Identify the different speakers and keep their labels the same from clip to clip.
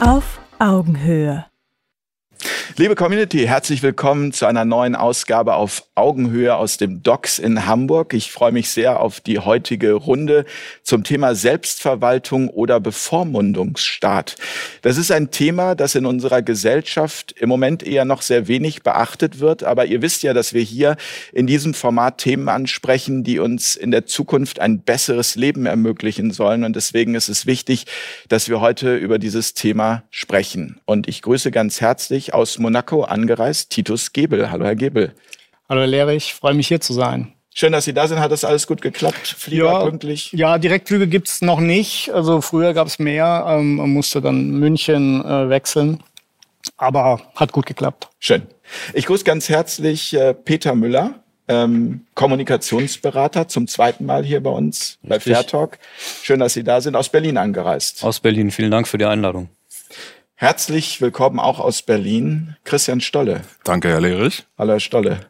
Speaker 1: Auf Augenhöhe.
Speaker 2: Liebe Community, herzlich willkommen zu einer neuen Ausgabe auf Augenhöhe aus dem Docks in Hamburg. Ich freue mich sehr auf die heutige Runde zum Thema Selbstverwaltung oder Bevormundungsstaat. Das ist ein Thema, das in unserer Gesellschaft im Moment eher noch sehr wenig beachtet wird. Aber ihr wisst ja, dass wir hier in diesem Format Themen ansprechen, die uns in der Zukunft ein besseres Leben ermöglichen sollen. Und deswegen ist es wichtig, dass wir heute über dieses Thema sprechen. Und ich grüße ganz herzlich aus Monaco angereist Titus Gebel. Hallo, Herr Gebel.
Speaker 3: Hallo, Herr Lehrer, ich freue mich hier zu sein.
Speaker 2: Schön, dass Sie da sind. Hat das alles gut geklappt?
Speaker 3: Flieger ja, pünktlich? Ja, Direktflüge gibt's noch nicht. Also früher gab es mehr. Ähm, man musste dann München äh, wechseln. Aber hat gut geklappt.
Speaker 2: Schön. Ich grüße ganz herzlich äh, Peter Müller, ähm, Kommunikationsberater, zum zweiten Mal hier bei uns Richtig. bei Fairtalk. Schön, dass Sie da sind. Aus Berlin angereist.
Speaker 4: Aus Berlin. Vielen Dank für die Einladung.
Speaker 2: Herzlich willkommen auch aus Berlin, Christian Stolle.
Speaker 5: Danke, Herr Lehrich.
Speaker 2: Hallo, Herr Stolle.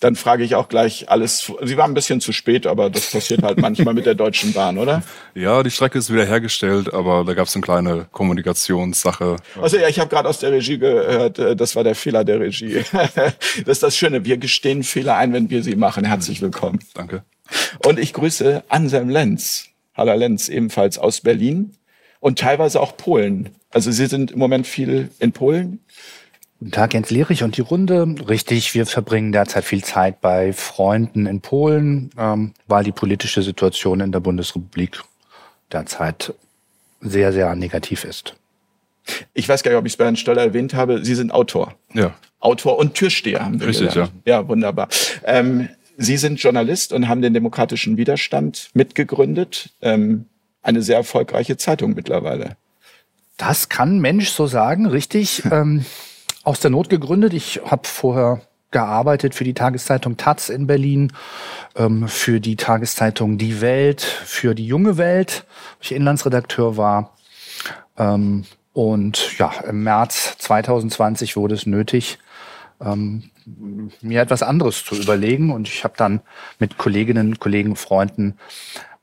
Speaker 2: Dann frage ich auch gleich alles. Sie waren ein bisschen zu spät, aber das passiert halt manchmal mit der Deutschen Bahn, oder?
Speaker 5: Ja, die Strecke ist wieder hergestellt, aber da gab es eine kleine Kommunikationssache.
Speaker 2: Also ja, ich habe gerade aus der Regie gehört, äh, das war der Fehler der Regie. Das ist das Schöne, wir gestehen Fehler ein, wenn wir sie machen. Herzlich willkommen.
Speaker 5: Danke.
Speaker 2: Und ich grüße Anselm Lenz. Hallo Lenz, ebenfalls aus Berlin und teilweise auch Polen. Also Sie sind im Moment viel in Polen?
Speaker 6: Guten Tag, Jens Lierich und die Runde. Richtig, wir verbringen derzeit viel Zeit bei Freunden in Polen, ähm, weil die politische Situation in der Bundesrepublik derzeit sehr, sehr negativ ist.
Speaker 2: Ich weiß gar nicht, ob ich es bei Herrn Stoller erwähnt habe. Sie sind Autor.
Speaker 5: Ja.
Speaker 2: Autor und Türsteher haben wir
Speaker 5: Richtig,
Speaker 2: gelernt. ja. Ja, wunderbar. Ähm, Sie sind Journalist und haben den demokratischen Widerstand mitgegründet. Ähm, eine sehr erfolgreiche Zeitung mittlerweile.
Speaker 6: Das kann Mensch so sagen, richtig. ähm, aus der Not gegründet. Ich habe vorher gearbeitet für die Tageszeitung Taz in Berlin, ähm, für die Tageszeitung Die Welt, für die junge Welt, wo ich Inlandsredakteur war. Ähm, und ja, im März 2020 wurde es nötig, ähm, mir etwas anderes zu überlegen. Und ich habe dann mit Kolleginnen, Kollegen, Freunden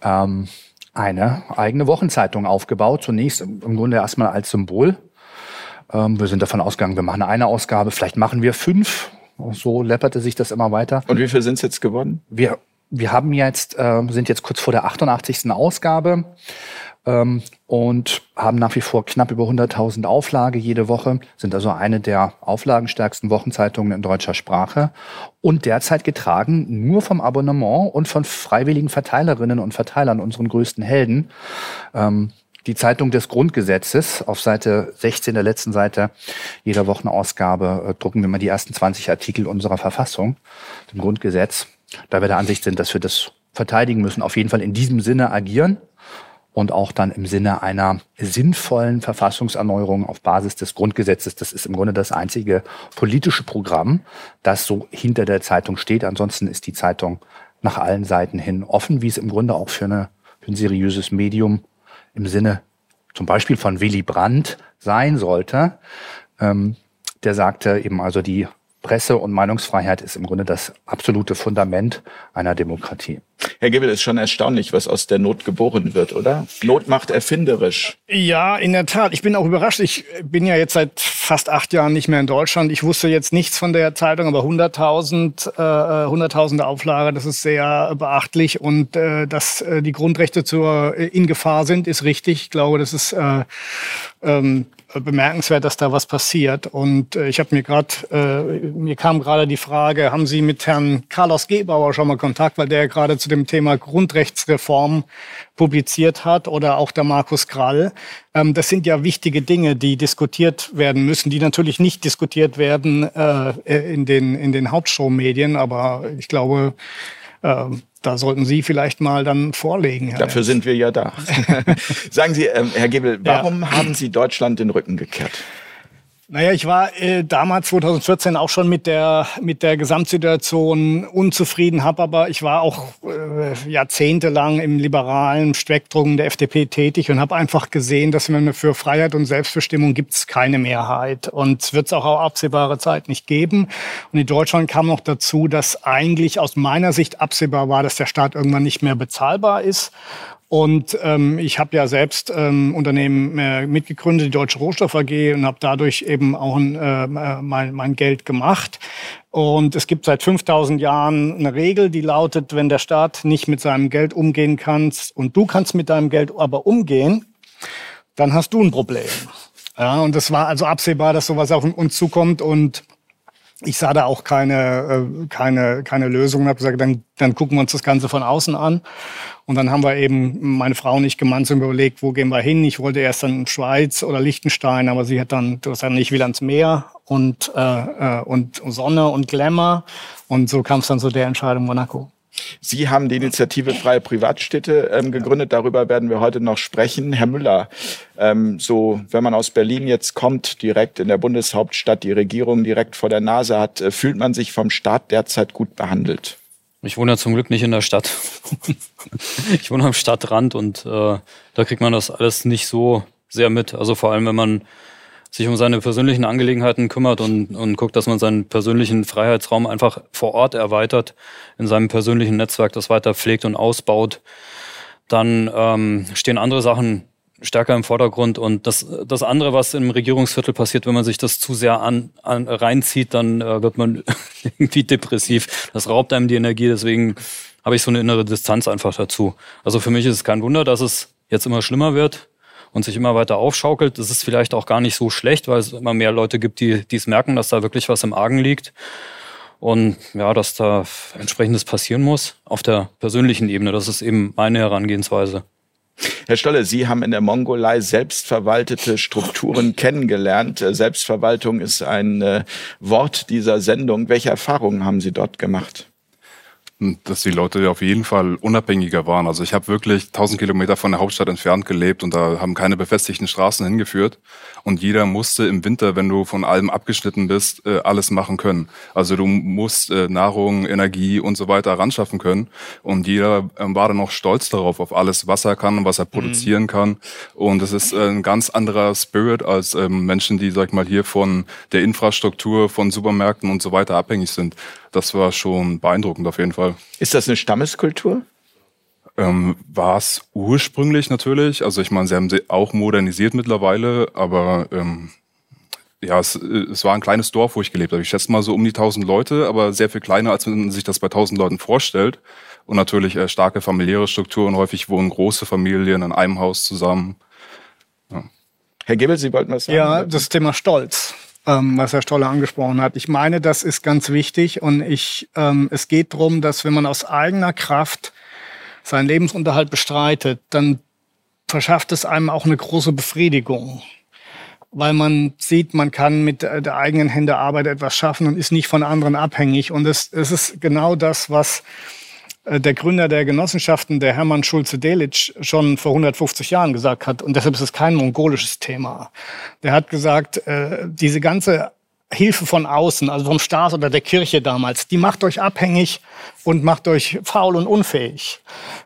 Speaker 6: ähm, eine eigene Wochenzeitung aufgebaut. Zunächst im Grunde erstmal als Symbol. Ähm, wir sind davon ausgegangen, wir machen eine Ausgabe, vielleicht machen wir fünf. So läpperte sich das immer weiter.
Speaker 2: Und wie viel sind es jetzt geworden?
Speaker 6: Wir, wir haben jetzt, äh, sind jetzt kurz vor der 88. Ausgabe ähm, und haben nach wie vor knapp über 100.000 Auflage jede Woche, sind also eine der auflagenstärksten Wochenzeitungen in deutscher Sprache und derzeit getragen nur vom Abonnement und von freiwilligen Verteilerinnen und Verteilern, unseren größten Helden. Ähm, die Zeitung des Grundgesetzes auf Seite 16 der letzten Seite jeder Wochenausgabe äh, drucken wir mal die ersten 20 Artikel unserer Verfassung, dem Grundgesetz, da wir der Ansicht sind, dass wir das verteidigen müssen, auf jeden Fall in diesem Sinne agieren und auch dann im Sinne einer sinnvollen Verfassungserneuerung auf Basis des Grundgesetzes. Das ist im Grunde das einzige politische Programm, das so hinter der Zeitung steht. Ansonsten ist die Zeitung nach allen Seiten hin offen, wie es im Grunde auch für, eine, für ein seriöses Medium im Sinne zum Beispiel von Willy Brandt sein sollte. Ähm, der sagte eben also, die Presse- und Meinungsfreiheit ist im Grunde das absolute Fundament einer Demokratie.
Speaker 2: Herr Gibbel, ist schon erstaunlich, was aus der Not geboren wird, oder? Not macht erfinderisch.
Speaker 3: Ja, in der Tat. Ich bin auch überrascht. Ich bin ja jetzt seit fast acht Jahren nicht mehr in Deutschland. Ich wusste jetzt nichts von der Zeitung, aber 100.000 äh, 100.000 Auflage, das ist sehr beachtlich. Und äh, dass äh, die Grundrechte zur, äh, in Gefahr sind, ist richtig. Ich glaube, das ist äh, ähm, bemerkenswert, dass da was passiert. Und äh, ich habe mir gerade, äh, mir kam gerade die Frage, haben Sie mit Herrn Carlos Gebauer schon mal Kontakt, weil der gerade zu dem Thema Grundrechtsreform publiziert hat oder auch der Markus Krall. Ähm, das sind ja wichtige Dinge, die diskutiert werden müssen, die natürlich nicht diskutiert werden äh, in den in den Hauptstrom-Medien, aber ich glaube, ähm, da sollten Sie vielleicht mal dann vorlegen.
Speaker 2: Herr Dafür sind wir ja da. Sagen Sie, ähm, Herr Gebel, warum ja. haben Sie Deutschland den Rücken gekehrt?
Speaker 3: Naja, ich war äh, damals 2014 auch schon mit der mit der Gesamtsituation unzufrieden, habe aber ich war auch äh, jahrzehntelang im liberalen Spektrum der FDP tätig und habe einfach gesehen, dass man für Freiheit und Selbstbestimmung gibt's keine Mehrheit und wird es auch auf absehbare Zeit nicht geben. Und in Deutschland kam noch dazu, dass eigentlich aus meiner Sicht absehbar war, dass der Staat irgendwann nicht mehr bezahlbar ist Und ähm, ich habe ja selbst ähm, Unternehmen äh, mitgegründet, die Deutsche Rohstoff AG, und habe dadurch eben auch ein, äh, mein, mein Geld gemacht. Und es gibt seit 5000 Jahren eine Regel, die lautet, wenn der Staat nicht mit seinem Geld umgehen kann und du kannst mit deinem Geld aber umgehen, dann hast du ein Problem. Ja, und es war also absehbar, dass sowas auf uns zukommt und ich sah da auch keine, äh, keine, keine Lösung und habe gesagt, dann, dann gucken wir uns das Ganze von außen an. Und dann haben wir eben, meine Frau und ich gemeinsam überlegt, wo gehen wir hin. Ich wollte erst dann Schweiz oder Liechtenstein, aber sie hat dann, dann nicht wieder ans Meer und, äh, äh, und Sonne und Glamour. Und so kam es dann zu der Entscheidung Monaco.
Speaker 2: Sie haben die Initiative Freie Privatstädte ähm, gegründet. Darüber werden wir heute noch sprechen. Herr Müller, ähm, so wenn man aus Berlin jetzt kommt, direkt in der Bundeshauptstadt, die Regierung direkt vor der Nase hat, äh, fühlt man sich vom Staat derzeit gut behandelt?
Speaker 4: Ich wohne ja zum Glück nicht in der Stadt. ich wohne am Stadtrand und äh, da kriegt man das alles nicht so sehr mit. Also vor allem, wenn man sich um seine persönlichen Angelegenheiten kümmert und, und guckt, dass man seinen persönlichen Freiheitsraum einfach vor Ort erweitert, in seinem persönlichen Netzwerk das weiter pflegt und ausbaut, dann ähm, stehen andere Sachen stärker im Vordergrund. Und das, das andere, was im Regierungsviertel passiert, wenn man sich das zu sehr an, an reinzieht, dann äh, wird man irgendwie depressiv. Das raubt einem die Energie. Deswegen habe ich so eine innere Distanz einfach dazu. Also für mich ist es kein Wunder, dass es jetzt immer schlimmer wird und sich immer weiter aufschaukelt. Das ist vielleicht auch gar nicht so schlecht, weil es immer mehr Leute gibt, die, es merken, dass da wirklich was im Argen liegt. Und ja, dass da entsprechendes passieren muss auf der persönlichen Ebene. Das ist eben meine Herangehensweise.
Speaker 2: Herr Stolle, Sie haben in der Mongolei selbstverwaltete Strukturen kennengelernt. Selbstverwaltung ist ein äh, Wort dieser Sendung. Welche Erfahrungen haben Sie dort gemacht?
Speaker 5: Dass die Leute auf jeden Fall unabhängiger waren. Also ich habe wirklich 1000 Kilometer von der Hauptstadt entfernt gelebt und da haben keine befestigten Straßen hingeführt. Und jeder musste im Winter, wenn du von allem abgeschnitten bist, äh, alles machen können. Also du musst äh, Nahrung, Energie und so weiter ranschaffen können. Und jeder ähm, war dann noch stolz darauf, auf alles, was er kann und was er mhm. produzieren mhm. kann. Und es ist äh, ein ganz anderer Spirit als ähm, Menschen, die, sag ich mal, hier von der Infrastruktur, von Supermärkten und so weiter abhängig sind das war schon beeindruckend auf jeden Fall.
Speaker 2: Ist das eine Stammeskultur?
Speaker 5: Ähm, war es ursprünglich natürlich. Also ich meine, sie haben sie auch modernisiert mittlerweile, aber ähm, ja, es, es war ein kleines Dorf, wo ich gelebt habe. Ich schätze mal so um die 1000 Leute, aber sehr viel kleiner, als man sich das bei 1000 Leuten vorstellt. Und natürlich äh, starke familiäre Strukturen. Häufig wohnen große Familien in einem Haus zusammen.
Speaker 2: Ja. Herr Gibbel, Sie wollten was sagen?
Speaker 3: Ja, das Thema Stolz ähm, was Herr Stoller angesprochen hat. Ich meine, das ist ganz wichtig und ich, ähm, es geht darum, dass wenn man aus eigener Kraft seinen Lebensunterhalt bestreitet, dann verschafft es einem auch eine große Befriedigung, weil man sieht, man kann mit der eigenen Hände Arbeit etwas schaffen und ist nicht von anderen abhängig. Und es, es ist genau das, was äh, der Gründer der Genossenschaften, der Hermann Schulze-Delitzsch, schon vor 150 Jahren gesagt hat. Und deshalb ist es kein mongolisches Thema. Der hat gesagt, äh, diese ganze Hilfe von außen, also vom Staat oder der Kirche damals, die macht euch abhängig und macht euch faul und unfähig.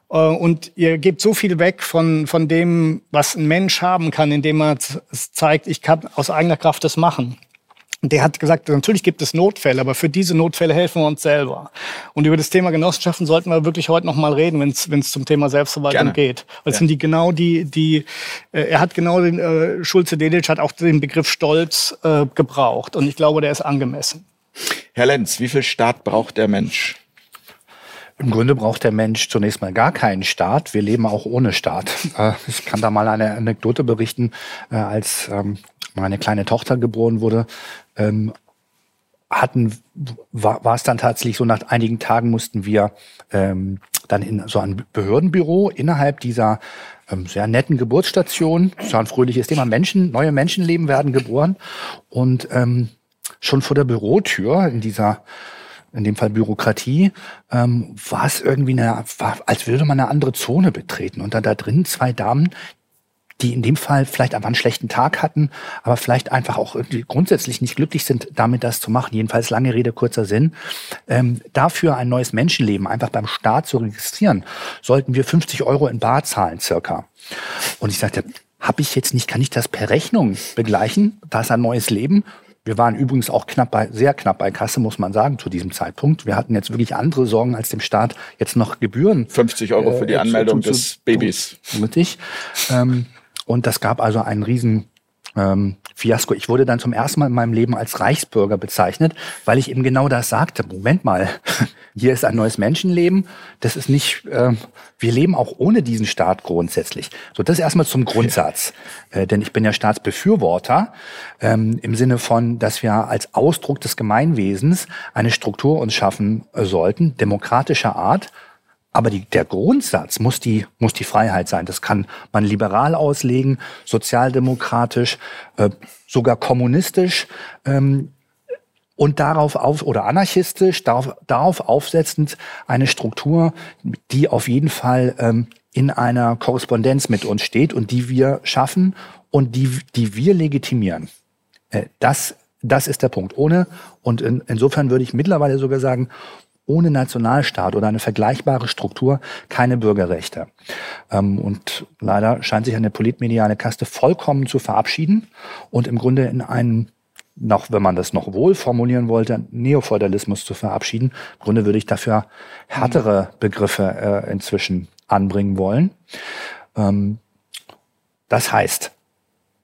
Speaker 3: Äh, und ihr gebt so viel weg von, von dem, was ein Mensch haben kann, indem er zeigt, ich kann aus eigener Kraft das machen. Und der hat gesagt, natürlich gibt es Notfälle, aber für diese Notfälle helfen wir uns selber. Und über das Thema Genossenschaften sollten wir wirklich heute noch mal reden, wenn es zum Thema Selbstverwaltung Gerne. geht. Weil ja. sind die genau die, die äh, er hat genau den äh, Schulze Dedic hat auch den Begriff Stolz äh, gebraucht. Und ich glaube, der ist angemessen.
Speaker 2: Herr Lenz, wie viel Staat braucht der Mensch?
Speaker 6: Im Grunde braucht der Mensch zunächst mal gar keinen Staat. Wir leben auch ohne Staat. Äh, ich kann da mal eine Anekdote berichten. Äh, als ähm, meine kleine Tochter geboren wurde, ähm, hatten, war, war es dann tatsächlich so, nach einigen Tagen mussten wir ähm, dann in so ein Behördenbüro innerhalb dieser ähm, sehr netten Geburtsstation, so ein fröhliches Thema, Menschen, neue Menschenleben werden geboren und ähm, schon vor der Bürotür in dieser in dem Fall Bürokratie, ähm, war es irgendwie eine, war, als würde man eine andere Zone betreten. Und dann da drin zwei Damen, die in dem Fall vielleicht einfach einen schlechten Tag hatten, aber vielleicht einfach auch grundsätzlich nicht glücklich sind, damit das zu machen. Jedenfalls lange Rede, kurzer Sinn. Ähm, dafür ein neues Menschenleben einfach beim Staat zu registrieren, sollten wir 50 Euro in Bar zahlen circa. Und ich sagte, habe ich jetzt nicht, kann ich das per Rechnung begleichen? Da ist ein neues Leben. Wir waren übrigens auch knapp bei, sehr knapp bei Kasse, muss man sagen, zu diesem Zeitpunkt. Wir hatten jetzt wirklich andere Sorgen, als dem Staat jetzt noch Gebühren.
Speaker 2: 50 Euro für die
Speaker 6: äh,
Speaker 2: Anmeldung
Speaker 6: zu- zu-
Speaker 2: des Babys.
Speaker 6: Richtig. Ähm, und das gab also einen riesen ähm, Fiasko. Ich wurde dann zum ersten Mal in meinem Leben als Reichsbürger bezeichnet, weil ich eben genau das sagte. Moment mal, hier ist ein neues Menschenleben. Das ist nicht, äh, wir leben auch ohne diesen Staat grundsätzlich. So, das erstmal zum Grundsatz. Äh, denn ich bin ja Staatsbefürworter ähm, im Sinne von, dass wir als Ausdruck des Gemeinwesens eine Struktur uns schaffen äh, sollten, demokratischer Art, aber die, der Grundsatz muss die, muss die Freiheit sein. Das kann man liberal auslegen, sozialdemokratisch, äh, sogar kommunistisch ähm, und darauf auf oder anarchistisch, darauf, darauf aufsetzend eine Struktur, die auf jeden Fall ähm, in einer Korrespondenz mit uns steht und die wir schaffen und die, die wir legitimieren. Äh, Das, das ist der Punkt. Ohne, und in, insofern würde ich mittlerweile sogar sagen, ohne Nationalstaat oder eine vergleichbare Struktur keine Bürgerrechte. Ähm, und leider scheint sich eine politmediale Kaste vollkommen zu verabschieden und im Grunde in einen, noch wenn man das noch wohl formulieren wollte, Neofeudalismus zu verabschieden. Im Grunde würde ich dafür härtere Begriffe äh, inzwischen anbringen wollen. Ähm, das heißt,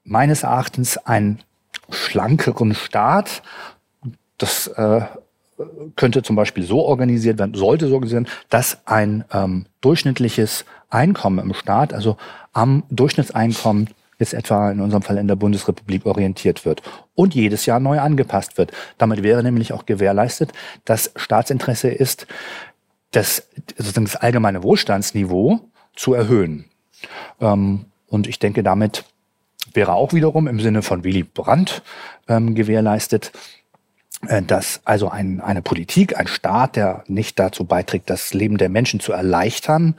Speaker 6: meines Erachtens einen schlankeren Staat, das äh, könnte zum Beispiel so organisiert werden, sollte so organisiert werden, dass ein ähm, durchschnittliches Einkommen im Staat, also am Durchschnittseinkommen jetzt etwa in unserem Fall in der Bundesrepublik orientiert wird und jedes Jahr neu angepasst wird. Damit wäre nämlich auch gewährleistet, dass Staatsinteresse ist, das, sozusagen das allgemeine Wohlstandsniveau zu erhöhen. Ähm, und ich denke, damit wäre auch wiederum im Sinne von Willy Brandt ähm, gewährleistet, äh, dass also ein, eine Politik, ein Staat, der nicht dazu beiträgt, das Leben der Menschen zu erleichtern,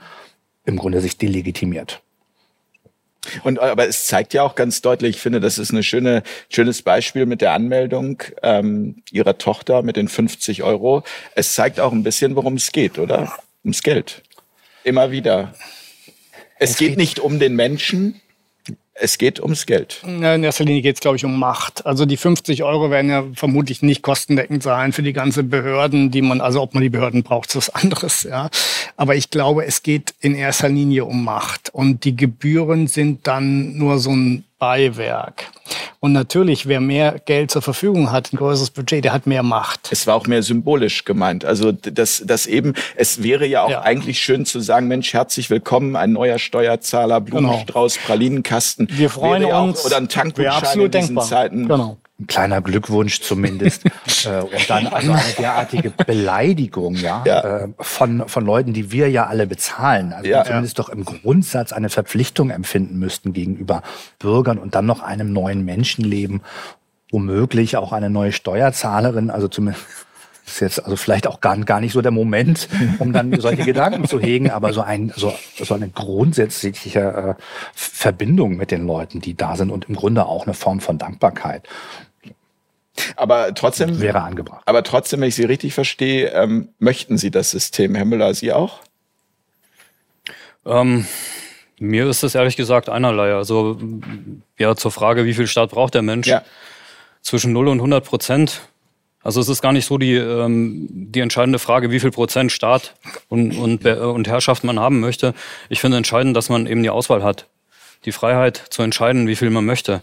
Speaker 6: im Grunde sich delegitimiert.
Speaker 2: Und aber es zeigt ja auch ganz deutlich, ich finde, das ist ein schöne, schönes Beispiel mit der Anmeldung ähm, ihrer Tochter mit den 50 Euro. Es zeigt auch ein bisschen, worum es geht, oder? Ums Geld. Immer wieder. Es,
Speaker 3: Es
Speaker 2: geht,
Speaker 3: geht-
Speaker 2: nicht um den Menschen, es geht ums Geld.
Speaker 3: In erster Linie geht es, glaube ich, um Macht. Also die 50 Euro werden ja vermutlich nicht kostendeckend sein für die ganze Behörden, die man, also ob man die Behörden braucht, ist was anderes. Ja. Aber ich glaube, es geht in erster Linie um Macht. Und die Gebühren sind dann nur so ein Beiwerk. Und natürlich, wer mehr Geld zur Verfügung hat, ein größeres Budget, der hat mehr Macht.
Speaker 2: Es war auch mehr symbolisch gemeint. Also das, das eben, es wäre ja auch
Speaker 3: Ja.
Speaker 2: eigentlich schön zu sagen, Mensch, herzlich willkommen, ein neuer Steuerzahler, Blumenstrauß, Pralinenkasten.
Speaker 3: Wir freuen
Speaker 2: Wäre ja auch-
Speaker 3: uns.
Speaker 2: Oder ein Tankgutschein in diesen
Speaker 3: denkbar.
Speaker 2: Zeiten.
Speaker 3: Genau.
Speaker 6: Ein kleiner Glückwunsch zumindest. äh, und dann also eine derartige Beleidigung ja,
Speaker 2: Ja.
Speaker 6: Äh, von, von Leuten, die wir ja alle bezahlen. Also
Speaker 2: Ja.
Speaker 6: zumindest doch im Grundsatz eine Verpflichtung empfinden müssten gegenüber Bürgern und dann noch einem neuen Menschenleben, womöglich auch eine neue Steuerzahlerin, also zumindest ist jetzt also vielleicht auch gar, gar nicht so der Moment, um dann solche Gedanken zu hegen, aber so ein so, so eine grundsätzliche äh, Verbindung mit den Leuten, die da sind und im Grunde auch eine Form von Dankbarkeit
Speaker 2: Aber trotzdem,
Speaker 6: wäre angebracht.
Speaker 2: aber trotzdem, wenn ich Sie richtig verstehe, ähm, möchten Sie das System, Herr Müller, Sie auch?
Speaker 4: Ähm, mir ist das ehrlich gesagt einerlei. Also ja, zur Frage, wie viel Staat braucht der Mensch?
Speaker 2: Ja.
Speaker 4: Zwischen 0 und 100 Prozent. Also es ist gar nicht so die, ähm, die entscheidende Frage, wie viel Prozent Staat und, und, und Herrschaft man haben möchte. Ich finde entscheidend, dass man eben die Auswahl hat. Die Freiheit zu entscheiden, wie viel man möchte.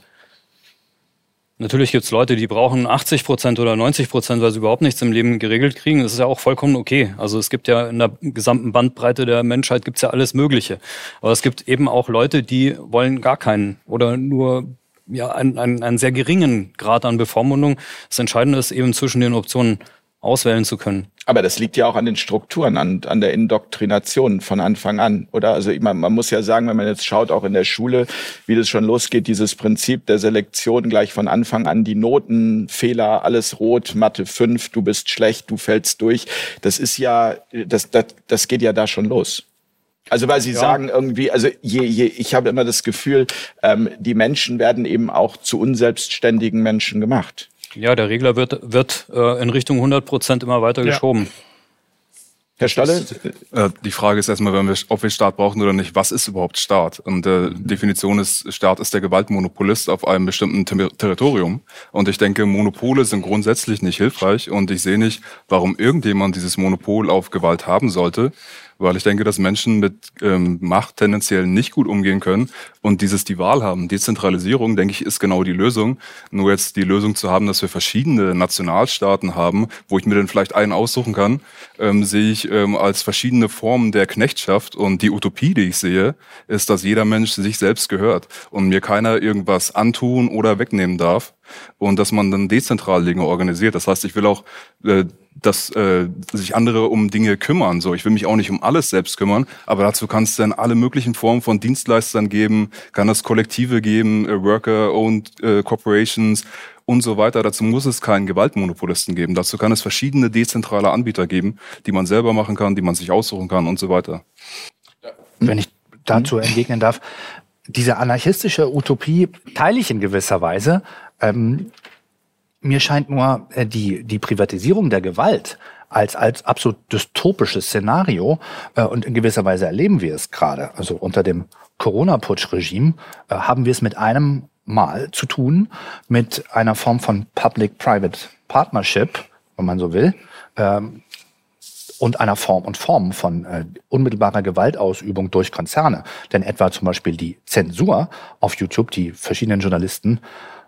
Speaker 4: Natürlich gibt's Leute, die brauchen 80 Prozent oder 90 Prozent, weil sie überhaupt nichts im Leben geregelt kriegen. Das ist ja auch vollkommen okay. Also es gibt ja in der gesamten Bandbreite der Menschheit gibt's ja alles Mögliche. Aber es gibt eben auch Leute, die wollen gar keinen oder nur ja einen, einen, einen sehr geringen Grad an Bevormundung. Das Entscheidende ist eben zwischen den Optionen auswählen zu können.
Speaker 2: Aber das liegt ja auch an den Strukturen, an, an der Indoktrination von Anfang an, oder? Also ich meine, man muss ja sagen, wenn man jetzt schaut, auch in der Schule, wie das schon losgeht, dieses Prinzip der Selektion gleich von Anfang an, die Noten, Fehler, alles rot, Mathe 5, du bist schlecht, du fällst durch. Das ist ja, das, das, das geht ja da schon los. Also weil Sie sagen irgendwie, also je, je, ich habe immer das Gefühl, ähm, die Menschen werden eben auch zu unselbstständigen Menschen gemacht.
Speaker 4: Ja, der Regler wird, wird äh, in Richtung 100 Prozent immer weiter
Speaker 3: Ja.
Speaker 4: geschoben.
Speaker 2: Herr Stalle?
Speaker 5: Äh, die Frage ist erstmal, wenn wir, ob wir Staat brauchen oder nicht, was ist überhaupt Staat? Und äh, Definition ist, Staat ist der Gewaltmonopolist auf einem bestimmten Ter Territorium. Und ich denke, Monopole sind grundsätzlich nicht hilfreich und ich sehe nicht, warum irgendjemand dieses Monopol auf Gewalt haben sollte weil ich denke, dass Menschen mit ähm, Macht tendenziell nicht gut umgehen können und dieses die Wahl haben. Dezentralisierung, denke ich, ist genau die Lösung. Nur jetzt die Lösung zu haben, dass wir verschiedene Nationalstaaten haben, wo ich mir dann vielleicht einen aussuchen kann, ähm, sehe ich ähm, als verschiedene Formen der Knechtschaft und die Utopie, die ich sehe, ist, dass jeder Mensch sich selbst gehört und mir keiner irgendwas antun oder wegnehmen darf und dass man dann dezentral Dinge organisiert. Das heißt, ich will auch äh, dass äh, sich andere um Dinge kümmern. So, ich will mich auch nicht um alles selbst kümmern, aber dazu kann es dann alle möglichen Formen von Dienstleistern geben, kann es Kollektive geben, äh, Worker-owned äh, Corporations und so weiter. Dazu muss es keinen Gewaltmonopolisten geben. Dazu kann es verschiedene dezentrale Anbieter geben, die man selber machen kann, die man sich aussuchen kann und so weiter.
Speaker 6: Wenn ich dazu entgegnen darf, diese anarchistische Utopie teile ich in gewisser Weise. Ähm, mir scheint nur äh, die, die Privatisierung der Gewalt als, als absolut dystopisches Szenario, äh, und in gewisser Weise erleben wir es gerade, also unter dem Corona-Putsch-Regime, äh, haben wir es mit einem Mal zu tun, mit einer Form von Public-Private Partnership, wenn man so will, ähm, und einer Form und Form von äh, unmittelbarer Gewaltausübung durch Konzerne. Denn etwa zum Beispiel die Zensur auf YouTube, die verschiedenen Journalisten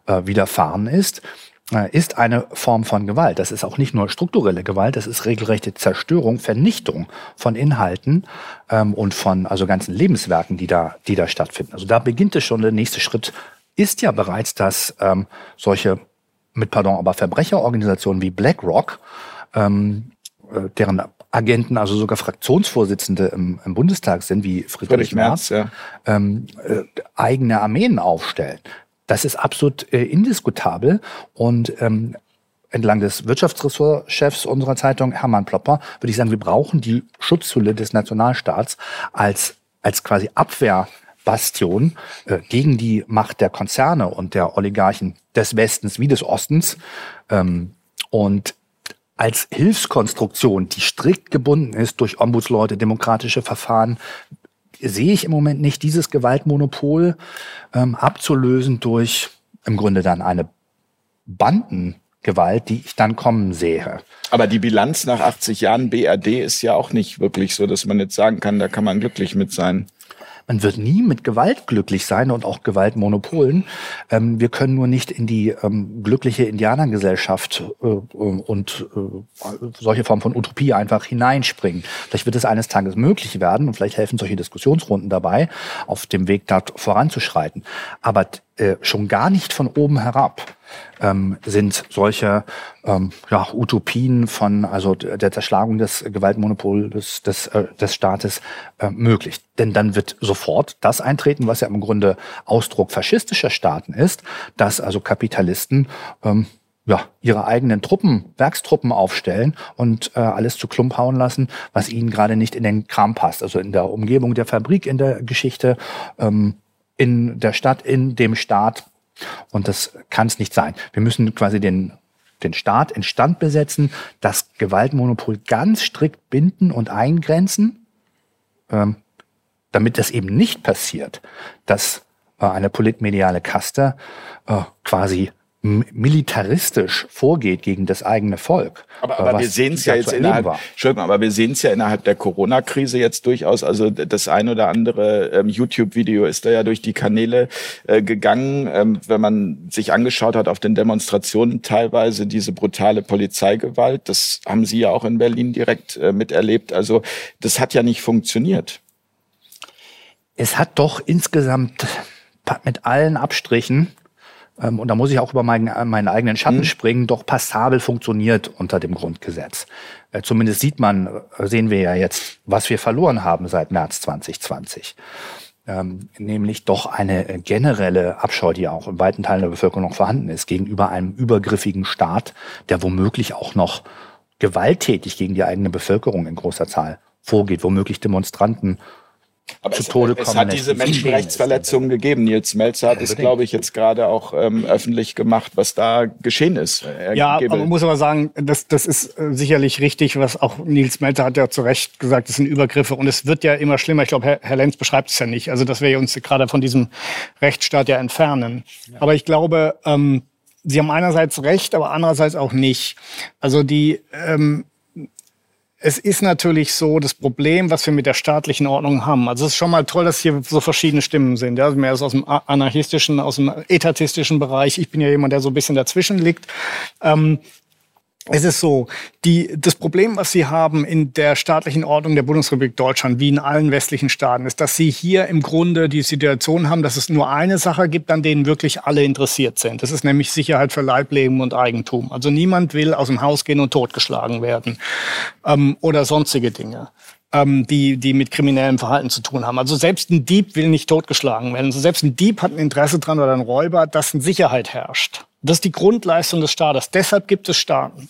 Speaker 6: äh, widerfahren ist, ist eine Form von Gewalt. Das ist auch nicht nur strukturelle Gewalt, das ist regelrechte Zerstörung, Vernichtung von Inhalten ähm, und von also ganzen Lebenswerken, die da, die da stattfinden. Also da beginnt es schon. Der nächste Schritt ist ja bereits, dass ähm, solche mit Pardon, aber Verbrecherorganisationen wie BlackRock, ähm, äh, deren Agenten, also sogar Fraktionsvorsitzende im, im Bundestag sind, wie Friedrich, Friedrich Merz, Merz ja. ähm, äh, eigene Armeen aufstellen. Das ist absolut äh, indiskutabel und ähm, entlang des Wirtschaftsressortchefs unserer Zeitung, Hermann Plopper, würde ich sagen, wir brauchen die Schutzhülle des Nationalstaats als, als quasi Abwehrbastion äh, gegen die Macht der Konzerne und der Oligarchen des Westens wie des Ostens. Ähm, und als Hilfskonstruktion, die strikt gebunden ist durch Ombudsleute, demokratische Verfahren, sehe ich im Moment nicht, dieses Gewaltmonopol ähm, abzulösen durch im Grunde dann eine Bandengewalt, die ich dann kommen sehe.
Speaker 2: Aber die Bilanz nach 80 Jahren BRD ist ja auch nicht wirklich so, dass man jetzt sagen kann, da kann man glücklich mit sein
Speaker 6: man wird nie mit Gewalt glücklich sein und auch Gewaltmonopolen. Ähm, wir können nur nicht in die ähm, glückliche Indianergesellschaft äh, und äh, solche Formen von Utopie einfach hineinspringen. Vielleicht wird es eines Tages möglich werden und vielleicht helfen solche Diskussionsrunden dabei, auf dem Weg dort voranzuschreiten. Aber äh, schon gar nicht von oben herab ähm, sind solche ähm, ja, Utopien von also der Zerschlagung des Gewaltmonopols des, äh, des Staates äh, möglich. Denn dann wird sofort das eintreten, was ja im Grunde Ausdruck faschistischer Staaten ist, dass also Kapitalisten ähm, ja, ihre eigenen Truppen, Werkstruppen aufstellen und äh, alles zu Klump hauen lassen, was ihnen gerade nicht in den Kram passt. Also in der Umgebung der Fabrik, in der Geschichte, ähm, in der Stadt, in dem Staat. Und das kann es nicht sein. Wir müssen quasi den, den Staat instand besetzen, das Gewaltmonopol ganz strikt binden und eingrenzen, ähm, damit das eben nicht passiert, dass äh, eine politmediale Kaste äh, quasi militaristisch vorgeht gegen das eigene Volk.
Speaker 2: Aber, aber wir sehen es ja jetzt innerhalb, Entschuldigung, aber wir sehen es ja innerhalb der Corona-Krise jetzt durchaus. Also das ein oder andere ähm, YouTube-Video ist da ja durch die Kanäle äh, gegangen. Ähm, wenn man sich angeschaut hat auf den Demonstrationen teilweise diese brutale Polizeigewalt, das haben Sie ja auch in Berlin direkt äh, miterlebt. Also das hat ja nicht funktioniert.
Speaker 6: Es hat doch insgesamt mit allen Abstrichen und da muss ich auch über meinen, äh, meinen eigenen Schatten mhm. springen, doch passabel funktioniert unter dem Grundgesetz. Äh, zumindest sieht man, äh, sehen wir ja jetzt, was wir verloren haben seit März 2020. Ähm, nämlich doch eine generelle Abscheu, die auch in weiten Teilen der Bevölkerung noch vorhanden ist, gegenüber einem übergriffigen Staat, der womöglich auch noch gewalttätig gegen die eigene Bevölkerung in großer Zahl vorgeht, womöglich Demonstranten
Speaker 2: Aber
Speaker 6: zu
Speaker 2: es,
Speaker 6: Tode
Speaker 2: es
Speaker 6: kommen
Speaker 2: hat
Speaker 6: lässt.
Speaker 2: diese Menschenrechtsverletzungen gegeben. Nils Melzer hat es, glaube ich, jetzt gerade auch ähm, öffentlich gemacht, was da geschehen ist. Er
Speaker 3: Ja,
Speaker 2: gebe-
Speaker 3: aber man muss aber sagen, das, das ist äh, sicherlich richtig, was auch Nils Melter hat ja zu Recht gesagt, das sind Übergriffe und es wird ja immer schlimmer. Ich glaube, Herr, Herr Lenz beschreibt es ja nicht. Also, dass wir uns gerade von diesem Rechtsstaat ja entfernen. Aber ich glaube, ähm, Sie haben einerseits recht, aber andererseits auch nicht. Also die, ähm, es ist natürlich so, das Problem, was wir mit der staatlichen Ordnung haben. Also es ist schon mal toll, dass hier so verschiedene Stimmen sind. Ja, mehr aus dem anarchistischen, aus dem etatistischen Bereich. Ich bin ja jemand, der so ein bisschen dazwischen liegt. Ähm, es ist so, die, das Problem, was Sie haben in der staatlichen Ordnung der Bundesrepublik Deutschland, wie in allen westlichen Staaten, ist, dass Sie hier im Grunde die Situation haben, dass es nur eine Sache gibt, an denen wirklich alle interessiert sind. Das ist nämlich Sicherheit für Leibleben und Eigentum. Also niemand will aus dem Haus gehen und totgeschlagen werden ähm, oder sonstige Dinge. Ähm, die, die mit kriminellem Verhalten zu tun haben. Also selbst ein Dieb will nicht totgeschlagen werden. Also selbst ein Dieb hat ein Interesse dran oder ein Räuber, dass eine Sicherheit herrscht. Das ist die Grundleistung des Staates. Deshalb gibt es Staaten.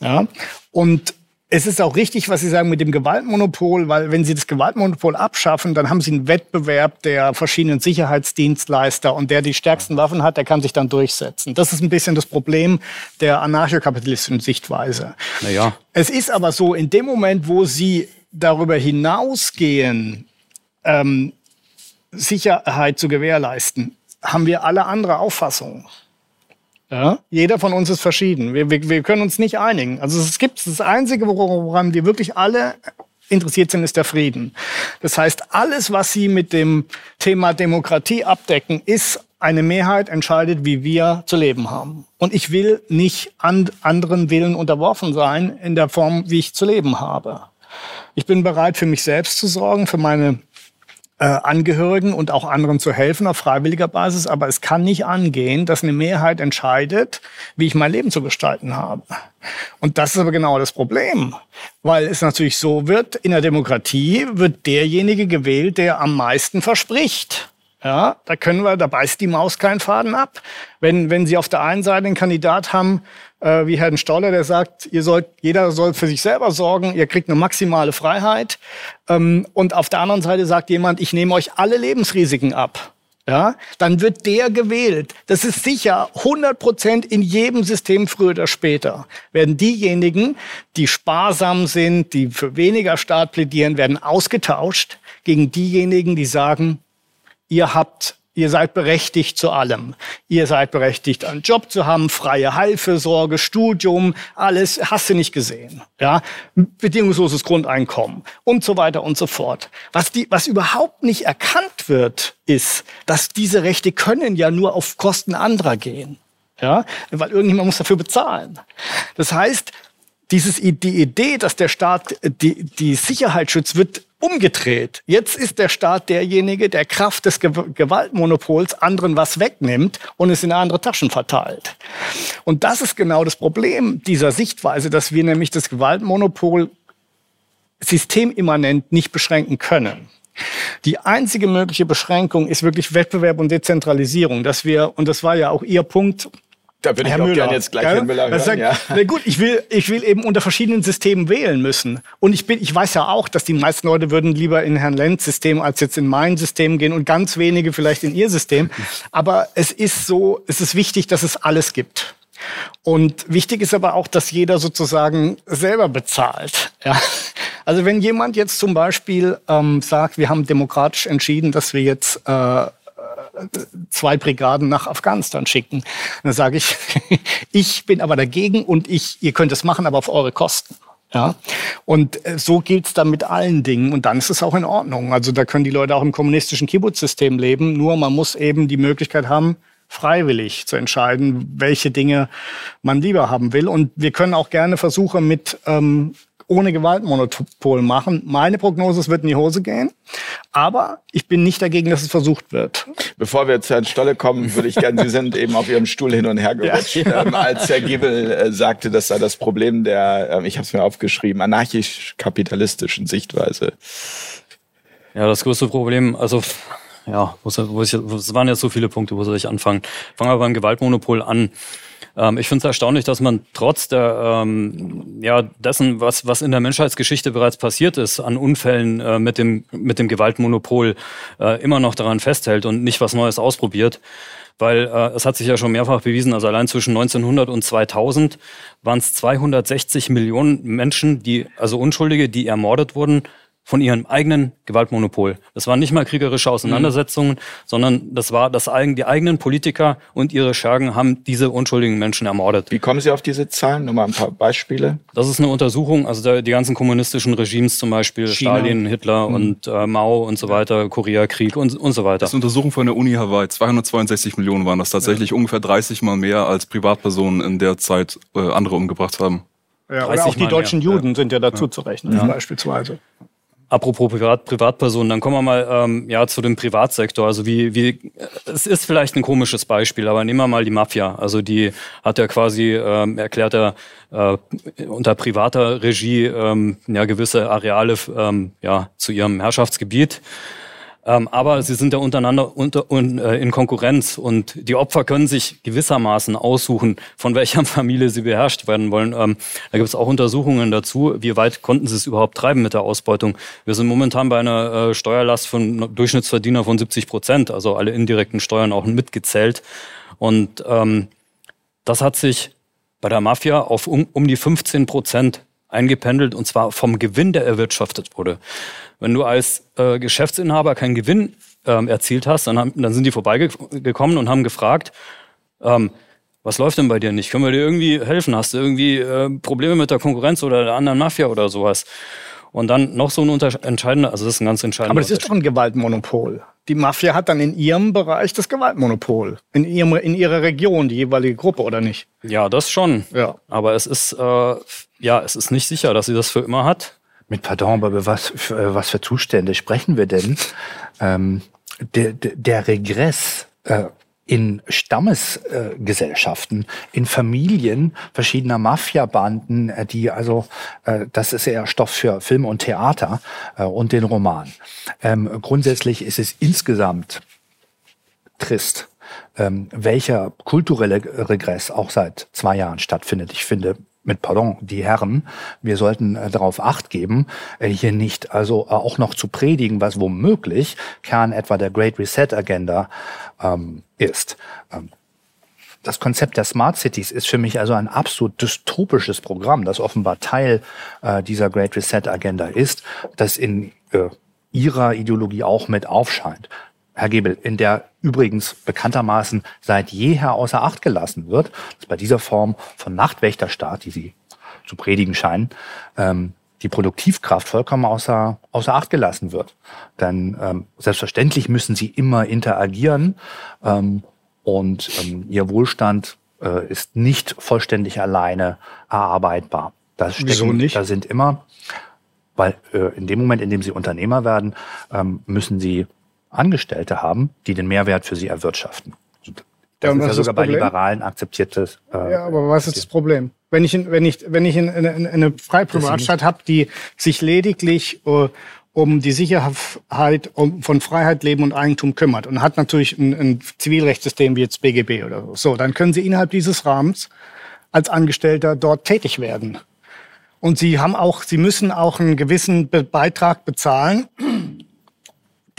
Speaker 3: Ja? Und es ist auch richtig, was Sie sagen mit dem Gewaltmonopol, weil wenn Sie das Gewaltmonopol abschaffen, dann haben Sie einen Wettbewerb der verschiedenen Sicherheitsdienstleister und der die stärksten Waffen hat, der kann sich dann durchsetzen. Das ist ein bisschen das Problem der anarchokapitalistischen Sichtweise.
Speaker 4: Naja,
Speaker 3: Es ist aber so, in dem Moment, wo Sie darüber hinausgehen, ähm, Sicherheit zu gewährleisten, haben wir alle andere Auffassungen. Ja? Jeder von uns ist verschieden. Wir, wir, wir können uns nicht einigen. Also es gibt das Einzige, woran wir wirklich alle interessiert sind, ist der Frieden. Das heißt, alles, was Sie mit dem Thema Demokratie abdecken, ist eine Mehrheit entscheidet, wie wir zu leben haben. Und ich will nicht an anderen Willen unterworfen sein in der Form, wie ich zu leben habe. Ich bin bereit, für mich selbst zu sorgen, für meine äh, Angehörigen und auch anderen zu helfen auf freiwilliger Basis. Aber es kann nicht angehen, dass eine Mehrheit entscheidet, wie ich mein Leben zu gestalten habe. Und das ist aber genau das Problem, weil es natürlich so wird, in der Demokratie wird derjenige gewählt, der am meisten verspricht. Ja, da können wir, da beißt die Maus keinen Faden ab. Wenn, wenn Sie auf der einen Seite einen Kandidat haben, äh, wie Herrn Stoller, der sagt, ihr sollt, jeder soll für sich selber sorgen, ihr kriegt eine maximale Freiheit. Ähm, und auf der anderen Seite sagt jemand, ich nehme euch alle Lebensrisiken ab. Ja, dann wird der gewählt. Das ist sicher 100 Prozent in jedem System früher oder später. Werden diejenigen, die sparsam sind, die für weniger Staat plädieren, werden ausgetauscht gegen diejenigen, die sagen, ihr habt Ihr seid berechtigt zu allem. Ihr seid berechtigt, einen Job zu haben, freie Heilfürsorge, Studium, alles hast du nicht gesehen. Ja, bedingungsloses Grundeinkommen und so weiter und so fort. Was die, was überhaupt nicht erkannt wird, ist, dass diese Rechte können ja nur auf Kosten anderer gehen. Ja, weil irgendjemand muss dafür bezahlen. Das heißt, dieses, die Idee, dass der Staat die, die Sicherheit schützt, wird umgedreht. Jetzt ist der Staat derjenige, der Kraft des Ge Gewaltmonopols anderen was wegnimmt und es in andere Taschen verteilt. Und das ist genau das Problem dieser Sichtweise, dass wir nämlich das Gewaltmonopol systemimmanent nicht beschränken können. Die einzige mögliche Beschränkung ist wirklich Wettbewerb und Dezentralisierung, dass wir, und das war ja auch Ihr Punkt,
Speaker 2: Da würde ich
Speaker 3: Herr
Speaker 2: auch
Speaker 3: Müller,
Speaker 2: gerne jetzt gleich
Speaker 3: gell?
Speaker 2: Herrn Müller
Speaker 3: Das
Speaker 2: hören.
Speaker 3: sagt,
Speaker 2: Ja.
Speaker 3: Na gut, ich will, ich will eben unter verschiedenen Systemen wählen müssen. Und ich bin, ich weiß ja auch, dass die meisten Leute würden lieber in Herrn Lenz System als jetzt in mein System gehen und ganz wenige vielleicht in ihr System. Aber es ist so, es ist wichtig, dass es alles gibt. Und wichtig ist aber auch, dass jeder sozusagen selber bezahlt. Ja. Also wenn jemand jetzt zum Beispiel ähm, sagt, wir haben demokratisch entschieden, dass wir jetzt äh, zwei Brigaden nach Afghanistan schicken. Dann sage ich, ich bin aber dagegen und ich, ihr könnt es machen, aber auf eure Kosten. Ja, und äh, so gilt's dann mit allen Dingen und dann ist es auch in Ordnung. Also da können die Leute auch im kommunistischen Kibbutz-System leben, nur man muss eben die Möglichkeit haben, freiwillig zu entscheiden, welche Dinge man lieber haben will. Und wir können auch gerne Versuche mit ähm, ohne Gewaltmonopol machen. Meine Prognose, es wird in die Hose gehen. Aber ich bin nicht dagegen, dass es versucht wird.
Speaker 2: Bevor wir zu Herrn Stolle kommen, würde ich gerne, Sie sind eben auf Ihrem Stuhl hin und her gerutscht,
Speaker 3: Ja.
Speaker 2: ähm, als Herr Giebel äh, sagte, das sei das Problem der, ähm, ich habe es mir aufgeschrieben, anarchisch-kapitalistischen Sichtweise.
Speaker 4: Ja, das größte Problem, also ja, wo, soll- wo ich, wo, es waren jetzt so viele Punkte, wo soll ich anfangen? Fangen wir beim Gewaltmonopol an. Ähm, ich finde es erstaunlich, dass man trotz der, ähm, ja, dessen, was, was in der Menschheitsgeschichte bereits passiert ist, an Unfällen äh, mit, dem, mit dem Gewaltmonopol, äh, immer noch daran festhält und nicht was Neues ausprobiert. Weil äh, es hat sich ja schon mehrfach bewiesen, also allein zwischen 1900 und 2000 waren es 260 Millionen Menschen, die, also Unschuldige, die ermordet wurden, von ihrem eigenen Gewaltmonopol. Das waren nicht mal kriegerische Auseinandersetzungen, mhm. sondern das war das eigen, die eigenen Politiker und ihre Schergen haben diese unschuldigen Menschen ermordet.
Speaker 2: Wie kommen Sie auf diese Zahlen? Nur mal ein paar Beispiele.
Speaker 4: Das ist eine Untersuchung, also der, die ganzen kommunistischen Regimes zum Beispiel, China. Stalin, Hitler mhm. und äh, Mao und so weiter, Koreakrieg und, und so weiter.
Speaker 5: Das ist eine Untersuchung von der Uni Hawaii. 262 Millionen waren das tatsächlich, ja. ungefähr 30 Mal mehr als Privatpersonen in der Zeit äh, andere umgebracht haben.
Speaker 3: Ja, oder auch die deutschen mehr. Juden sind ja dazu ja. zu rechnen, ja. beispielsweise.
Speaker 4: Apropos Privat, Privatpersonen, dann kommen wir mal ähm, ja, zu dem Privatsektor. Also wie, wie, es ist vielleicht ein komisches Beispiel, aber nehmen wir mal die Mafia. Also die hat ja quasi, ähm, erklärt er, äh, unter privater Regie ähm, ja, gewisse Areale ähm, ja, zu ihrem Herrschaftsgebiet. Ähm, aber sie sind ja untereinander unter, un, äh, in Konkurrenz und die Opfer können sich gewissermaßen aussuchen, von welcher Familie sie beherrscht werden wollen. Ähm, da gibt es auch Untersuchungen dazu, wie weit konnten sie es überhaupt treiben mit der Ausbeutung. Wir sind momentan bei einer äh, Steuerlast von Durchschnittsverdiener von 70 Prozent, also alle indirekten Steuern auch mitgezählt. Und ähm, das hat sich bei der Mafia auf um, um die 15 Prozent eingependelt und zwar vom Gewinn, der erwirtschaftet wurde. Wenn du als äh, Geschäftsinhaber keinen Gewinn ähm, erzielt hast, dann, haben, dann sind die vorbeigekommen und haben gefragt, ähm, was läuft denn bei dir nicht? Können wir dir irgendwie helfen? Hast du irgendwie äh, Probleme mit der Konkurrenz oder der anderen Mafia oder sowas? Und dann noch so ein entscheidender, also das ist ein ganz entscheidender.
Speaker 3: Aber das ist doch ein Gewaltmonopol. Die Mafia hat dann in ihrem Bereich das Gewaltmonopol. In, ihrem, in ihrer Region, die jeweilige Gruppe, oder nicht?
Speaker 4: Ja, das schon. Ja. Aber es ist, äh, ja, es ist nicht sicher, dass sie das für immer hat.
Speaker 6: Mit Pardon, aber was für, äh, was für Zustände sprechen wir denn? Ähm, der, der Regress äh, in Stammesgesellschaften, äh, in Familien verschiedener Mafiabanden, äh, die also, äh, das ist eher Stoff für Film und Theater äh, und den Roman. Ähm, grundsätzlich ist es insgesamt trist, ähm, welcher kulturelle Regress auch seit zwei Jahren stattfindet. Ich finde, mit Pardon, die Herren, wir sollten äh, darauf acht geben, äh, hier nicht also äh, auch noch zu predigen, was womöglich Kern etwa der Great Reset Agenda ähm, ist. Ähm, das Konzept der Smart Cities ist für mich also ein absolut dystopisches Programm, das offenbar Teil äh, dieser Great Reset Agenda ist, das in äh, ihrer Ideologie auch mit aufscheint. Herr Gebel, in der übrigens bekanntermaßen seit jeher außer Acht gelassen wird, dass bei dieser Form von Nachtwächterstaat, die Sie zu predigen scheinen, ähm, die Produktivkraft vollkommen außer, außer Acht gelassen wird. Denn ähm, selbstverständlich müssen sie immer interagieren ähm, und ähm, ihr Wohlstand äh, ist nicht vollständig alleine erarbeitbar. Da, stecken, Wieso nicht? da sind immer, weil äh, in dem Moment, in dem sie Unternehmer werden, ähm, müssen sie Angestellte haben, die den Mehrwert für sie erwirtschaften. Das ja, ist ja sogar bei Liberalen akzeptiertes.
Speaker 3: Äh, ja, aber was ist das Problem? Wenn ich, in, wenn ich, wenn ich in, in, in eine freie Privatstadt habe, die sich lediglich uh, um die Sicherheit um, von Freiheit, Leben und Eigentum kümmert und hat natürlich ein, ein Zivilrechtssystem wie jetzt BGB oder so, so, dann können Sie innerhalb dieses Rahmens als Angestellter dort tätig werden. Und Sie haben auch, Sie müssen auch einen gewissen Beitrag bezahlen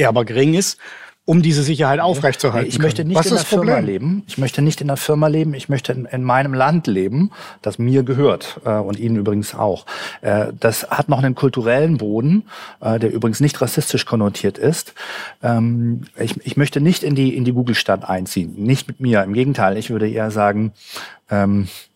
Speaker 3: der aber gering ist, um diese Sicherheit aufrechtzuerhalten.
Speaker 6: Ich möchte nicht Was in einer Firma leben. Ich möchte nicht in einer Firma leben. Ich möchte in, in meinem Land leben, das mir gehört äh, und Ihnen übrigens auch. Äh, das hat noch einen kulturellen Boden, äh, der übrigens nicht rassistisch konnotiert ist. Ähm, ich, ich möchte nicht in die in die Google-Stadt einziehen. Nicht mit mir. Im Gegenteil. Ich würde eher sagen. Ähm, äh,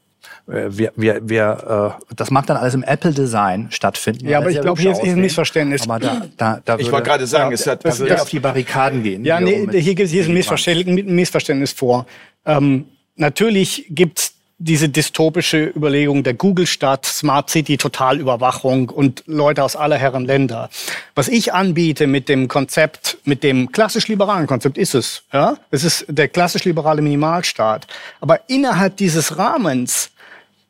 Speaker 6: wir, wir, wir, äh, das mag dann alles im Apple-Design stattfinden.
Speaker 3: Ja, aber ich glaube, hier ist ein Missverständnis. Aber
Speaker 2: da, da, da ich wollte gerade sagen, es hat,
Speaker 6: da würde auf die Barrikaden gehen.
Speaker 3: Ja, nee, hier, gibt, hier ist ein Missverständnis, ein Missverständnis vor. Ähm, natürlich gibt's diese dystopische Überlegung der Google-Stadt, Smart City, Totalüberwachung und Leute aus aller Herren Länder. Was ich anbiete mit dem Konzept, mit dem klassisch-liberalen Konzept ist es. Ja? Es ist der klassisch-liberale Minimalstaat. Aber innerhalb dieses Rahmens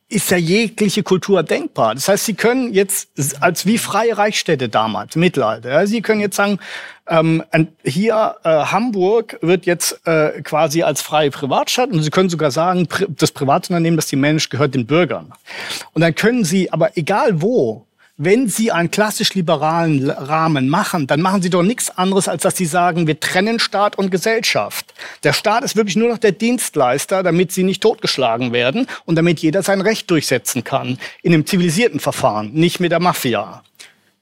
Speaker 3: ist ja jegliche Kultur denkbar. Das heißt, Sie können jetzt als wie freie Reichsstädte damals, Mittelalter, ja, Sie können jetzt sagen, ähm, hier äh, Hamburg wird jetzt äh, quasi als freie Privatstadt und Sie können sogar sagen, das Privatunternehmen, das die Mensch gehört den Bürgern. Und dann können Sie, aber egal wo, wenn Sie einen klassisch liberalen Rahmen machen, dann machen Sie doch nichts anderes, als dass Sie sagen, wir trennen Staat und Gesellschaft. Der Staat ist wirklich nur noch der Dienstleister, damit Sie nicht totgeschlagen werden und damit jeder sein Recht durchsetzen kann. In einem zivilisierten Verfahren, nicht mit der Mafia.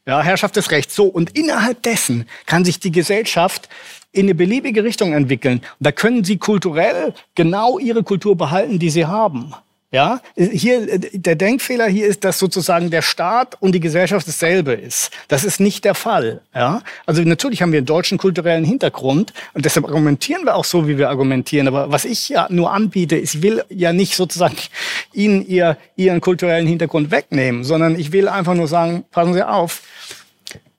Speaker 3: Ja, Herrschaft des Rechts. So, und innerhalb dessen kann sich die Gesellschaft in eine beliebige Richtung entwickeln. Und da können Sie kulturell genau Ihre Kultur behalten, die Sie haben. Ja, hier, der Denkfehler hier ist, dass sozusagen der Staat und die Gesellschaft dasselbe ist. Das ist nicht der Fall. Ja, also natürlich haben wir einen deutschen kulturellen Hintergrund und deshalb argumentieren wir auch so, wie wir argumentieren. Aber was ich ja nur anbiete, ich will ja nicht sozusagen Ihnen ihr, Ihren kulturellen Hintergrund wegnehmen, sondern ich will einfach nur sagen, passen Sie auf,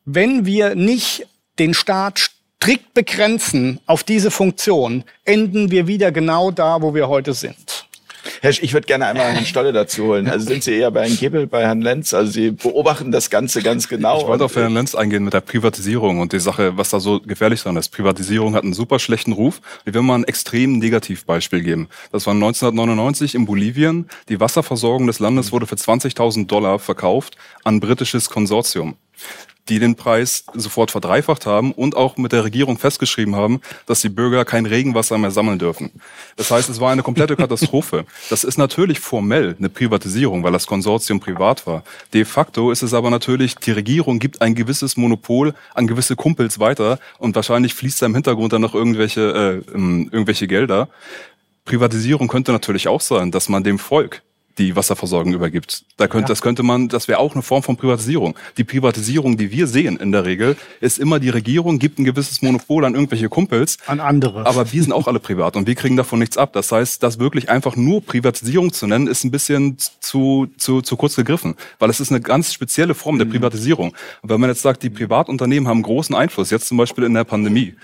Speaker 3: wenn wir nicht den Staat strikt begrenzen auf diese Funktion, enden wir wieder genau da, wo wir heute sind.
Speaker 2: Herr, ich würde gerne einmal Herrn Stolle dazu holen. Also sind Sie eher bei Herrn Gebel, bei Herrn Lenz? Also Sie beobachten das Ganze ganz genau.
Speaker 5: Ich wollte auf Herrn Lenz eingehen mit der Privatisierung und die Sache, was da so gefährlich dran ist. Privatisierung hat einen super schlechten Ruf. Ich will mal ein extrem Negativbeispiel geben. Das war 1999 in Bolivien. Die Wasserversorgung des Landes wurde für 20.000 Dollar verkauft an britisches Konsortium die den Preis sofort verdreifacht haben und auch mit der Regierung festgeschrieben haben, dass die Bürger kein Regenwasser mehr sammeln dürfen. Das heißt, es war eine komplette Katastrophe. Das ist natürlich formell eine Privatisierung, weil das Konsortium privat war. De facto ist es aber natürlich, die Regierung gibt ein gewisses Monopol an gewisse Kumpels weiter und wahrscheinlich fließt da im Hintergrund dann noch irgendwelche, äh, irgendwelche Gelder. Privatisierung könnte natürlich auch sein, dass man dem Volk die Wasserversorgung übergibt. Da könnte, ja. Das könnte man, das wäre auch eine Form von Privatisierung. Die Privatisierung, die wir sehen in der Regel, ist immer die Regierung gibt ein gewisses Monopol an irgendwelche Kumpels.
Speaker 3: An andere.
Speaker 5: Aber wir sind auch alle privat und wir kriegen davon nichts ab. Das heißt, das wirklich einfach nur Privatisierung zu nennen, ist ein bisschen zu, zu, zu kurz gegriffen. Weil es ist eine ganz spezielle Form der mhm. Privatisierung. Und wenn man jetzt sagt, die Privatunternehmen haben großen Einfluss, jetzt zum Beispiel in der Pandemie,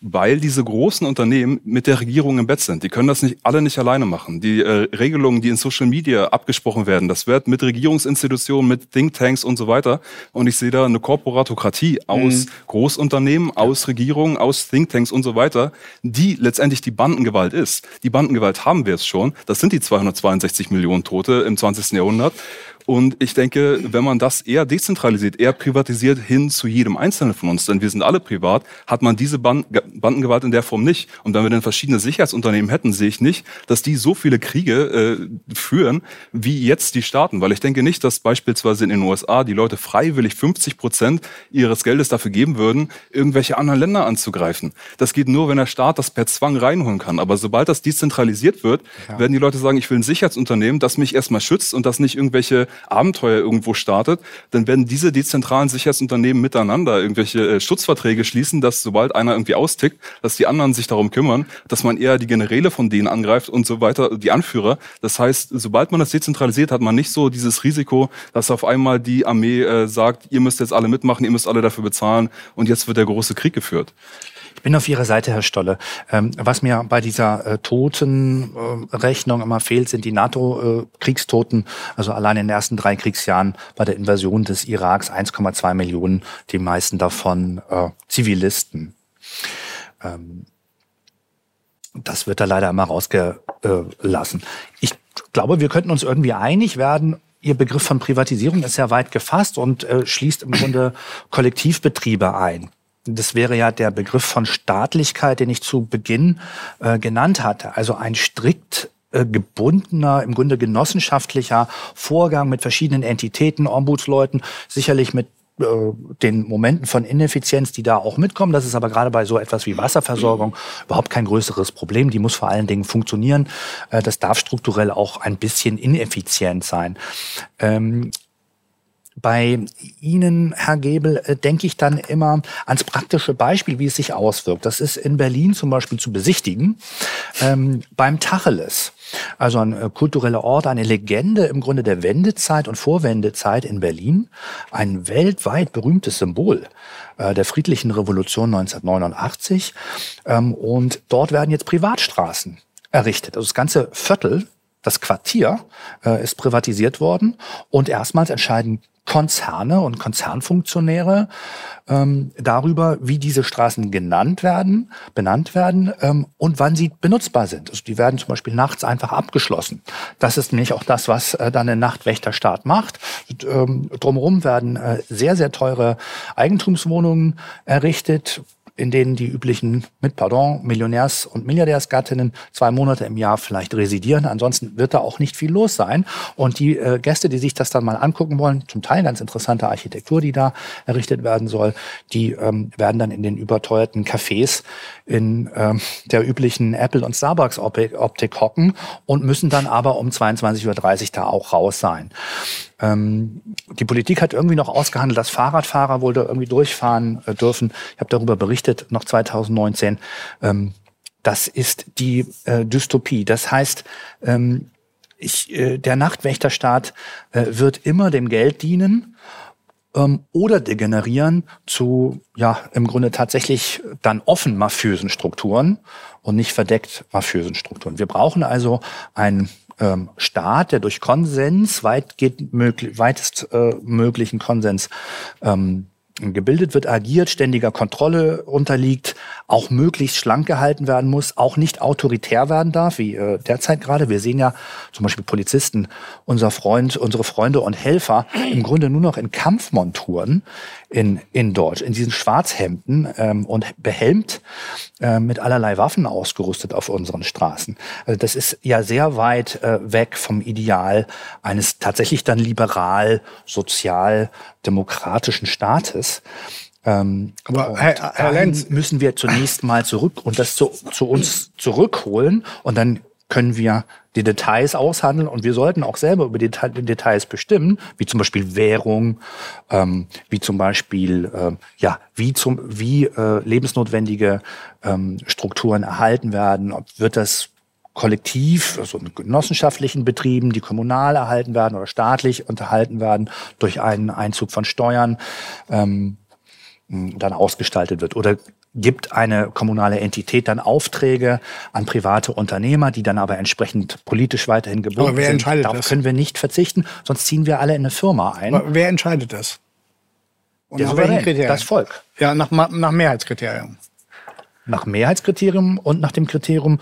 Speaker 5: weil diese großen Unternehmen mit der Regierung im Bett sind. Die können das nicht alle nicht alleine machen. Die äh, Regelungen, die in Social Media abgesprochen werden, das wird mit Regierungsinstitutionen, mit Thinktanks und so weiter. Und ich sehe da eine Korporatokratie aus mhm. Großunternehmen, aus Regierungen, aus Thinktanks und so weiter, die letztendlich die Bandengewalt ist. Die Bandengewalt haben wir es schon. Das sind die 262 Millionen Tote im 20. Jahrhundert. Und ich denke, wenn man das eher dezentralisiert, eher privatisiert hin zu jedem Einzelnen von uns, denn wir sind alle privat, hat man diese Band Bandengewalt in der Form nicht. Und wenn wir dann verschiedene Sicherheitsunternehmen hätten, sehe ich nicht, dass die so viele Kriege äh, führen, wie jetzt die Staaten. Weil ich denke nicht, dass beispielsweise in den USA die Leute freiwillig 50 Prozent ihres Geldes dafür geben würden, irgendwelche anderen Länder anzugreifen. Das geht nur, wenn der Staat das per Zwang reinholen kann. Aber sobald das dezentralisiert wird, ja. werden die Leute sagen, ich will ein Sicherheitsunternehmen, das mich erstmal schützt und das nicht irgendwelche Abenteuer irgendwo startet, dann werden diese dezentralen Sicherheitsunternehmen miteinander irgendwelche äh, Schutzverträge schließen, dass sobald einer irgendwie austickt, dass die anderen sich darum kümmern, dass man eher die Generäle von denen angreift und so weiter, die Anführer. Das heißt, sobald man das dezentralisiert, hat man nicht so dieses Risiko, dass auf einmal die Armee äh, sagt, ihr müsst jetzt alle mitmachen, ihr müsst alle dafür bezahlen und jetzt wird der große Krieg geführt.
Speaker 6: Ich bin auf Ihrer Seite, Herr Stolle. Ähm, was mir bei dieser äh, Totenrechnung äh, immer fehlt, sind die NATO-Kriegstoten. also allein in den ersten drei Kriegsjahren bei der Invasion des Iraks 1,2 Millionen, die meisten davon äh, Zivilisten. Ähm, das wird da leider immer rausgelassen. Ich glaube, wir könnten uns irgendwie einig werden, Ihr Begriff von Privatisierung ist ja weit gefasst und äh, schließt im Grunde Kollektivbetriebe ein. Das wäre ja der Begriff von Staatlichkeit, den ich zu Beginn äh, genannt hatte. Also ein strikt äh, gebundener, im Grunde genossenschaftlicher Vorgang mit verschiedenen Entitäten, Ombudsleuten, sicherlich mit äh, den Momenten von Ineffizienz, die da auch mitkommen. Das ist aber gerade bei so etwas wie Wasserversorgung überhaupt kein größeres Problem. Die muss vor allen Dingen funktionieren. Äh, das darf strukturell auch ein bisschen ineffizient sein. Ähm, bei Ihnen, Herr Gebel, äh, denke ich dann immer ans praktische Beispiel, wie es sich auswirkt. Das ist in Berlin zum Beispiel zu besichtigen. Ähm, beim Tacheles, also ein äh, kultureller Ort, eine Legende im Grunde der Wendezeit und Vorwendezeit in Berlin, ein weltweit berühmtes Symbol äh, der friedlichen Revolution 1989. Ähm, und dort werden jetzt Privatstraßen errichtet. Also das ganze Viertel das Quartier äh, ist privatisiert worden und erstmals entscheiden Konzerne und Konzernfunktionäre ähm, darüber, wie diese Straßen genannt werden, benannt werden ähm, und wann sie benutzbar sind. Also die werden zum Beispiel nachts einfach abgeschlossen. Das ist nämlich auch das, was äh, dann ein Nachtwächterstaat macht. Ähm, drumherum werden äh, sehr, sehr teure Eigentumswohnungen errichtet, in denen die üblichen, mit Pardon, Millionärs- und Milliardärsgattinnen zwei Monate im Jahr vielleicht residieren. Ansonsten wird da auch nicht viel los sein. Und die äh, Gäste, die sich das dann mal angucken wollen, zum Teil ganz interessante Architektur, die da errichtet werden soll, die ähm, werden dann in den überteuerten Cafés in ähm, der üblichen Apple- und Starbucks-Optik hocken und müssen dann aber um 22.30 Uhr da auch raus sein. Ähm, die Politik hat irgendwie noch ausgehandelt, dass Fahrradfahrer wohl da irgendwie durchfahren äh, dürfen. Ich habe darüber berichtet, noch 2019. Ähm, das ist die äh, Dystopie. Das heißt, ähm, ich, äh, der Nachtwächterstaat äh, wird immer dem Geld dienen ähm, oder degenerieren zu, ja, im Grunde tatsächlich dann offen mafiösen Strukturen und nicht verdeckt mafiösen Strukturen. Wir brauchen also ein ähm, Staat, der durch Konsens, weitgehend möglich, weitest äh, möglichen Konsens ähm, gebildet wird, agiert, ständiger Kontrolle unterliegt, auch möglichst schlank gehalten werden muss, auch nicht autoritär werden darf, wie äh, derzeit gerade. Wir sehen ja zum Beispiel Polizisten, unser Freund, unsere Freunde und Helfer im Grunde nur noch in Kampfmonturen in, in Deutsch, in diesen Schwarzhemden ähm, und behelmt äh, mit allerlei Waffen ausgerüstet auf unseren Straßen. Also das ist ja sehr weit äh, weg vom Ideal eines tatsächlich dann liberal, sozial, demokratischen Staates. Ähm,
Speaker 3: Aber Herr, Herr Lenz
Speaker 6: müssen wir zunächst mal zurück und das zu, zu uns zurückholen und dann können wir die Details aushandeln und wir sollten auch selber über die Details bestimmen, wie zum Beispiel Währung, ähm, wie zum Beispiel äh, ja wie zum wie äh, lebensnotwendige ähm, Strukturen erhalten werden, ob wird das kollektiv, also in genossenschaftlichen Betrieben, die kommunal erhalten werden oder staatlich unterhalten werden durch einen Einzug von Steuern. Ähm, dann ausgestaltet wird. Oder gibt eine kommunale Entität dann Aufträge an private Unternehmer, die dann aber entsprechend politisch weiterhin gebunden
Speaker 3: aber wer
Speaker 6: sind.
Speaker 3: Entscheidet
Speaker 6: Darauf
Speaker 3: das?
Speaker 6: können wir nicht verzichten, sonst ziehen wir alle in eine Firma ein.
Speaker 3: Aber wer entscheidet das? Und nach welchen Kriterien?
Speaker 6: das Volk.
Speaker 3: Ja, nach, nach Mehrheitskriterien.
Speaker 6: Nach Mehrheitskriterium und nach dem Kriterium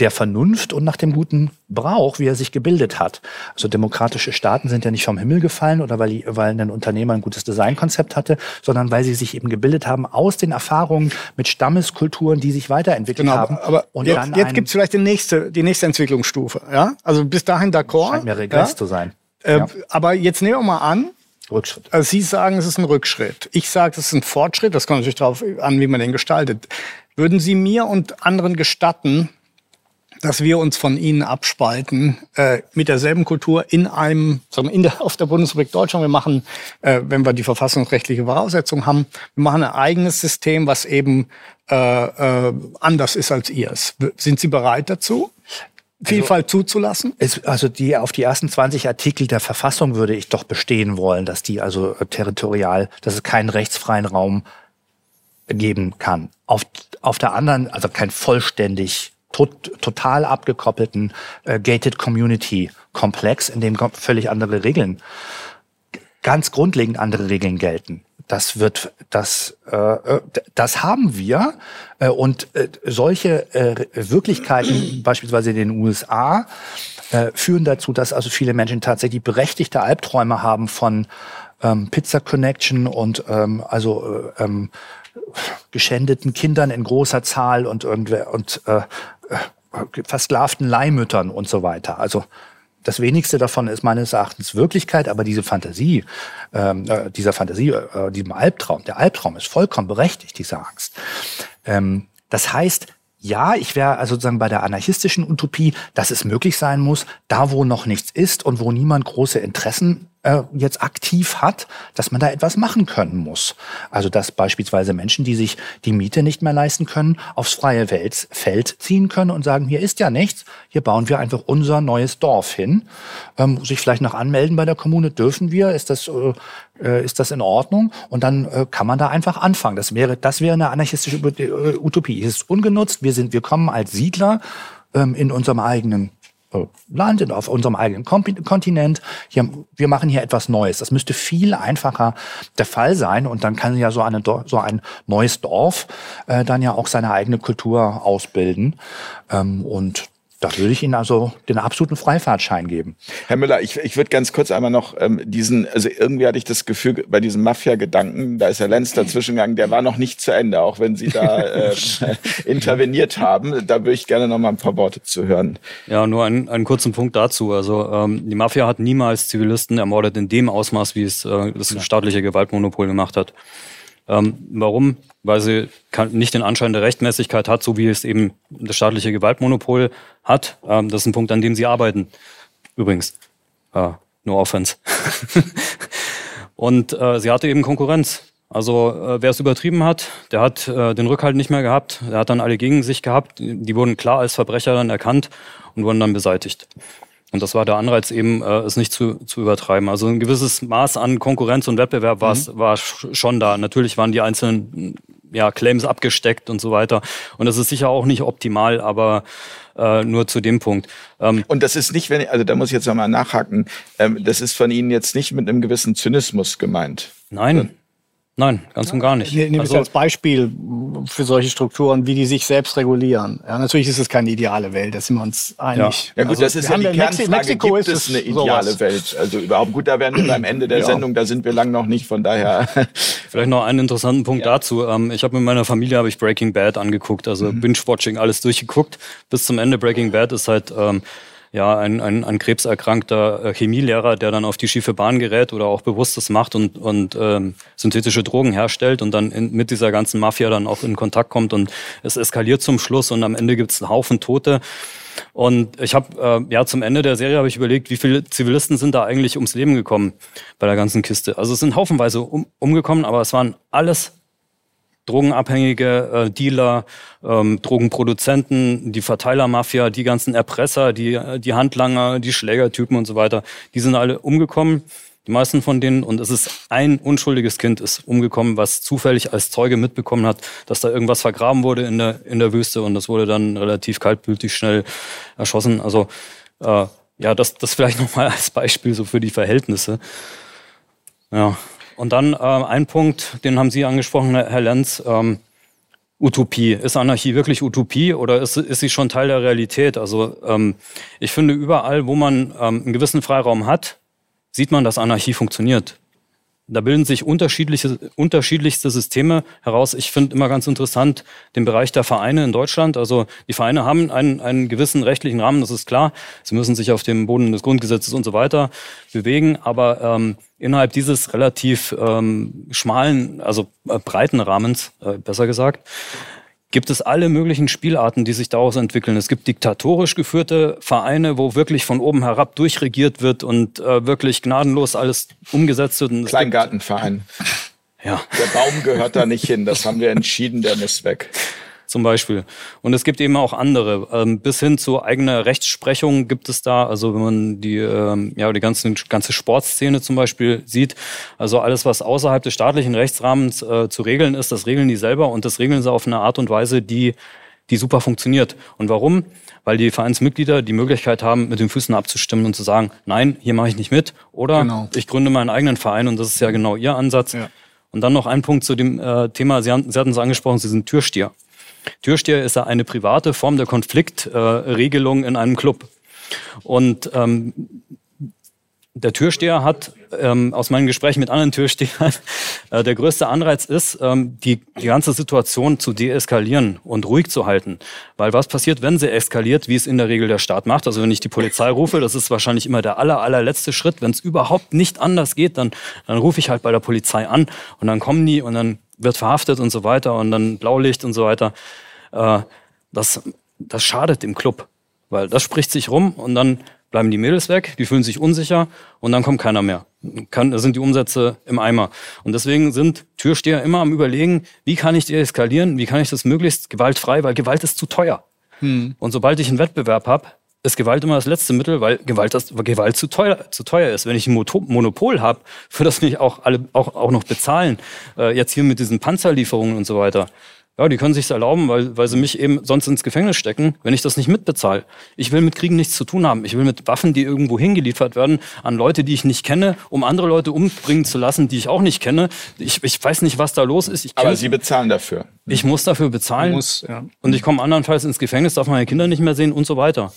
Speaker 6: der Vernunft und nach dem guten Brauch, wie er sich gebildet hat. Also demokratische Staaten sind ja nicht vom Himmel gefallen oder weil, weil ein Unternehmer ein gutes Designkonzept hatte, sondern weil sie sich eben gebildet haben aus den Erfahrungen mit Stammeskulturen, die sich weiterentwickelt
Speaker 3: Genau,
Speaker 6: haben.
Speaker 3: aber, aber
Speaker 6: und
Speaker 3: jetzt, jetzt
Speaker 6: ein-
Speaker 3: gibt's vielleicht die nächste, die nächste Entwicklungsstufe. Ja? Also bis dahin d'accord.
Speaker 6: scheint mir Regress
Speaker 3: ja?
Speaker 6: zu sein.
Speaker 3: Äh,
Speaker 6: Ja.
Speaker 3: Aber jetzt nehmen wir mal an,
Speaker 6: Rückschritt.
Speaker 3: also Sie sagen, es ist ein Rückschritt. Ich sage, es ist ein Fortschritt. Das kommt natürlich darauf an, wie man den gestaltet. Würden Sie mir und anderen gestatten, dass wir uns von Ihnen abspalten äh, mit derselben Kultur in einem, sagen wir, in der, auf der Bundesrepublik Deutschland. Wir machen, äh, wenn wir die verfassungsrechtliche Voraussetzung haben, wir machen ein eigenes System, was eben äh, äh, anders ist als Ihres. Sind Sie bereit dazu, Vielfalt zuzulassen?
Speaker 6: Es, also die auf die ersten 20 Artikel der Verfassung würde ich doch bestehen wollen, dass die also äh, territorial, dass es keinen rechtsfreien Raum geben kann. Auf, auf der anderen, also kein vollständig, tot, total abgekoppelten äh, Gated Community Komplex, in dem völlig andere Regeln, ganz grundlegend andere Regeln gelten. Das wird, das, äh, äh, das haben wir äh, und äh, solche äh, Wirklichkeiten, beispielsweise in den USA, äh, führen dazu, dass also viele Menschen tatsächlich berechtigte Albträume haben von ähm, Pizza Connection und ähm, also äh, ähm, geschändeten Kindern in großer Zahl und irgendwer und äh, äh, versklavten Leihmüttern und so weiter. Also das wenigste davon ist meines Erachtens Wirklichkeit, aber diese Fantasie, ähm, äh, dieser Fantasie, äh, diesem Albtraum, der Albtraum ist vollkommen berechtigt, diese Angst. Ähm, das heißt, ja, ich wäre also sozusagen bei der anarchistischen Utopie, dass es möglich sein muss, da wo noch nichts ist und wo niemand große Interessen äh, jetzt aktiv hat, dass man da etwas machen können muss. Also dass beispielsweise Menschen, die sich die Miete nicht mehr leisten können, aufs freie Welt, Feld ziehen können und sagen, hier ist ja nichts, hier bauen wir einfach unser neues Dorf hin. Ähm, sich vielleicht noch anmelden bei der Kommune, dürfen wir, ist das, äh, äh, ist das in Ordnung? Und dann äh, kann man da einfach anfangen. Das wäre, das wäre eine anarchistische äh, Utopie. Es ist ungenutzt, wir sind, wir kommen als Siedler ähm, in unserem eigenen äh, Land, auf unserem eigenen Kontinent. Hier, wir machen hier etwas Neues. Das müsste viel einfacher der Fall sein. Und dann kann ja so, eine, so ein neues Dorf äh, dann ja auch seine eigene Kultur ausbilden. Ähm, und da würde ich Ihnen also den absoluten Freifahrtschein geben.
Speaker 2: Herr Müller, ich, ich würde ganz kurz einmal noch ähm, diesen, also irgendwie hatte ich das Gefühl, bei diesem Mafia-Gedanken, da ist Herr Lenz dazwischengegangen, der war noch nicht zu Ende, auch wenn Sie da äh, interveniert haben. Da würde ich gerne noch mal ein paar Worte zu hören.
Speaker 4: Ja, nur einen, einen kurzen Punkt dazu. Also ähm, die Mafia hat niemals Zivilisten ermordet in dem Ausmaß, wie es äh, das staatliche Gewaltmonopol gemacht hat. Ähm, warum? Weil sie nicht den Anschein der Rechtmäßigkeit hat, so wie es eben das staatliche Gewaltmonopol hat. Ähm, das ist ein Punkt, an dem sie arbeiten. Übrigens. Äh, no offense. Und äh, sie hatte eben Konkurrenz. Also äh, wer es übertrieben hat, der hat äh, den Rückhalt nicht mehr gehabt. Der hat dann alle gegen sich gehabt. Die wurden klar als Verbrecher dann erkannt und wurden dann beseitigt. Und das war der Anreiz eben, äh, es nicht zu, zu übertreiben. Also ein gewisses Maß an Konkurrenz und Wettbewerb mhm. war schon da. Natürlich waren die einzelnen ja, Claims abgesteckt und so weiter. Und das ist sicher auch nicht optimal, aber äh, nur zu dem Punkt.
Speaker 2: Ähm, und das ist nicht, wenn, also da muss ich jetzt nochmal nachhaken, ähm, das ist von Ihnen jetzt nicht mit einem gewissen Zynismus gemeint.
Speaker 4: Nein, Nein, ganz und gar nicht.
Speaker 3: Nehmen also, als Beispiel für solche Strukturen, wie die sich selbst regulieren. Ja, natürlich ist es keine ideale Welt, da sind wir uns einig.
Speaker 2: Ja, ja gut, also, das ist ja die Kernfrage, Mexiko gibt es eine ideale sowas. Welt? Also überhaupt, gut, da werden wir am Ende der ja. Sendung, da sind wir lang noch nicht, von daher.
Speaker 4: Vielleicht noch einen interessanten Punkt ja. dazu. Ähm, ich habe mit meiner Familie habe ich Breaking Bad angeguckt, also mhm. Binge-Watching, alles durchgeguckt. Bis zum Ende Breaking Bad ist halt... Ähm, ja, ein, ein, ein krebserkrankter äh, Chemielehrer, der dann auf die schiefe Bahn gerät oder auch Bewusstes macht und, und ähm, synthetische Drogen herstellt und dann in, mit dieser ganzen Mafia dann auch in Kontakt kommt und es eskaliert zum Schluss und am Ende gibt es einen Haufen Tote. Und ich habe äh, ja zum Ende der Serie habe ich überlegt, wie viele Zivilisten sind da eigentlich ums Leben gekommen bei der ganzen Kiste. Also es sind haufenweise um, umgekommen, aber es waren alles Drogenabhängige, äh, Dealer, ähm, Drogenproduzenten, die Verteilermafia, die ganzen Erpresser, die, die Handlanger, die Schlägertypen und so weiter, die sind alle umgekommen. Die meisten von denen, und es ist ein unschuldiges Kind, ist umgekommen, was zufällig als Zeuge mitbekommen hat, dass da irgendwas vergraben wurde in der, in der Wüste und das wurde dann relativ kaltblütig schnell erschossen. Also äh, ja, das, das vielleicht nochmal als Beispiel so für die Verhältnisse. Ja. Und dann äh, ein Punkt, den haben Sie angesprochen, Herr Lenz. Ähm, Utopie. Ist Anarchie wirklich Utopie oder ist, ist sie schon Teil der Realität? Also ähm, ich finde, überall, wo man ähm, einen gewissen Freiraum hat, sieht man, dass Anarchie funktioniert. Da bilden sich unterschiedliche, unterschiedlichste Systeme heraus. Ich finde immer ganz interessant den Bereich der Vereine in Deutschland. Also die Vereine haben einen, einen gewissen rechtlichen Rahmen, das ist klar. Sie müssen sich auf dem Boden des Grundgesetzes und so weiter bewegen. Aber ähm, innerhalb dieses relativ ähm, schmalen, also äh, breiten Rahmens, äh, besser gesagt, gibt es alle möglichen Spielarten, die sich daraus entwickeln. Es gibt diktatorisch geführte Vereine, wo wirklich von oben herab durchregiert wird und äh, wirklich gnadenlos alles umgesetzt wird. Und
Speaker 2: Kleingartenverein. Ja. Der Baum gehört da nicht hin. Das haben wir entschieden, der muss weg
Speaker 4: zum Beispiel. Und es gibt eben auch andere. Ähm, bis hin zu eigener Rechtsprechung gibt es da, also wenn man die, ähm, ja, die ganze, ganze Sportszene zum Beispiel sieht, also alles, was außerhalb des staatlichen Rechtsrahmens äh, zu regeln ist, das regeln die selber und das regeln sie auf eine Art und Weise, die, die super funktioniert. Und warum? Weil die Vereinsmitglieder die Möglichkeit haben, mit den Füßen abzustimmen und zu sagen, nein, hier mache ich nicht mit. Oder genau. ich gründe meinen eigenen Verein und das ist ja genau Ihr Ansatz. Ja. Und dann noch ein Punkt zu dem äh, Thema, Sie, haben, Sie hatten es angesprochen, Sie sind Türsteher. Türsteher ist ja eine private Form der Konfliktregelung äh, in einem Club. Und ähm, der Türsteher hat ähm, aus meinen Gesprächen mit anderen Türstehern, äh, der größte Anreiz ist, ähm, die, die ganze Situation zu deeskalieren und ruhig zu halten. Weil was passiert, wenn sie eskaliert, wie es in der Regel der Staat macht? Also wenn ich die Polizei rufe, das ist wahrscheinlich immer der aller, allerletzte Schritt. Wenn es überhaupt nicht anders geht, dann, dann rufe ich halt bei der Polizei an und dann kommen die und dann wird verhaftet und so weiter und dann Blaulicht und so weiter. Äh, das, das schadet dem Club, weil das spricht sich rum und dann bleiben die Mädels weg, die fühlen sich unsicher und dann kommt keiner mehr. Kann, sind die Umsätze im Eimer. Und deswegen sind Türsteher immer am Überlegen, wie kann ich deeskalieren, wie kann ich das möglichst gewaltfrei, weil Gewalt ist zu teuer. Hm. Und sobald ich einen Wettbewerb habe, ist Gewalt immer das letzte Mittel, weil Gewalt, das, Gewalt zu, teuer, zu teuer ist. Wenn ich ein Monopol habe, für das mich auch alle auch, auch noch bezahlen, äh, jetzt hier mit diesen Panzerlieferungen und so weiter, Ja, die können sich's erlauben, weil, weil sie mich eben sonst ins Gefängnis stecken, wenn ich das nicht mitbezahle. Ich will mit Kriegen nichts zu tun haben. Ich will mit Waffen, die irgendwo hingeliefert werden, an Leute, die ich nicht kenne, um andere Leute umbringen zu lassen, die ich auch nicht kenne. Ich, ich weiß nicht, was da los ist. Ich
Speaker 2: Aber Sie bezahlen dafür.
Speaker 4: ich muss dafür bezahlen.
Speaker 3: Muss, ja.
Speaker 4: Und ich komme andernfalls ins Gefängnis, darf meine Kinder nicht mehr sehen und so weiter.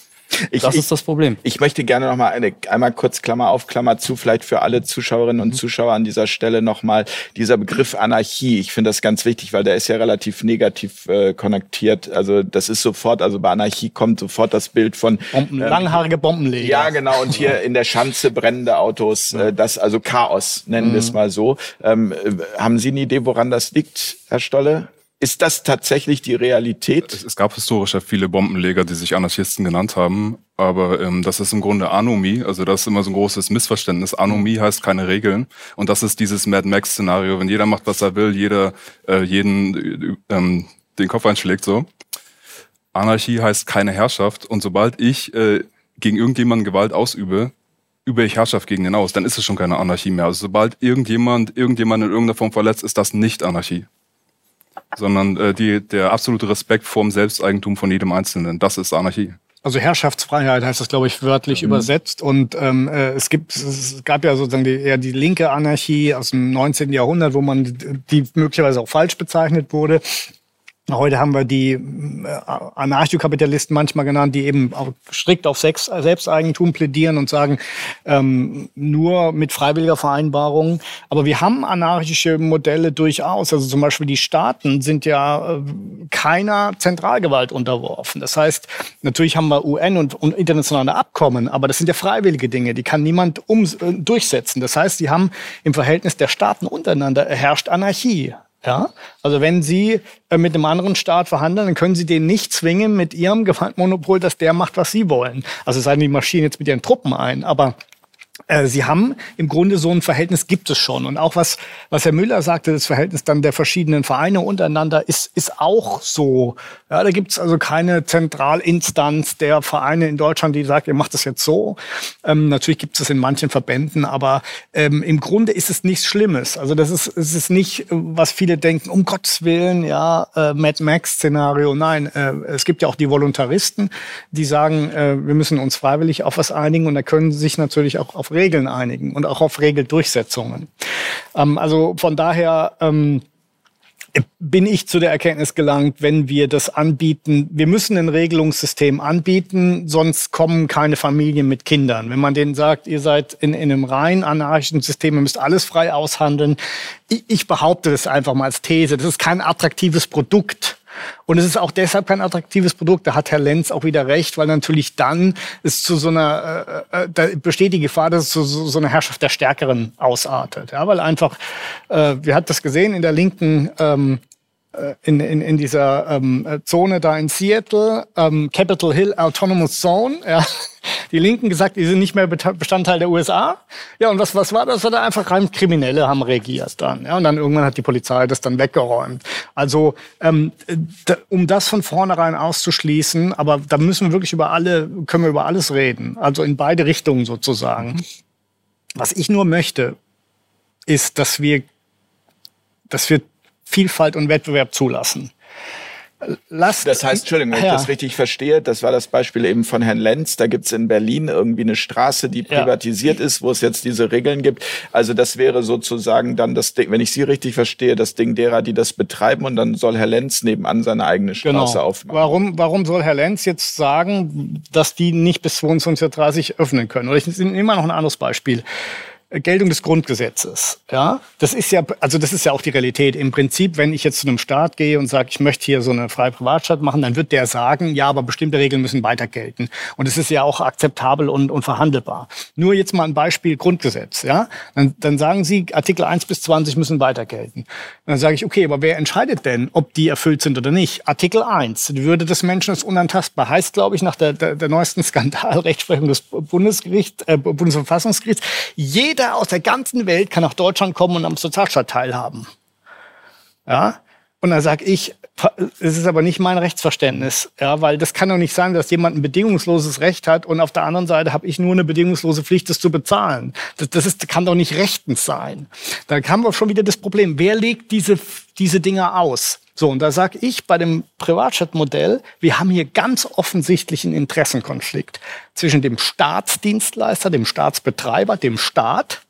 Speaker 2: Ich,
Speaker 4: das
Speaker 2: ich,
Speaker 4: ist das Problem.
Speaker 2: Ich möchte gerne noch mal eine, einmal kurz Klammer auf, Klammer zu, vielleicht für alle Zuschauerinnen und Zuschauer an dieser Stelle noch mal dieser Begriff Anarchie. Ich finde das ganz wichtig, weil der ist ja relativ negativ äh, konnektiert. Also das ist sofort, also bei Anarchie kommt sofort das Bild von
Speaker 3: Bomben,
Speaker 2: ähm,
Speaker 3: langhaarige Bombenleger.
Speaker 2: Ja, genau. Und hier in der Schanze brennende Autos, äh, das also Chaos, nennen wir es mal so. Ähm, äh, haben Sie eine Idee, woran das liegt, Herr Stolle? Ist das tatsächlich die Realität?
Speaker 5: Es, gab historisch ja viele Bombenleger, die sich Anarchisten genannt haben, aber ähm, das ist im Grunde Anomie, also das ist immer so ein großes Missverständnis. Anomie heißt keine Regeln und das ist dieses Mad Max-Szenario, wenn jeder macht, was er will, jeder äh, jeden äh, ähm, den Kopf einschlägt so. Anarchie heißt keine Herrschaft und sobald ich äh, gegen irgendjemanden Gewalt ausübe, übe ich Herrschaft gegen den aus, dann ist es schon keine Anarchie mehr. Also sobald irgendjemand irgendjemand in irgendeiner Form verletzt, ist das nicht Anarchie sondern äh, die, der absolute Respekt vorm Selbsteigentum von jedem Einzelnen. Das ist Anarchie.
Speaker 3: Also Herrschaftsfreiheit heißt das, glaube ich, wörtlich übersetzt. Und ähm, äh, es gibt, es gab ja sozusagen die, eher die linke Anarchie aus dem 19. Jahrhundert, wo man die möglicherweise auch falsch bezeichnet wurde. Heute haben wir die äh, Anarchokapitalisten manchmal genannt, die eben auch strikt auf Sex, Selbsteigentum plädieren und sagen, ähm, nur mit freiwilliger Vereinbarung. Aber wir haben anarchische Modelle durchaus. Also zum Beispiel die Staaten sind ja äh, keiner Zentralgewalt unterworfen. Das heißt, natürlich haben wir UN und, und internationale Abkommen, aber das sind ja freiwillige Dinge, die kann niemand um, äh, durchsetzen. Das heißt, die haben im Verhältnis der Staaten untereinander herrscht Anarchie. Ja, also wenn Sie äh, mit einem anderen Staat verhandeln, dann können Sie den nicht zwingen mit Ihrem Gewaltmonopol, dass der macht, was Sie wollen. Also denn, die marschieren jetzt mit ihren Truppen ein, aber Sie haben im Grunde so ein Verhältnis gibt es schon. Und auch was, was Herr Müller sagte, das Verhältnis dann der verschiedenen Vereine untereinander ist, ist auch so. Ja, da gibt es also keine Zentralinstanz der Vereine in Deutschland, die sagt, ihr macht das jetzt so. Ähm, natürlich gibt es das in manchen Verbänden, aber ähm, im Grunde ist es nichts Schlimmes. Also das ist, es ist nicht, äh, was viele denken, um Gottes Willen, ja, äh, Mad Max-Szenario. Nein, äh, es gibt ja auch die Voluntaristen, die sagen, äh, wir müssen uns freiwillig auf was einigen und da können sich natürlich auch auf Regeln einigen und auch auf Regeldurchsetzungen. Ähm, also von daher ähm, bin ich zu der Erkenntnis gelangt, wenn wir das anbieten, wir müssen ein Regelungssystem anbieten, sonst kommen keine Familien mit Kindern. Wenn man denen sagt, ihr seid in, in einem rein anarchischen System, ihr müsst alles frei aushandeln. Ich, ich behaupte das einfach mal als These. Das ist kein attraktives Produkt. Und es ist auch deshalb kein attraktives Produkt. Da hat Herr Lenz auch wieder recht, weil natürlich dann es zu so einer, äh, äh, da besteht die Gefahr, dass es zu so, so einer Herrschaft der Stärkeren ausartet. Ja, weil einfach, äh, wir hatten das gesehen in der linken, ähm, äh, in, in, in dieser ähm, Zone da in Seattle, ähm, Capitol Hill Autonomous Zone, ja. Die Linken gesagt, die sind nicht mehr Bestandteil der USA. Ja, und was, was war das? War da einfach rein Kriminelle haben regiert dann. Ja, und dann irgendwann hat die Polizei das dann weggeräumt. Also, ähm, um das von vornherein auszuschließen, aber da müssen wir wirklich über alle, können wir über alles reden. Also in beide Richtungen sozusagen. Was ich nur möchte, ist, dass wir, dass wir Vielfalt und Wettbewerb zulassen. Lasst,
Speaker 2: Das heißt, Entschuldigung, wenn ich
Speaker 3: Ja.
Speaker 2: das richtig verstehe, das war das Beispiel eben von Herrn Lenz. Da gibt's in Berlin irgendwie eine Straße, die
Speaker 3: Ja.
Speaker 2: privatisiert ist, wo es jetzt diese Regeln gibt. Also das wäre sozusagen dann das Ding, wenn ich Sie richtig verstehe, das Ding derer, die das betreiben und dann soll Herr Lenz nebenan seine eigene Straße
Speaker 3: Genau.
Speaker 2: aufmachen.
Speaker 3: Warum, warum soll Herr Lenz jetzt sagen, dass die nicht bis 22.30 Uhr öffnen können? Oder ich nehme mal noch ein anderes Beispiel. Geltung des Grundgesetzes. Ja, das ist ja, also das ist ja auch die Realität. Im Prinzip, wenn ich jetzt zu einem Staat gehe und sage, ich möchte hier so eine freie Privatstadt machen, dann wird der sagen, ja, aber bestimmte Regeln müssen weiter gelten. Und es ist ja auch akzeptabel und, und verhandelbar. Nur jetzt mal ein Beispiel Grundgesetz. Ja, dann, dann sagen Sie, Artikel 1 bis 20 müssen weiter gelten. Dann sage ich, okay, aber wer entscheidet denn, ob die erfüllt sind oder nicht? Artikel 1, die Würde des Menschen ist unantastbar. Heißt, glaube ich, nach der, der, der neuesten Skandalrechtsprechung des Bundesgerichts, äh, Bundesverfassungsgerichts, jeder aus der ganzen Welt kann nach Deutschland kommen und am Sozialstaat teilhaben. Ja? Und dann sage ich, es ist aber nicht mein Rechtsverständnis, ja, weil das kann doch nicht sein, dass jemand ein bedingungsloses Recht hat und auf der anderen Seite habe ich nur eine bedingungslose Pflicht, das zu bezahlen. Das, das ist, kann doch nicht rechtens sein. Da haben wir schon wieder das Problem. Wer legt diese, diese Dinge aus? So, und da sage ich bei dem Privatjet-Modell, wir haben hier ganz offensichtlichen Interessenkonflikt zwischen dem Staatsdienstleister, dem Staatsbetreiber, dem Staat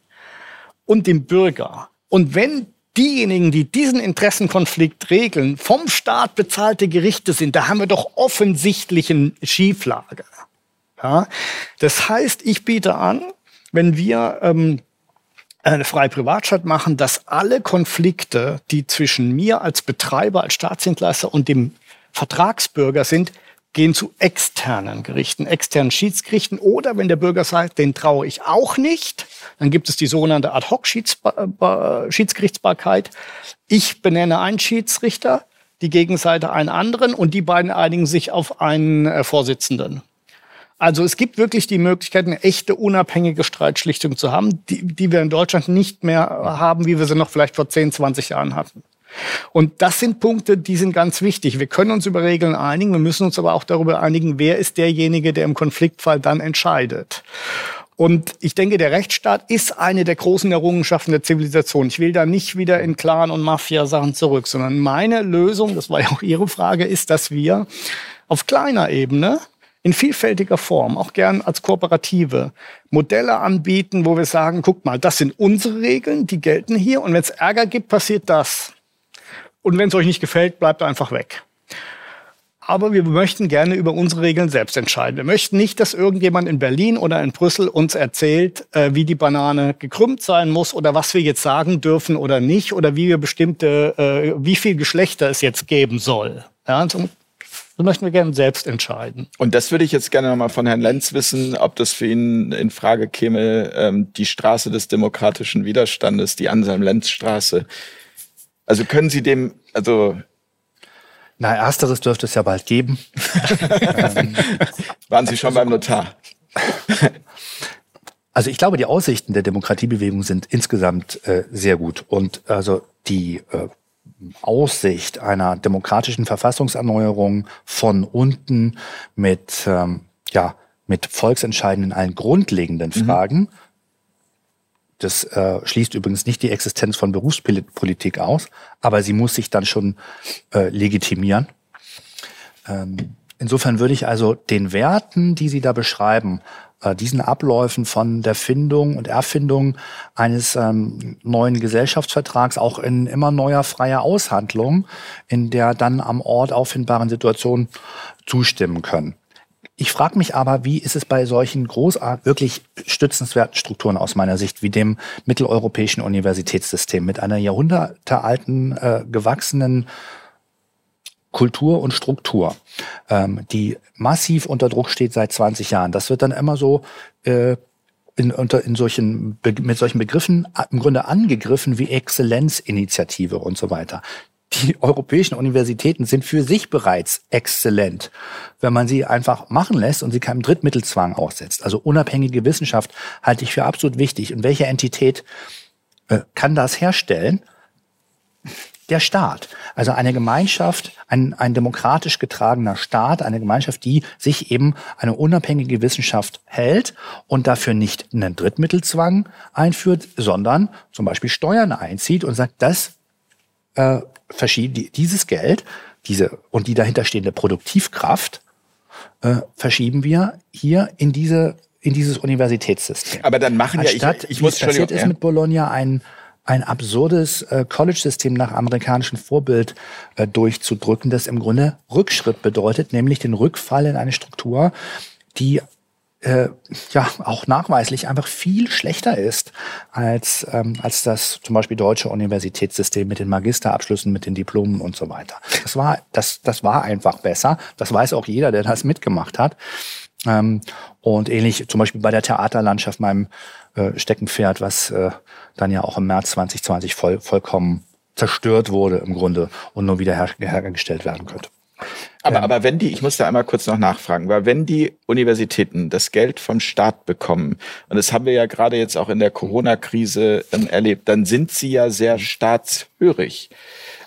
Speaker 3: und dem Bürger. Und wenn diejenigen, die diesen Interessenkonflikt regeln, vom Staat bezahlte Gerichte sind, da haben wir doch offensichtlichen Schieflage. Ja? Das heißt, ich biete an, wenn wir ähm, eine freie Privatstadt machen, dass alle Konflikte, die zwischen mir als Betreiber, als Staatsdienstleister und dem Vertragsbürger sind, gehen zu externen Gerichten, externen Schiedsgerichten. Oder wenn der Bürger sagt, den traue ich auch nicht, dann gibt es die sogenannte Ad-Hoc-Schiedsgerichtsbarkeit. Ich benenne einen Schiedsrichter, die Gegenseite einen anderen und die beiden einigen sich auf einen äh, Vorsitzenden. Also es gibt wirklich die Möglichkeit, eine echte unabhängige Streitschlichtung zu haben, die, die wir in Deutschland nicht mehr haben, wie wir sie noch vielleicht vor 10, 20 Jahren hatten. Und das sind Punkte, die sind ganz wichtig. Wir können uns über Regeln einigen, wir müssen uns aber auch darüber einigen, wer ist derjenige, der im Konfliktfall dann entscheidet. Und ich denke, der Rechtsstaat ist eine der großen Errungenschaften der Zivilisation. Ich will da nicht wieder in Clan- und Mafia-Sachen zurück, sondern meine Lösung, das war ja auch Ihre Frage, ist, dass wir auf kleiner Ebene in vielfältiger Form, auch gern als Kooperative, Modelle anbieten, wo wir sagen, guck mal, das sind unsere Regeln, die gelten hier und wenn es Ärger gibt, passiert das. Und wenn es euch nicht gefällt, bleibt einfach weg. Aber wir möchten gerne über unsere Regeln selbst entscheiden. Wir möchten nicht, dass irgendjemand in Berlin oder in Brüssel uns erzählt, äh, wie die Banane gekrümmt sein muss oder was wir jetzt sagen dürfen oder nicht oder wie wir bestimmte, äh, wie viel Geschlechter es jetzt geben soll. Ja, das möchten wir gerne selbst entscheiden.
Speaker 2: Und das würde ich jetzt gerne nochmal von Herrn Lenz wissen, ob das für ihn in Frage käme, ähm, die Straße des demokratischen Widerstandes, die Anselm-Lenz-Straße. Also können Sie dem, also
Speaker 6: na, ersteres dürfte es ja bald geben.
Speaker 2: Waren Sie schon beim Notar?
Speaker 6: Also ich glaube, die Aussichten der Demokratiebewegung sind insgesamt äh, sehr gut. Und also die äh, Aussicht einer demokratischen Verfassungserneuerung von unten mit, ähm, ja, mit Volksentscheiden in allen grundlegenden mhm. Fragen. Mhm. Das äh, schließt übrigens nicht die Existenz von Berufspolitik aus, aber sie muss sich dann schon äh, legitimieren. Ähm, insofern würde ich also den Werten, die Sie da beschreiben, diesen Abläufen von der Findung und Erfindung eines ähm, neuen Gesellschaftsvertrags auch in immer neuer freier Aushandlung, in der dann am Ort auffindbaren Situationen zustimmen können. Ich frage mich aber, wie ist es bei solchen großartig, wirklich stützenswerten Strukturen aus meiner Sicht, wie dem mitteleuropäischen Universitätssystem mit einer jahrhundertealten, äh, gewachsenen Kultur und Struktur, ähm, die massiv unter Druck steht seit 20 Jahren. Das wird dann immer so äh, in, unter, in solchen, mit solchen Begriffen im Grunde angegriffen wie Exzellenzinitiative und so weiter. Die europäischen Universitäten sind für sich bereits exzellent, wenn man sie einfach machen lässt und sie keinem Drittmittelzwang aussetzt. Also unabhängige Wissenschaft halte ich für absolut wichtig. Und welche Entität äh, kann das herstellen? Der Staat. Also eine Gemeinschaft, ein, ein demokratisch getragener Staat, eine Gemeinschaft, die sich eben eine unabhängige Wissenschaft hält und dafür nicht einen Drittmittelzwang einführt, sondern zum Beispiel Steuern einzieht und sagt, das äh, verschieben, dieses Geld, diese und die dahinterstehende Produktivkraft äh, verschieben wir hier in diese in dieses Universitätssystem.
Speaker 2: Aber dann machen
Speaker 6: Anstatt,
Speaker 2: ja ich,
Speaker 6: ich muss passiert ist mit Bologna ein ein absurdes äh, College-System nach amerikanischem Vorbild äh, durchzudrücken, das im Grunde Rückschritt bedeutet, nämlich den Rückfall in eine Struktur, die äh, ja auch nachweislich einfach viel schlechter ist als, ähm, als das zum Beispiel deutsche Universitätssystem mit den Magisterabschlüssen, mit den Diplomen und so weiter. Das war, das, das war einfach besser. Das weiß auch jeder, der das mitgemacht hat. Ähm, und ähnlich zum Beispiel bei der Theaterlandschaft, meinem äh, Steckenpferd, was äh, dann ja auch im März 2020 voll, vollkommen zerstört wurde im Grunde und nur wieder her hergestellt werden könnte.
Speaker 2: Aber, ähm, aber wenn die, ich muss da einmal kurz noch nachfragen, weil wenn die Universitäten das Geld vom Staat bekommen, und das haben wir ja gerade jetzt auch in der Corona-Krise ähm, erlebt, dann sind sie ja sehr staatshörig.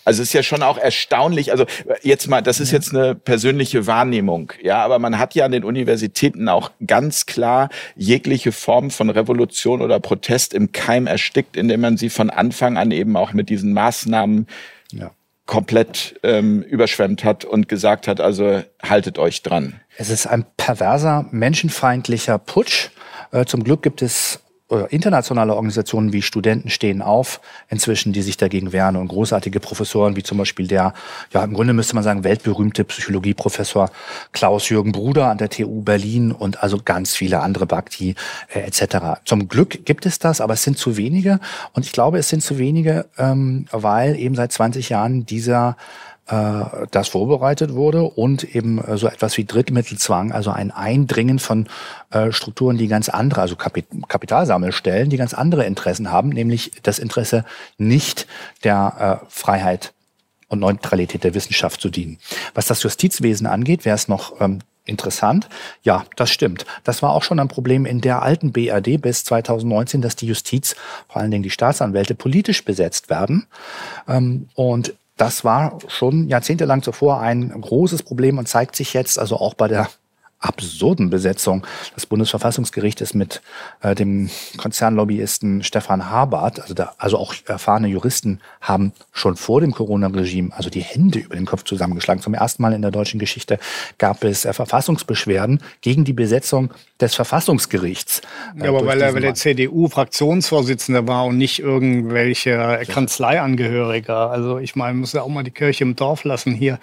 Speaker 2: Also es ist ja schon auch erstaunlich. Also jetzt mal, das ist jetzt eine persönliche Wahrnehmung, ja, aber man hat ja an den Universitäten auch ganz klar jegliche Form von Revolution oder Protest im Keim erstickt, indem man sie von Anfang an eben auch mit diesen Maßnahmen ja komplett ähm, überschwemmt hat und gesagt hat, also haltet euch dran.
Speaker 6: Es ist ein perverser, menschenfeindlicher Putsch. Äh, zum Glück gibt es internationale Organisationen wie Studenten stehen auf inzwischen, die sich dagegen wehren und großartige Professoren wie zum Beispiel der, ja im Grunde müsste man sagen, weltberühmte Psychologieprofessor Klaus-Jürgen Bruder an der TU Berlin und also ganz viele andere Bakti äh, etc. Zum Glück gibt es das, aber es sind zu wenige und ich glaube, es sind zu wenige, ähm, weil eben seit 20 Jahren dieser das vorbereitet wurde und eben äh, so etwas wie Drittmittelzwang, also ein Eindringen von äh, Strukturen, die ganz andere, also Kapit Kapitalsammelstellen, die ganz andere Interessen haben, nämlich das Interesse nicht der Freiheit und Neutralität der Wissenschaft zu dienen. Was das Justizwesen angeht, wäre es noch ähm, interessant. Ja, das stimmt. Das war auch schon ein Problem in der alten BRD bis 2019, dass die Justiz, vor allen Dingen die Staatsanwälte, politisch besetzt werden. Ähm, und das war schon jahrzehntelang zuvor ein großes Problem und zeigt sich jetzt also auch bei der absurden Besetzung des Bundesverfassungsgerichtes mit äh, dem Konzernlobbyisten Stefan Habart, also, da, also auch erfahrene Juristen haben schon vor dem Corona-Regime also die Hände über den Kopf zusammengeschlagen. Zum ersten Mal in der deutschen Geschichte gab es äh, Verfassungsbeschwerden gegen die Besetzung des Verfassungsgerichts.
Speaker 3: Äh, ja, aber weil er der CDU-Fraktionsvorsitzender war und nicht irgendwelche Kanzleiangehöriger. Also ich meine, muss ja auch mal die Kirche im Dorf lassen hier.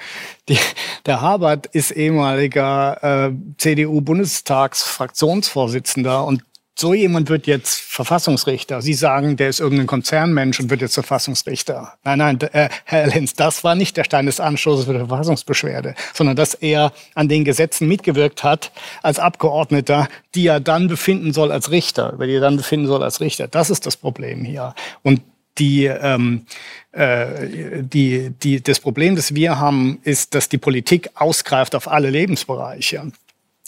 Speaker 3: Die, der Habert ist ehemaliger äh, CDU-Bundestagsfraktionsvorsitzender und so jemand wird jetzt Verfassungsrichter. Sie sagen, der ist irgendein Konzernmensch und wird jetzt Verfassungsrichter. Nein, nein, äh, Herr Lenz, das war nicht der Stein des Anstoßes für die Verfassungsbeschwerde, sondern dass er an den Gesetzen mitgewirkt hat als Abgeordneter, die er dann befinden soll als Richter, über die er dann befinden soll als Richter. Das ist das Problem hier. Und die, ähm, äh, die, die, das Problem, das wir haben, ist, dass die Politik ausgreift auf alle Lebensbereiche.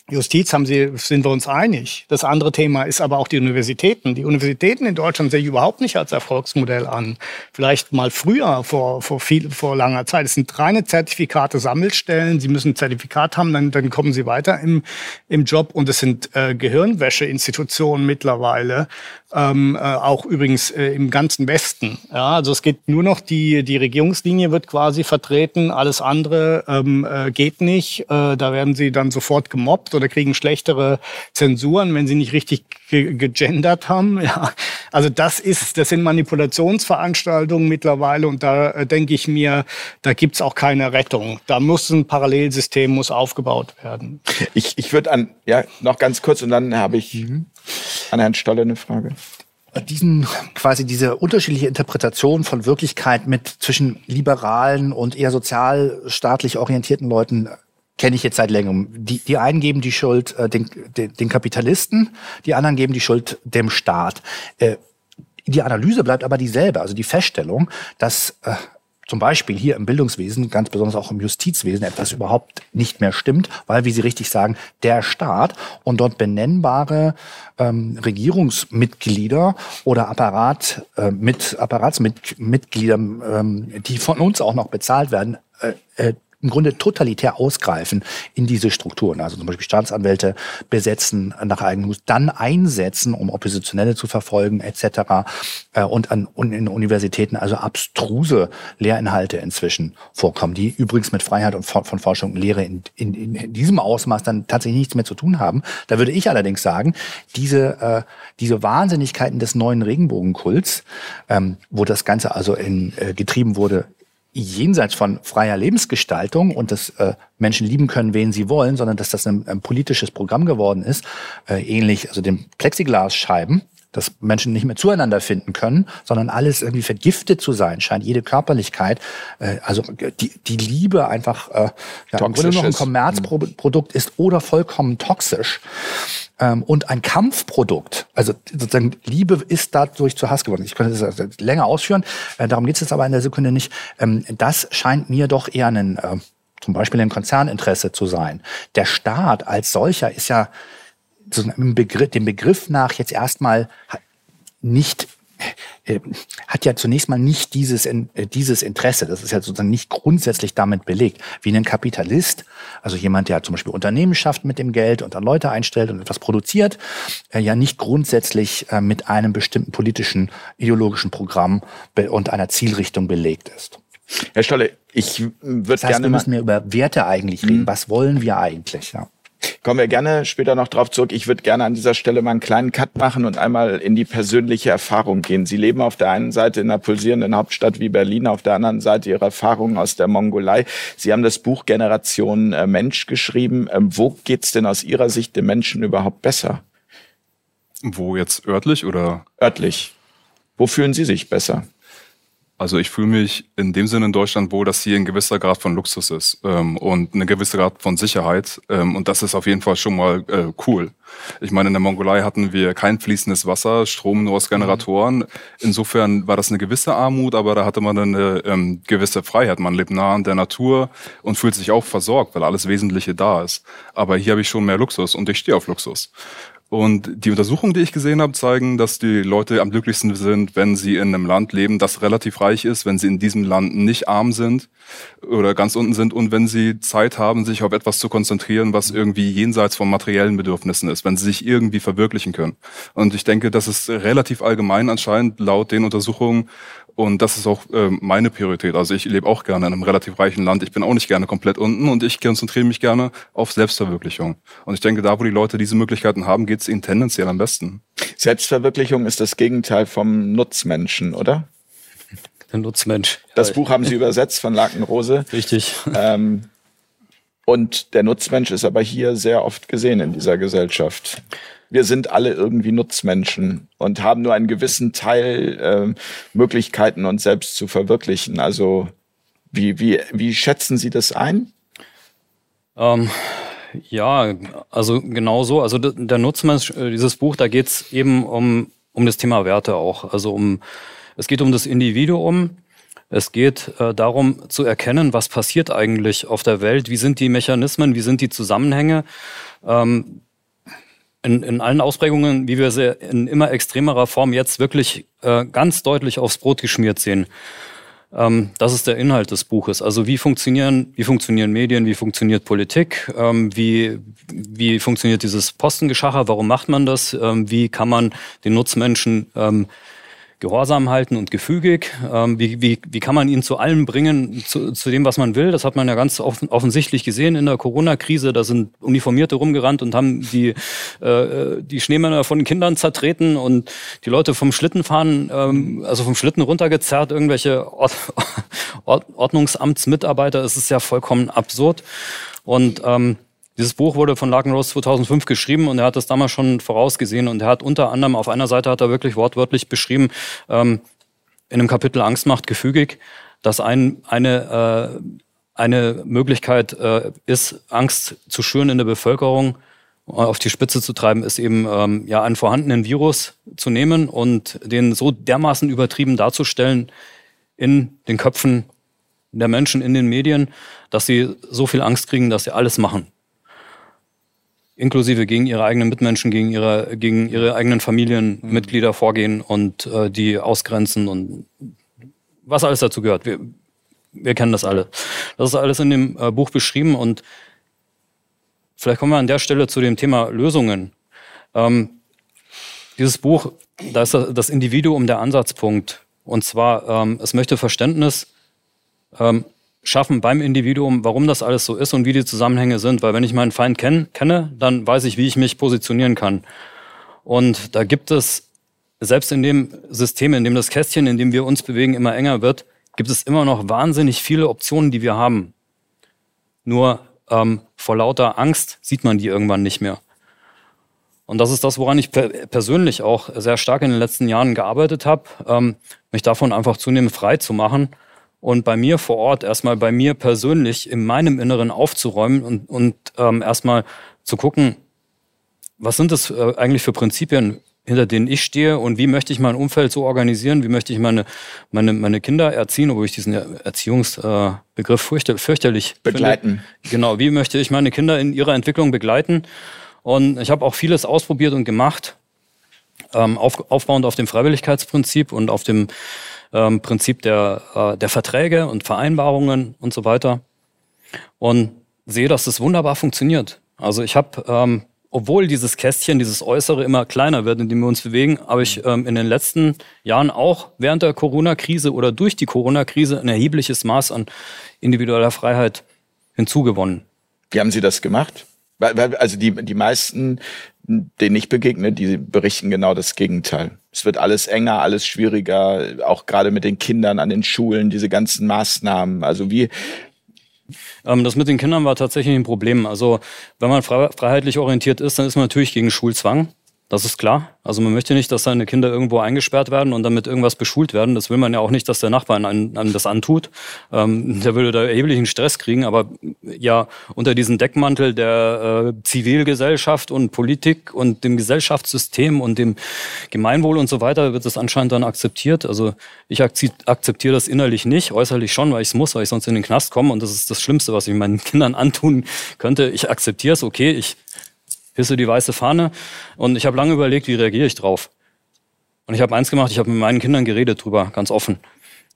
Speaker 3: Justiz haben Sie, sind wir uns einig. Das andere Thema ist aber auch die Universitäten. Die Universitäten in Deutschland sehe ich überhaupt nicht als Erfolgsmodell an. Vielleicht mal früher, vor, vor, viel, vor langer Zeit. Es sind reine Zertifikate, Sammelstellen. Sie müssen ein Zertifikat haben, dann, dann kommen Sie weiter im, im Job. Und es sind äh, Gehirnwäscheinstitutionen mittlerweile, ähm, äh, auch übrigens äh, im ganzen Westen. Ja, also es geht nur noch die, die Regierungslinie wird quasi vertreten. Alles andere ähm, äh, geht nicht. Äh, da werden Sie dann sofort gemobbt oder kriegen schlechtere Zensuren, wenn sie nicht richtig ge gegendert haben. Ja. Also das ist, das sind Manipulationsveranstaltungen mittlerweile und da äh, denke ich mir, da gibt's auch keine Rettung. Da muss ein Parallelsystem muss aufgebaut werden.
Speaker 2: Ich, ich würde an, ja, noch ganz kurz und dann habe ich mhm. An Herrn Stolle eine Frage
Speaker 6: diesen quasi diese unterschiedliche Interpretation von Wirklichkeit mit zwischen liberalen und eher sozialstaatlich orientierten Leuten kenne ich jetzt seit längerem. Die, die einen geben die Schuld äh, den, den, den Kapitalisten, die anderen geben die Schuld dem Staat. Äh, die Analyse bleibt aber dieselbe, also die Feststellung, dass äh, zum Beispiel hier im Bildungswesen, ganz besonders auch im Justizwesen, etwas überhaupt nicht mehr stimmt, weil, wie Sie richtig sagen, der Staat und dort benennbare ähm, Regierungsmitglieder oder Apparat äh, mit Apparatsmitgliedern, ähm, die von uns auch noch bezahlt werden, äh, äh, im Grunde totalitär ausgreifen in diese Strukturen. Also zum Beispiel Staatsanwälte besetzen nach eigenem Hus, dann einsetzen, um Oppositionelle zu verfolgen etc. Äh, und an und in Universitäten also abstruse Lehrinhalte inzwischen vorkommen, die übrigens mit Freiheit und von Forschung und Lehre in, in, in diesem Ausmaß dann tatsächlich nichts mehr zu tun haben. Da würde ich allerdings sagen, diese, äh, diese Wahnsinnigkeiten des neuen Regenbogenkults, ähm, wo das Ganze also in, äh, getrieben wurde jenseits von freier Lebensgestaltung und dass äh, Menschen lieben können, wen sie wollen, sondern dass das ein, ein politisches Programm geworden ist, äh, ähnlich also den Plexiglasscheiben, dass Menschen nicht mehr zueinander finden können, sondern alles irgendwie vergiftet zu sein scheint. Jede Körperlichkeit, äh, also die, die Liebe einfach äh, ja, im Grunde noch ein Kommerzprodukt ist oder vollkommen toxisch ähm, und ein Kampfprodukt. Also sozusagen Liebe ist dadurch zu Hass geworden. Ich könnte das länger ausführen, äh, darum geht es jetzt aber in der Sekunde nicht. Ähm, das scheint mir doch eher ein, äh, zum Beispiel ein Konzerninteresse zu sein. Der Staat als solcher ist ja im Begriff, dem Begriff nach jetzt erstmal nicht äh, hat ja zunächst mal nicht dieses, äh, dieses Interesse. Das ist ja sozusagen nicht grundsätzlich damit belegt. Wie ein Kapitalist, also jemand, der zum Beispiel Unternehmen schafft mit dem Geld und dann Leute einstellt und etwas produziert, äh, ja nicht grundsätzlich mit einem bestimmten politischen, ideologischen Programm und einer Zielrichtung belegt ist.
Speaker 2: Herr Stolle, ich würde
Speaker 6: Das heißt,
Speaker 2: gerne
Speaker 6: wir müssen ja über Werte eigentlich reden.
Speaker 2: Mhm.
Speaker 6: Was wollen wir eigentlich? Ja.
Speaker 2: Kommen wir gerne später noch drauf zurück. Ich würde gerne an dieser Stelle mal einen kleinen Cut machen und einmal in die persönliche Erfahrung gehen. Sie leben auf der einen Seite in einer pulsierenden Hauptstadt wie Berlin, auf der anderen Seite Ihre Erfahrungen aus der Mongolei. Sie haben das Buch Generation äh, Mensch geschrieben. Ähm, wo geht's denn aus Ihrer Sicht dem Menschen überhaupt besser?
Speaker 5: Wo jetzt örtlich oder?
Speaker 2: Örtlich. Wo fühlen Sie sich besser?
Speaker 5: Also ich fühle mich in dem Sinne in Deutschland wohl, dass hier ein gewisser Grad von Luxus ist ähm, und eine gewisse Grad von Sicherheit. Ähm, und das ist auf jeden Fall schon mal äh, cool. Ich meine, in der Mongolei hatten wir kein fließendes Wasser, Strom nur aus Generatoren. Insofern war das eine gewisse Armut, aber da hatte man eine ähm, gewisse Freiheit. Man lebt nah an der Natur und fühlt sich auch versorgt, weil alles Wesentliche da ist. Aber hier habe ich schon mehr Luxus und ich stehe auf Luxus. Und die Untersuchungen, die ich gesehen habe, zeigen, dass die Leute am glücklichsten sind, wenn sie in einem Land leben, das relativ reich ist, wenn sie in diesem Land nicht arm sind oder ganz unten sind und wenn sie Zeit haben, sich auf etwas zu konzentrieren, was irgendwie jenseits von materiellen Bedürfnissen ist, wenn sie sich irgendwie verwirklichen können. Und ich denke, das ist relativ allgemein anscheinend laut den Untersuchungen und das ist auch ähm, meine Priorität. Also ich lebe auch gerne in einem relativ reichen Land. Ich bin auch nicht gerne komplett unten und ich konzentriere mich gerne auf Selbstverwirklichung. Und ich denke, da, wo die Leute diese Möglichkeiten haben, geht es ihnen tendenziell am besten.
Speaker 2: Selbstverwirklichung ist das Gegenteil vom Nutzmenschen, oder?
Speaker 4: Der Nutzmensch.
Speaker 2: Das Buch haben Sie übersetzt von Lakenrose.
Speaker 4: Richtig.
Speaker 2: Ähm, und der Nutzmensch ist aber hier sehr oft gesehen in dieser Gesellschaft. Wir sind alle irgendwie Nutzmenschen und haben nur einen gewissen Teil ähm, Möglichkeiten, uns selbst zu verwirklichen. Also wie, wie, wie schätzen Sie das ein?
Speaker 4: Ähm, ja, also genau so. Also der Nutzmensch, äh, dieses Buch, da geht's eben um, um das Thema Werte auch. Also um es geht um das Individuum. Es geht äh, darum zu erkennen, was passiert eigentlich auf der Welt, wie sind die Mechanismen, wie sind die Zusammenhänge. Ähm, in, in allen Ausprägungen, wie wir sie in immer extremerer Form jetzt wirklich äh, ganz deutlich aufs Brot geschmiert sehen. Ähm, das ist der Inhalt des Buches. Also wie funktionieren, wie funktionieren Medien, wie funktioniert Politik, ähm, wie, wie funktioniert dieses Postengeschacher, warum macht man das, ähm, wie kann man den Nutzmenschen ähm, gehorsam halten und gefügig, ähm, wie, wie, wie kann man ihn zu allem bringen, zu, zu dem, was man will. Das hat man ja ganz offen, offensichtlich gesehen in der Corona-Krise. Da sind Uniformierte rumgerannt und haben die, äh, die Schneemänner von Kindern zertreten und die Leute vom Schlittenfahren, ähm, also vom Schlitten runtergezerrt, irgendwelche Ord Ordnungsamtsmitarbeiter. Es ist ja vollkommen absurd. Und ähm, dieses Buch wurde von Lakenrose 2005 geschrieben und er hat das damals schon vorausgesehen und er hat unter anderem auf einer Seite hat er wirklich wortwörtlich beschrieben, ähm, in einem Kapitel Angst macht gefügig, dass ein, eine, äh, eine Möglichkeit äh, ist, Angst zu schüren in der Bevölkerung, äh, auf die Spitze zu treiben, ist eben ähm, ja einen vorhandenen Virus zu nehmen und den so dermaßen übertrieben darzustellen in den Köpfen der Menschen in den Medien, dass sie so viel Angst kriegen, dass sie alles machen inklusive gegen ihre eigenen Mitmenschen, gegen ihre, gegen ihre eigenen Familienmitglieder vorgehen und äh, die ausgrenzen und was alles dazu gehört. Wir, wir kennen das alle. Das ist alles in dem äh, Buch beschrieben und vielleicht kommen wir an der Stelle zu dem Thema Lösungen. Ähm, dieses Buch, da ist das Individuum der Ansatzpunkt. Und zwar, ähm, es möchte Verständnis ähm, schaffen beim Individuum, warum das alles so ist und wie die Zusammenhänge sind. Weil wenn ich meinen Feind kenn, kenne, dann weiß ich, wie ich mich positionieren kann. Und da gibt es, selbst in dem System, in dem das Kästchen, in dem wir uns bewegen, immer enger wird, gibt es immer noch wahnsinnig viele Optionen, die wir haben. Nur ähm, vor lauter Angst sieht man die irgendwann nicht mehr. Und das ist das, woran ich per persönlich auch sehr stark in den letzten Jahren gearbeitet habe, ähm, mich davon einfach zunehmend frei zu machen und bei mir vor Ort erstmal bei mir persönlich in meinem Inneren aufzuräumen und, und ähm, erstmal zu gucken, was sind das äh, eigentlich für Prinzipien, hinter denen ich stehe und wie möchte ich mein Umfeld so organisieren, wie möchte ich meine, meine, meine Kinder erziehen, obwohl ich diesen Erziehungsbegriff fürchter, fürchterlich
Speaker 2: Begleiten.
Speaker 4: Finde. Genau, wie möchte ich meine Kinder in ihrer Entwicklung begleiten? Und ich habe auch vieles ausprobiert und gemacht, ähm, auf, aufbauend auf dem Freiwilligkeitsprinzip und auf dem ähm, Prinzip der, äh, der Verträge und Vereinbarungen und so weiter. Und sehe, dass das wunderbar funktioniert. Also ich habe ähm, obwohl dieses Kästchen, dieses Äußere immer kleiner wird, in dem wir uns bewegen, habe ich ähm, in den letzten Jahren auch während der Corona-Krise oder durch die Corona-Krise ein erhebliches Maß an individueller Freiheit hinzugewonnen.
Speaker 2: Wie haben Sie das gemacht? Also die, die meisten, denen ich begegne, die berichten genau das Gegenteil. Es wird alles enger, alles schwieriger, auch gerade mit den Kindern an den Schulen, diese ganzen Maßnahmen. Also wie,
Speaker 4: ähm, das mit den Kindern war tatsächlich ein Problem. Also wenn man freiheitlich orientiert ist, dann ist man natürlich gegen Schulzwang. Das ist klar. Also man möchte nicht, dass seine Kinder irgendwo eingesperrt werden und damit irgendwas beschult werden. Das will man ja auch nicht, dass der Nachbar einem, einem das antut. Ähm, der würde da erheblichen Stress kriegen. Aber ja, unter diesem Deckmantel der äh, Zivilgesellschaft und Politik und dem Gesellschaftssystem und dem Gemeinwohl und so weiter wird das anscheinend dann akzeptiert. Also ich akzeptiere das innerlich nicht, äußerlich schon, weil ich es muss, weil ich sonst in den Knast komme. Und das ist das Schlimmste, was ich meinen Kindern antun könnte. Ich akzeptiere es, okay, ich hisse die weiße Fahne. Und ich habe lange überlegt, wie reagiere ich drauf. Und ich habe eins gemacht, ich habe mit meinen Kindern geredet drüber, ganz offen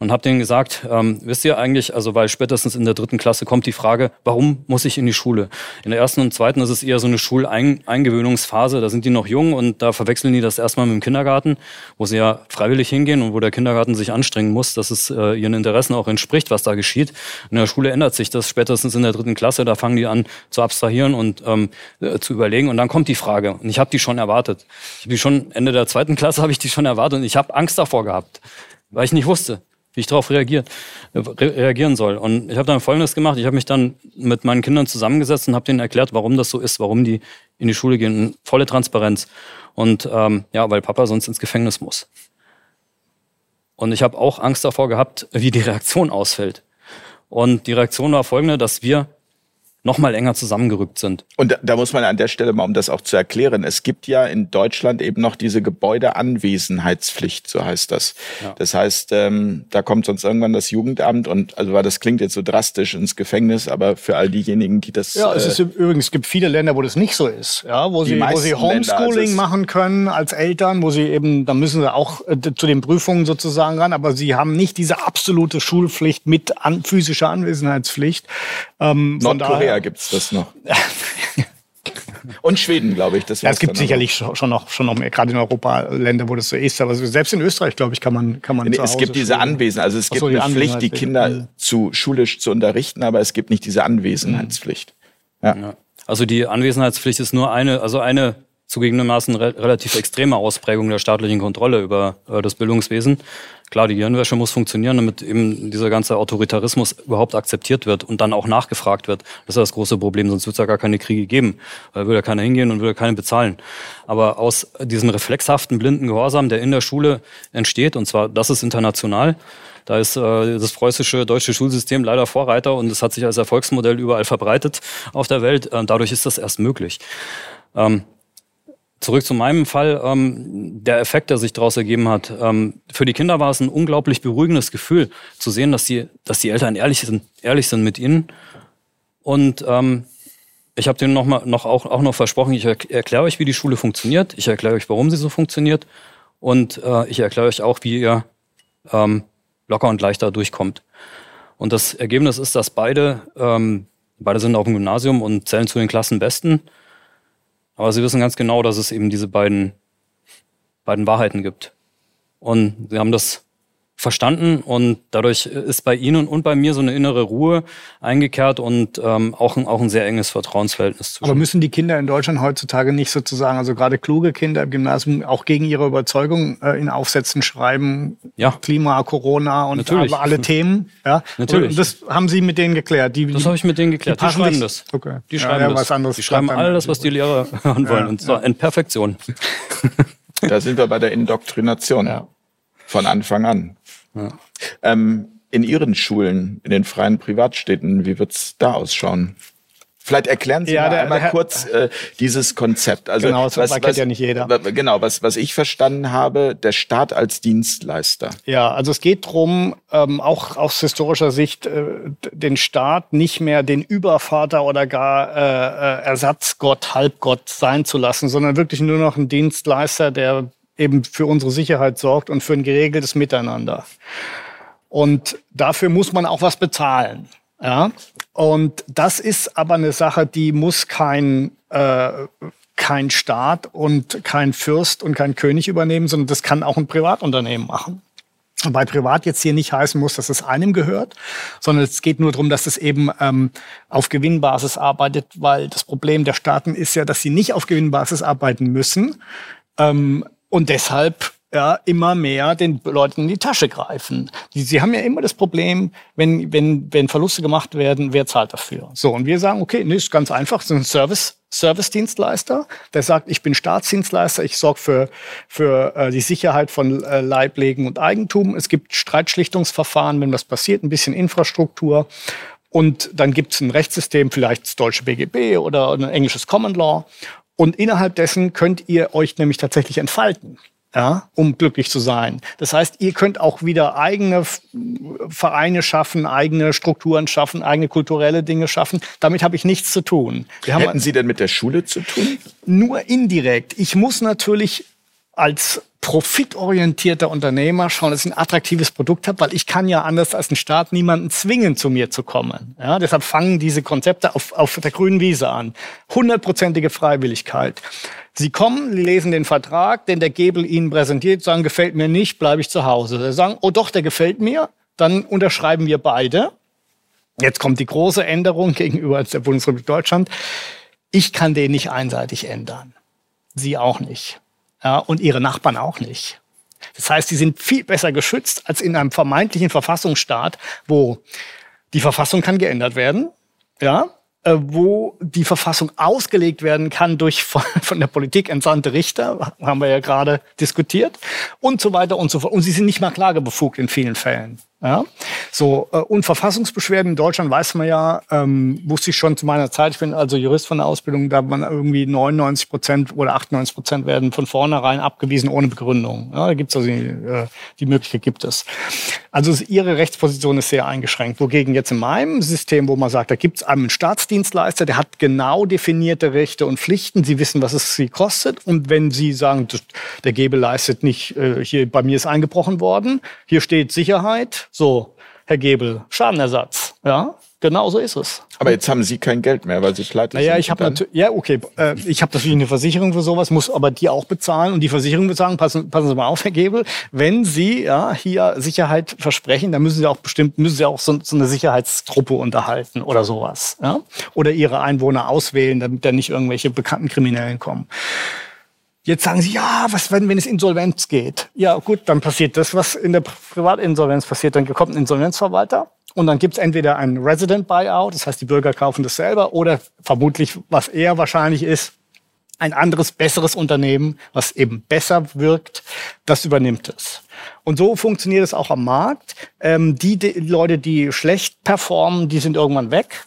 Speaker 4: und habe denen gesagt, ähm, wisst ihr eigentlich, also weil spätestens in der dritten Klasse kommt die Frage, warum muss ich in die Schule? In der ersten und zweiten ist es eher so eine Schuleingewöhnungsphase, da sind die noch jung und da verwechseln die das erstmal mit dem Kindergarten, wo sie ja freiwillig hingehen und wo der Kindergarten sich anstrengen muss, dass es äh, ihren Interessen auch entspricht, was da geschieht. In der Schule ändert sich das spätestens in der dritten Klasse, da fangen die an zu abstrahieren und ähm, äh, zu überlegen und dann kommt die Frage und ich habe die schon erwartet. Ich habe die schon Ende der zweiten Klasse habe ich die schon erwartet und ich habe Angst davor gehabt, weil ich nicht wusste wie ich darauf reagiert, re reagieren soll. Und ich habe dann Folgendes gemacht. Ich habe mich dann mit meinen Kindern zusammengesetzt und habe denen erklärt, warum das so ist, warum die in die Schule gehen. Volle Transparenz. Und ähm, ja, weil Papa sonst ins Gefängnis muss. Und ich habe auch Angst davor gehabt, wie die Reaktion ausfällt. Und die Reaktion war folgende, dass wir noch mal enger zusammengerückt sind.
Speaker 2: Und da, da, muss man an der Stelle mal, um das auch zu erklären, es gibt ja in Deutschland eben noch diese Gebäudeanwesenheitspflicht, so heißt das. Ja. Das heißt, ähm, da kommt sonst irgendwann das Jugendamt und also weil das klingt jetzt so drastisch ins Gefängnis, aber für all diejenigen, die das
Speaker 3: ja, es ist äh, übrigens es gibt viele Länder, wo das nicht so ist, ja, wo sie wo sie Homeschooling Länder, also machen können als Eltern, wo sie eben, da müssen sie auch äh, zu den Prüfungen sozusagen ran, aber sie haben nicht diese absolute Schulpflicht mit an, physischer Anwesenheitspflicht.
Speaker 2: Ähm, Nordkorea Korea gibt's das noch. Und Schweden, glaube ich.
Speaker 3: Das ja, es gibt sicherlich noch. schon noch, schon noch mehr, gerade in Europa Länder, wo das so ist. Aber selbst in Österreich, glaube ich, kann man, kann man.
Speaker 2: Nee, es gibt diese Anwesen, also es gibt so, die eine Pflicht, die Kinder mhm. zu schulisch zu unterrichten, aber es gibt nicht diese Anwesenheitspflicht.
Speaker 4: Ja. ja. Also die Anwesenheitspflicht ist nur eine, also eine zugegebenermaßen re relativ extreme Ausprägung der staatlichen Kontrolle über äh, das Bildungswesen. Klar, die Gehirnwäsche muss funktionieren, damit eben dieser ganze Autoritarismus überhaupt akzeptiert wird und dann auch nachgefragt wird. Das ist das große Problem, sonst wird es ja gar keine Kriege geben. Da würde ja keiner hingehen und würde keiner bezahlen. Aber aus diesem reflexhaften, blinden Gehorsam, der in der Schule entsteht, und zwar, das ist international, da ist äh, das preußische deutsche Schulsystem leider Vorreiter und es hat sich als Erfolgsmodell überall verbreitet auf der Welt. Äh, dadurch ist das erst möglich. Ähm, Zurück zu meinem Fall, ähm, der Effekt, der sich daraus ergeben hat. Ähm, für die Kinder war es ein unglaublich beruhigendes Gefühl, zu sehen, dass die, dass die Eltern ehrlich sind, ehrlich sind mit ihnen. Und ähm, ich habe denen noch, mal, noch auch, auch noch versprochen, ich erkläre euch, wie die Schule funktioniert. Ich erkläre euch, warum sie so funktioniert. Und äh, ich erkläre euch auch, wie ihr ähm, locker und leichter durchkommt. Und das Ergebnis ist, dass beide, ähm, beide sind auf dem Gymnasium und zählen zu den Klassenbesten. Aber sie wissen ganz genau, dass es eben diese beiden, beiden Wahrheiten gibt. Und sie haben das verstanden und dadurch ist bei Ihnen und bei mir so eine innere Ruhe eingekehrt und ähm, auch, ein, auch ein sehr enges Vertrauensverhältnis
Speaker 3: zwischen. Aber müssen die Kinder in Deutschland heutzutage nicht sozusagen, also gerade kluge Kinder im Gymnasium, auch gegen ihre Überzeugung äh, in Aufsätzen schreiben? Ja. Klima, Corona und Natürlich. alle Themen. Ja?
Speaker 4: Natürlich.
Speaker 3: Und das haben Sie mit denen geklärt?
Speaker 4: Die, das habe ich mit denen geklärt. Die, die schreiben das. Okay. Die schreiben ja, ja, das. Was anderes die schreiben all das, was die Lehrer hören wollen. und zwar in Perfektion.
Speaker 2: Da sind wir bei der Indoktrination. Ja. Von Anfang an. Ja. Ähm, in Ihren Schulen, in den freien Privatstädten, wie wird's da ausschauen? Vielleicht erklären Sie ja, mal einmal der, kurz äh, dieses Konzept.
Speaker 3: Also genau, das was, kennt was, ja nicht jeder.
Speaker 2: Genau, was, was ich verstanden habe, der Staat als Dienstleister.
Speaker 3: Ja, also es geht drum, ähm, auch aus historischer Sicht, äh, den Staat nicht mehr den Übervater oder gar äh, äh, Ersatzgott, Halbgott sein zu lassen, sondern wirklich nur noch ein Dienstleister, der eben für unsere Sicherheit sorgt und für ein geregeltes Miteinander. Und dafür muss man auch was bezahlen. Ja? Und das ist aber eine Sache, die muss kein, äh, kein Staat und kein Fürst und kein König übernehmen, sondern das kann auch ein Privatunternehmen machen. Wobei privat jetzt hier nicht heißen muss, dass es einem gehört, sondern es geht nur darum, dass es eben ähm, auf Gewinnbasis arbeitet, weil das Problem der Staaten ist ja, dass sie nicht auf Gewinnbasis arbeiten müssen ähm, und deshalb ja, immer mehr den Leuten in die Tasche greifen. Die, sie haben ja immer das Problem, wenn, wenn, wenn Verluste gemacht werden, wer zahlt dafür? So, und wir sagen, okay, nee, ist ganz einfach, ist ein Service, Service-Dienstleister, der sagt, ich bin Staatsdienstleister, ich sorge für, für äh, die Sicherheit von äh, Leiblegen und Eigentum. Es gibt Streitschlichtungsverfahren, wenn was passiert, ein bisschen Infrastruktur. Und dann gibt es ein Rechtssystem, vielleicht das deutsche BGB oder ein englisches Common Law. Und innerhalb dessen könnt ihr euch nämlich tatsächlich entfalten ja, um glücklich zu sein. Das heißt, ihr könnt auch wieder eigene Vereine schaffen, eigene Strukturen schaffen, eigene kulturelle Dinge schaffen. Damit habe ich nichts zu tun.
Speaker 2: Hätten Sie denn mit der Schule zu tun?
Speaker 3: Nur indirekt. Ich muss natürlich als profitorientierter Unternehmer schauen, dass ich ein attraktives Produkt habe, weil ich kann ja anders als ein Staat niemanden zwingen, zu mir zu kommen. Ja, deshalb fangen diese Konzepte auf, auf der grünen Wiese an. Hundertprozentige Freiwilligkeit. Sie kommen, lesen den Vertrag, den der Gebel Ihnen präsentiert, sagen, gefällt mir nicht, bleibe ich zu Hause. Sie sagen, oh doch, der gefällt mir, dann unterschreiben wir beide. Jetzt kommt die große Änderung gegenüber der Bundesrepublik Deutschland. Ich kann den nicht einseitig ändern. Sie auch nicht ja, und ihre Nachbarn auch nicht. Das heißt, sie sind viel besser geschützt als in einem vermeintlichen Verfassungsstaat, wo die Verfassung kann geändert werden, ja, äh, wo die Verfassung ausgelegt werden kann durch von der Politik entsandte Richter, haben wir ja gerade diskutiert, und so weiter und so fort. Und sie sind nicht mal klagebefugt in vielen Fällen. Ja? So, äh, und Verfassungsbeschwerden in Deutschland weiß man ja, ähm, wusste ich schon zu meiner Zeit, ich bin also Jurist von der Ausbildung, da man irgendwie 99 Prozent oder 98 Prozent werden von vornherein abgewiesen ohne Begründung. Ja, da gibt's also die, äh, die Möglichkeit gibt es. Also ihre Rechtsposition ist sehr eingeschränkt. Wogegen jetzt in meinem System, wo man sagt, da gibt's einen Staatsdienstleister, der hat genau definierte Rechte und Pflichten. Sie wissen, was es sie kostet. Und wenn Sie sagen, der Gebel leistet nicht, äh, hier bei mir ist eingebrochen worden, hier steht Sicherheit, so, Herr Gebel, Schadenersatz. Ja, genau so ist es.
Speaker 2: Aber jetzt haben Sie kein Geld mehr, weil Sie pleite
Speaker 3: naja, sind. ich habe natürlich, ja, okay, äh, ich habe natürlich eine Versicherung für sowas, muss aber die auch bezahlen und die Versicherung wird sagen, passen, passen Sie mal auf, Herr Gebel, wenn Sie ja hier Sicherheit versprechen, dann müssen Sie auch bestimmt, müssen Sie auch so, so eine Sicherheitstruppe unterhalten oder sowas, ja, oder Ihre Einwohner auswählen, damit da nicht irgendwelche bekannten Kriminellen kommen. Jetzt sagen Sie, ja, was, wenn, wenn es Insolvenz geht? Ja, gut, dann passiert das, was in der Privatinsolvenz passiert. Dann kommt ein Insolvenzverwalter und dann gibt es entweder ein Resident Buyout, das heißt, die Bürger kaufen das selber, oder vermutlich, was eher wahrscheinlich ist, ein anderes, besseres Unternehmen, was eben besser wirkt, das übernimmt es. Und so funktioniert es auch am Markt. Ähm, die, die Leute, die schlecht performen, die sind irgendwann weg.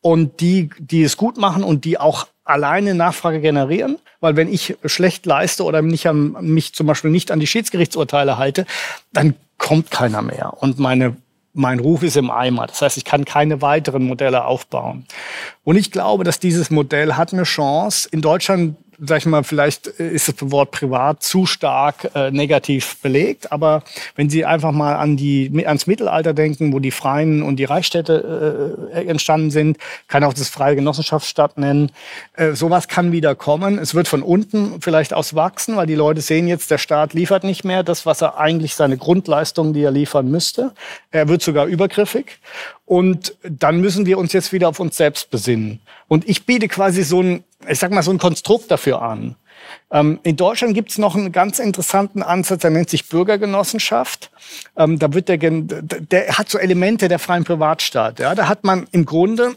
Speaker 3: Und die, die es gut machen und die auch alleine Nachfrage generieren, weil wenn ich schlecht leiste oder mich, an, mich zum Beispiel nicht an die Schiedsgerichtsurteile halte, dann kommt keiner mehr und meine mein Ruf ist im Eimer. Das heißt, ich kann keine weiteren Modelle aufbauen. Und ich glaube, dass dieses Modell hat eine Chance. In Deutschland sag ich mal, vielleicht ist das Wort privat zu stark äh, negativ belegt, aber wenn Sie einfach mal an die, ans Mittelalter denken, wo die Freien und die Reichsstädte äh, entstanden sind, kann auch das freie Genossenschaftsstadt nennen, äh, sowas kann wieder kommen. Es wird von unten vielleicht aus wachsen, weil die Leute sehen jetzt, der Staat liefert nicht mehr das, was er eigentlich seine Grundleistungen, die er liefern müsste. Er wird sogar übergriffig. Und dann müssen wir uns jetzt wieder auf uns selbst besinnen. Und ich biete quasi so ein ich sag mal, so ein Konstrukt dafür an. Ähm, in Deutschland gibt es noch einen ganz interessanten Ansatz, der nennt sich Bürgergenossenschaft. Ähm, da wird der, der hat so Elemente der freien Privatstaat. Ja? Da hat man im Grunde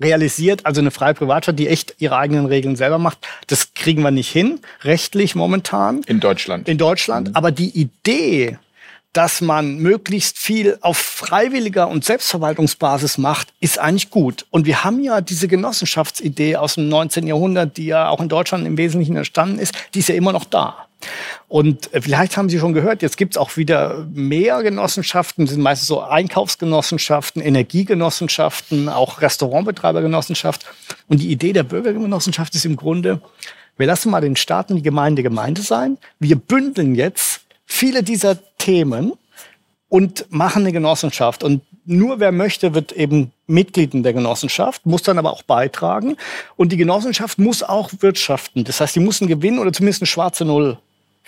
Speaker 3: realisiert, also eine freie Privatstadt, die echt ihre eigenen Regeln selber macht, das kriegen wir nicht hin, rechtlich momentan.
Speaker 2: In Deutschland.
Speaker 3: In Deutschland. Mhm. Aber die Idee, dass man möglichst viel auf freiwilliger und Selbstverwaltungsbasis macht, ist eigentlich gut. Und wir haben ja diese Genossenschaftsidee aus dem 19. Jahrhundert, die ja auch in Deutschland im Wesentlichen entstanden ist, die ist ja immer noch da. Und äh, vielleicht haben Sie schon gehört, jetzt gibt es auch wieder mehr Genossenschaften, sind meistens so Einkaufsgenossenschaften, Energiegenossenschaften, auch Restaurantbetreibergenossenschaft. Und die Idee der Bürgergenossenschaft ist im Grunde, wir lassen mal den Staaten die Gemeinde Gemeinde sein. Wir bündeln jetzt viele dieser Themen und machen eine Genossenschaft. Und nur wer möchte, wird eben Mitglied in der Genossenschaft, muss dann aber auch beitragen. Und die Genossenschaft muss auch wirtschaften. Das heißt, die muss einen Gewinn oder zumindest eine schwarze Null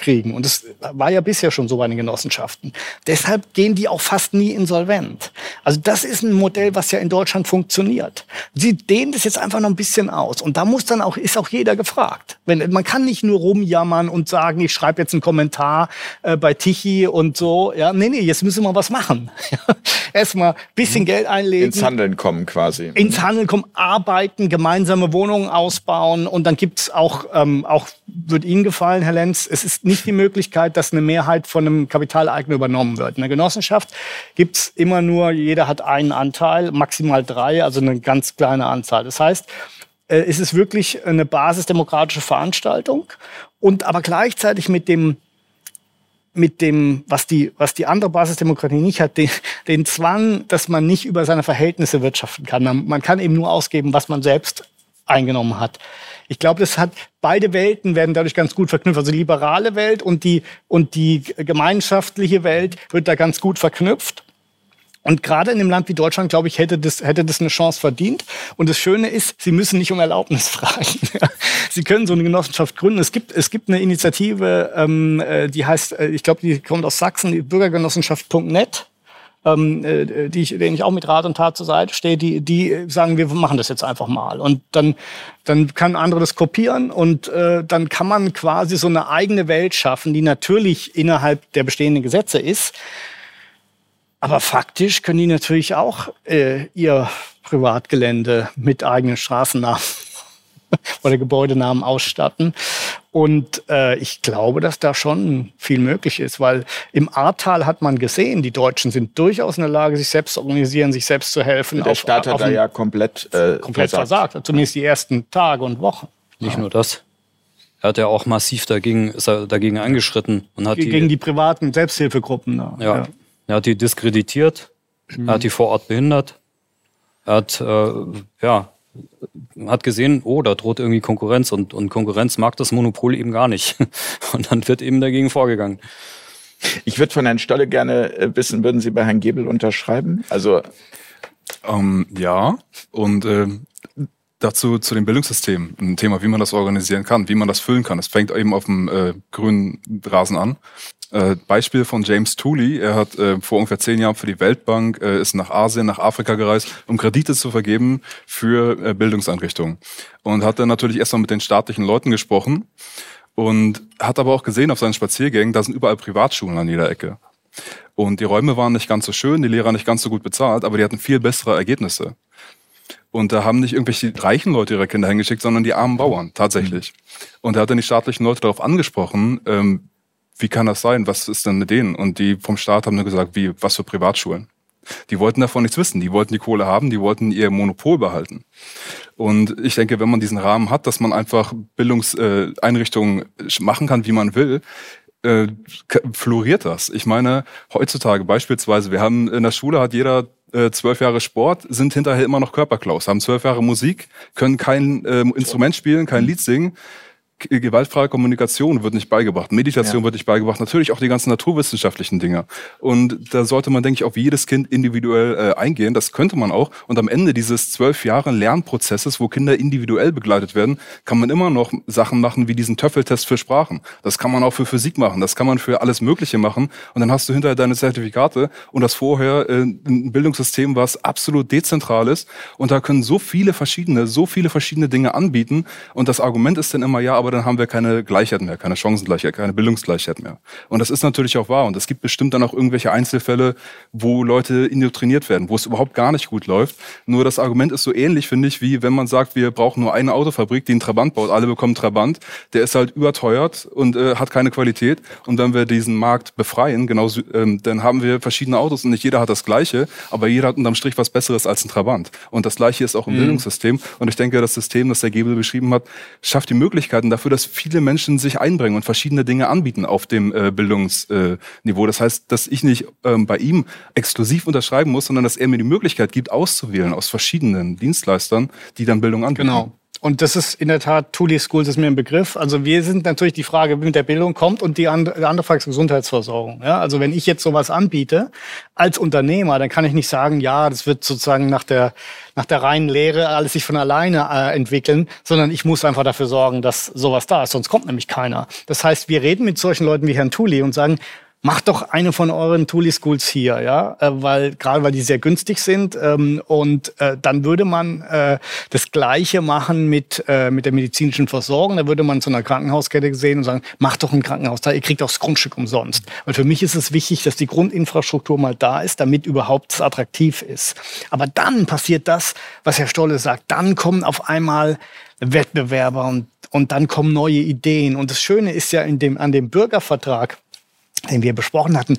Speaker 3: kriegen. Und das war ja bisher schon so bei den Genossenschaften. Deshalb gehen die auch fast nie insolvent. Also das ist ein Modell, was ja in Deutschland funktioniert. Sie dehnen das jetzt einfach noch ein bisschen aus. Und da muss dann auch, ist auch jeder gefragt. Wenn, man kann nicht nur rumjammern und sagen, ich schreibe jetzt einen Kommentar äh, bei Tichy und so. Ja, nee, nee, jetzt müssen wir was machen. Erstmal bisschen Geld einlegen.
Speaker 2: Ins Handeln kommen quasi.
Speaker 3: Ins Handeln kommen, arbeiten, gemeinsame Wohnungen ausbauen. Und dann gibt's auch, ähm, auch wird Ihnen gefallen, Herr Lenz, es ist nicht die Möglichkeit, dass eine Mehrheit von einem Kapitaleigner übernommen wird. In der Genossenschaft gibt's immer nur, jeder hat einen Anteil, maximal drei, also eine ganz kleine Anzahl. Das heißt, äh, es ist wirklich eine basisdemokratische Veranstaltung und aber gleichzeitig mit dem mit dem, was die, was die andere Basisdemokratie nicht hat, den, den Zwang, dass man nicht über seine Verhältnisse wirtschaften kann. Man, man kann eben nur ausgeben, was man selbst eingenommen hat. Ich glaube, das hat beide Welten werden dadurch ganz gut verknüpft. Also die liberale Welt und die und die gemeinschaftliche Welt wird da ganz gut verknüpft. Und gerade in einem Land wie Deutschland, glaube ich, hätte das, hätte das eine Chance verdient. Und das Schöne ist, Sie müssen nicht um Erlaubnis fragen. Sie können so eine Genossenschaft gründen. Es gibt, es gibt eine Initiative, ähm, äh, die heißt, äh, ich glaube, die kommt aus Sachsen, die Bürgergenossenschaft.net ähm, äh, die ich, denen ich auch mit Rat und Tat zur Seite stehe, die, die sagen, wir machen das jetzt einfach mal. Und dann, dann kann andere das kopieren und äh, dann kann man quasi so eine eigene Welt schaffen, die natürlich innerhalb der bestehenden Gesetze ist. Aber faktisch können die natürlich auch äh, ihr Privatgelände mit eigenen Straßennamen oder Gebäudenamen ausstatten. Und äh, ich glaube, dass da schon viel möglich ist, weil im Ahrtal hat man gesehen, die Deutschen sind durchaus in der Lage, sich selbst zu organisieren, sich selbst zu helfen.
Speaker 2: Der auf, Staat hat da ja komplett, äh,
Speaker 3: komplett versagt. versagt, zumindest die ersten Tage und Wochen.
Speaker 4: Nicht nur das. Er hat ja auch massiv dagegen, dagegen eingeschritten und hat
Speaker 3: gegen die, die privaten Selbsthilfegruppen.
Speaker 4: Ja, ja. Er hat die diskreditiert, mhm. er hat die vor Ort behindert, er hat äh, ja hat gesehen, oh, da droht irgendwie Konkurrenz und, und Konkurrenz mag das Monopol eben gar nicht. Und dann wird eben dagegen vorgegangen.
Speaker 2: Ich würde von Herrn Stolle gerne äh, wissen, würden Sie bei Herrn Gebel unterschreiben? Also
Speaker 5: ähm, ja, und äh, dazu zu dem Bildungssystem, ein Thema, wie man das organisieren kann, wie man das füllen kann. Es fängt eben auf dem äh, grünen Rasen an. Äh, Beispiel von James Tooley. Er hat äh, vor ungefähr zehn Jahren für die Weltbank, äh, ist nach Asien, nach Afrika gereist, um Kredite zu vergeben für äh, Bildungseinrichtungen. Und hat dann natürlich erstmal mit den staatlichen Leuten gesprochen und hat aber auch gesehen auf seinen Spaziergängen, da sind überall Privatschulen an jeder Ecke. Und die Räume waren nicht ganz so schön, die Lehrer nicht ganz so gut bezahlt, aber die hatten viel bessere Ergebnisse. Und da haben nicht irgendwelche reichen Leute ihre Kinder hingeschickt, sondern die armen Bauern, tatsächlich. Und er hat dann die staatlichen Leute darauf angesprochen, ähm, wie kann das sein? Was ist denn mit denen? Und die vom Staat haben nur gesagt, wie, was für Privatschulen? Die wollten davon nichts wissen. Die wollten die Kohle haben, die wollten ihr Monopol behalten. Und ich denke, wenn man diesen Rahmen hat, dass man einfach Bildungseinrichtungen machen kann, wie man will, äh, floriert das. Ich meine, heutzutage beispielsweise, wir haben in der Schule hat jeder äh, zwölf Jahre Sport, sind hinterher immer noch Körperklaus, haben zwölf Jahre Musik, können kein äh, Instrument spielen, kein Lied singen gewaltfreie Kommunikation wird nicht beigebracht, Meditation ja. wird nicht beigebracht, natürlich auch die ganzen naturwissenschaftlichen Dinge. Und da sollte man, denke ich, auf jedes Kind individuell äh, eingehen. Das könnte man auch. Und am Ende dieses zwölf Jahre Lernprozesses, wo Kinder individuell begleitet werden, kann man immer noch Sachen machen wie diesen Töffeltest für Sprachen. Das kann man auch für Physik machen. Das kann man für alles Mögliche machen. Und dann hast du hinterher deine Zertifikate und das vorher äh, ein Bildungssystem, was absolut dezentral ist. Und da können so viele verschiedene, so viele verschiedene Dinge anbieten. Und das Argument ist dann immer, ja, aber aber dann haben wir keine Gleichheit mehr, keine Chancengleichheit, keine Bildungsgleichheit mehr. Und das ist natürlich auch wahr. Und es gibt bestimmt dann auch irgendwelche Einzelfälle, wo Leute indoktriniert werden, wo es überhaupt gar nicht gut läuft. Nur das Argument ist so ähnlich, finde ich, wie wenn man sagt, wir brauchen nur eine Autofabrik, die einen Trabant baut. Alle bekommen Trabant. Der ist halt überteuert und äh, hat keine Qualität. Und wenn wir diesen Markt befreien, genau, ähm, dann haben wir verschiedene Autos und nicht jeder hat das Gleiche, aber jeder hat unterm Strich was Besseres als ein Trabant. Und das Gleiche ist auch im mhm. Bildungssystem. Und ich denke, das System, das der Gebel beschrieben hat, schafft die Möglichkeiten dafür, dass viele Menschen sich einbringen und verschiedene Dinge anbieten auf dem äh, Bildungsniveau. Das heißt, dass ich nicht ähm, bei ihm exklusiv unterschreiben muss, sondern dass er mir die Möglichkeit gibt, auszuwählen aus verschiedenen Dienstleistern, die dann Bildung anbieten.
Speaker 3: Genau. Und das ist in der Tat, Tuli Schools ist mir ein Begriff. Also wir sind natürlich die Frage, wie mit der Bildung kommt und die andere, Frage ist Gesundheitsversorgung. Ja, also wenn ich jetzt sowas anbiete als Unternehmer, dann kann ich nicht sagen, ja, das wird sozusagen nach der, nach der reinen Lehre alles sich von alleine äh, entwickeln, sondern ich muss einfach dafür sorgen, dass sowas da ist. Sonst kommt nämlich keiner. Das heißt, wir reden mit solchen Leuten wie Herrn Tuli und sagen, macht doch eine von euren Tuli Schools hier, ja, äh, weil gerade weil die sehr günstig sind ähm, und äh, dann würde man äh, das Gleiche machen mit äh, mit der medizinischen Versorgung. Da würde man zu einer Krankenhauskette sehen und sagen, macht doch ein Krankenhaus da, ihr kriegt auch das Grundstück umsonst. Weil für mich ist es wichtig, dass die Grundinfrastruktur mal da ist, damit überhaupt es attraktiv ist. Aber dann passiert das, was Herr Stolle sagt. Dann kommen auf einmal Wettbewerber und und dann kommen neue Ideen. Und das Schöne ist ja in dem, an dem Bürgervertrag, den wir besprochen hatten,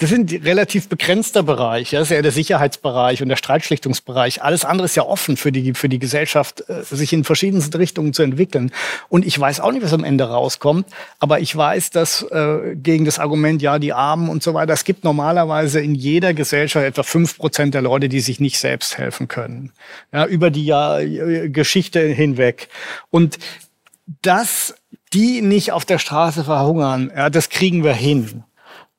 Speaker 3: das sind relativ begrenzter Bereich. Ja, das ist ja der Sicherheitsbereich und der Streitschlichtungsbereich. Alles andere ist ja offen für die, für die Gesellschaft, äh, sich in verschiedensten Richtungen zu entwickeln. Und ich weiß auch nicht, was am Ende rauskommt. Aber ich weiß, dass äh, gegen das Argument, ja, die Armen und so weiter, es gibt normalerweise in jeder Gesellschaft etwa fünf Prozent der Leute, die sich nicht selbst helfen können. Ja, über die äh, Geschichte hinweg. Und dass die nicht auf der Straße verhungern, ja, das kriegen wir hin.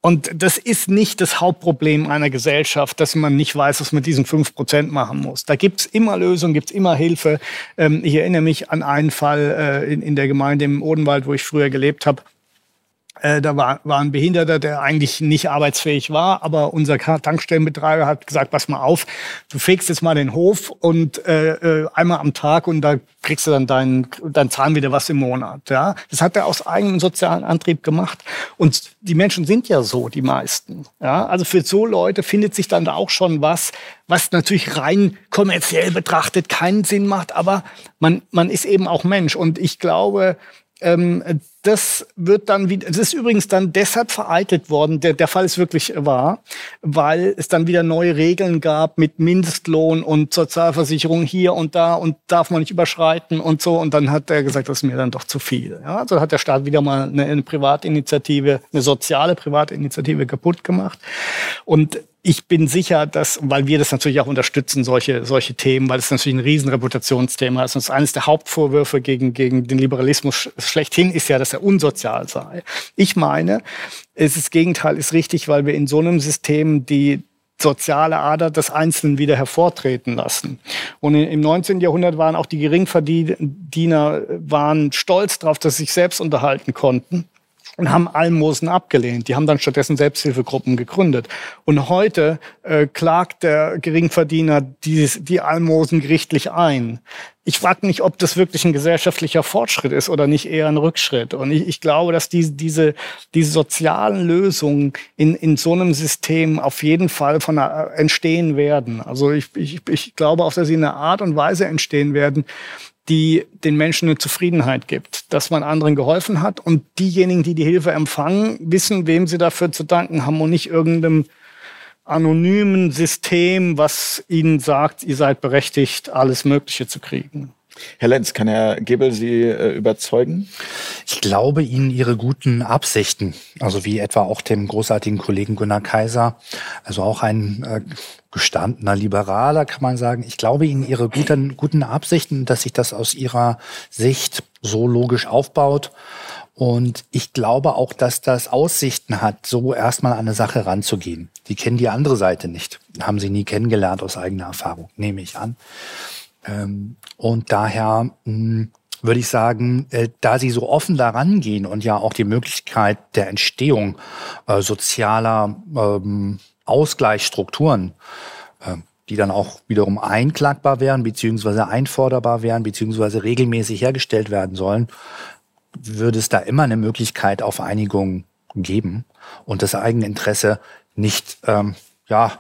Speaker 3: Und das ist nicht das Hauptproblem einer Gesellschaft, dass man nicht weiß, was man diesen fünf Prozent machen muss. Da gibt's immer Lösungen, gibt's immer Hilfe. Ähm, ich erinnere mich an einen Fall äh, in, in der Gemeinde im Odenwald, wo ich früher gelebt habe. Äh, da war, war ein Behinderter, der eigentlich nicht arbeitsfähig war, aber unser Tankstellenbetreiber hat gesagt, pass mal auf, du fegst jetzt mal den Hof und äh, äh, einmal am Tag und da kriegst du dann deinen, dann zahlen wieder was im Monat. Ja? Das hat er aus eigenem sozialen Antrieb gemacht. Und die Menschen sind ja so, die meisten. Ja? Also für so Leute findet sich dann da auch schon was, was natürlich rein kommerziell betrachtet keinen Sinn macht, aber man, man ist eben auch Mensch. Und ich glaube, ähm, das wird dann wieder, das ist übrigens dann deshalb vereitelt worden, der, der Fall ist wirklich wahr, weil es dann wieder neue Regeln gab mit Mindestlohn und Sozialversicherung hier und da und darf man nicht überschreiten und so. Und dann hat er gesagt, das ist mir dann doch zu viel. Ja, also hat der Staat wieder mal eine, eine Privatinitiative, eine soziale Privatinitiative kaputt gemacht. Und ich bin sicher, dass, weil wir das natürlich auch unterstützen, solche, solche Themen, weil es natürlich ein riesen Reputationsthema ist. Und eines der Hauptvorwürfe gegen, gegen den Liberalismus schlechthin ist ja, dass er unsozial sei. Ich meine, es ist das Gegenteil ist richtig, weil wir in so einem System die soziale Ader des Einzelnen wieder hervortreten lassen. Und im 19. Jahrhundert waren auch die Geringverdiener waren stolz darauf, dass sie sich selbst unterhalten konnten und haben Almosen abgelehnt. Die haben dann stattdessen Selbsthilfegruppen gegründet. Und heute äh, klagt der Geringverdiener die, die Almosen gerichtlich ein. Ich frage mich, ob das wirklich ein gesellschaftlicher Fortschritt ist oder nicht eher ein Rückschritt. Und ich, ich glaube, dass die, diese, diese sozialen Lösungen in, in so einem System auf jeden Fall von einer, entstehen werden. Also ich, ich, ich glaube auch, dass sie in einer Art und Weise entstehen werden, die den Menschen eine Zufriedenheit gibt, dass man anderen geholfen hat und diejenigen, die die Hilfe empfangen, wissen, wem sie dafür zu danken haben und nicht irgendeinem anonymen System, was ihnen sagt, ihr seid berechtigt, alles Mögliche zu kriegen.
Speaker 2: Herr Lenz, kann Herr Gebel Sie äh, überzeugen?
Speaker 6: Ich glaube Ihnen Ihre guten Absichten, also wie etwa auch dem großartigen Kollegen Gunnar Kaiser, also auch ein äh, gestandener Liberaler, kann man sagen. Ich glaube Ihnen Ihre guten, guten Absichten, dass sich das aus Ihrer Sicht so logisch aufbaut. Und ich glaube auch, dass das Aussichten hat, so erstmal an eine Sache ranzugehen. Die kennen die andere Seite nicht. Haben sie nie kennengelernt aus eigener Erfahrung, nehme ich an. Ähm, und daher mh, hm, würde ich sagen, äh, da sie so offen daran gehen und ja auch die Möglichkeit der Entstehung äh, sozialer ähm, Ausgleichsstrukturen, äh, die dann auch wiederum einklagbar wären, beziehungsweise einforderbar wären, beziehungsweise regelmäßig hergestellt werden sollen, würde es da immer eine Möglichkeit auf Einigung geben und das Eigeninteresse nicht ähm, ja,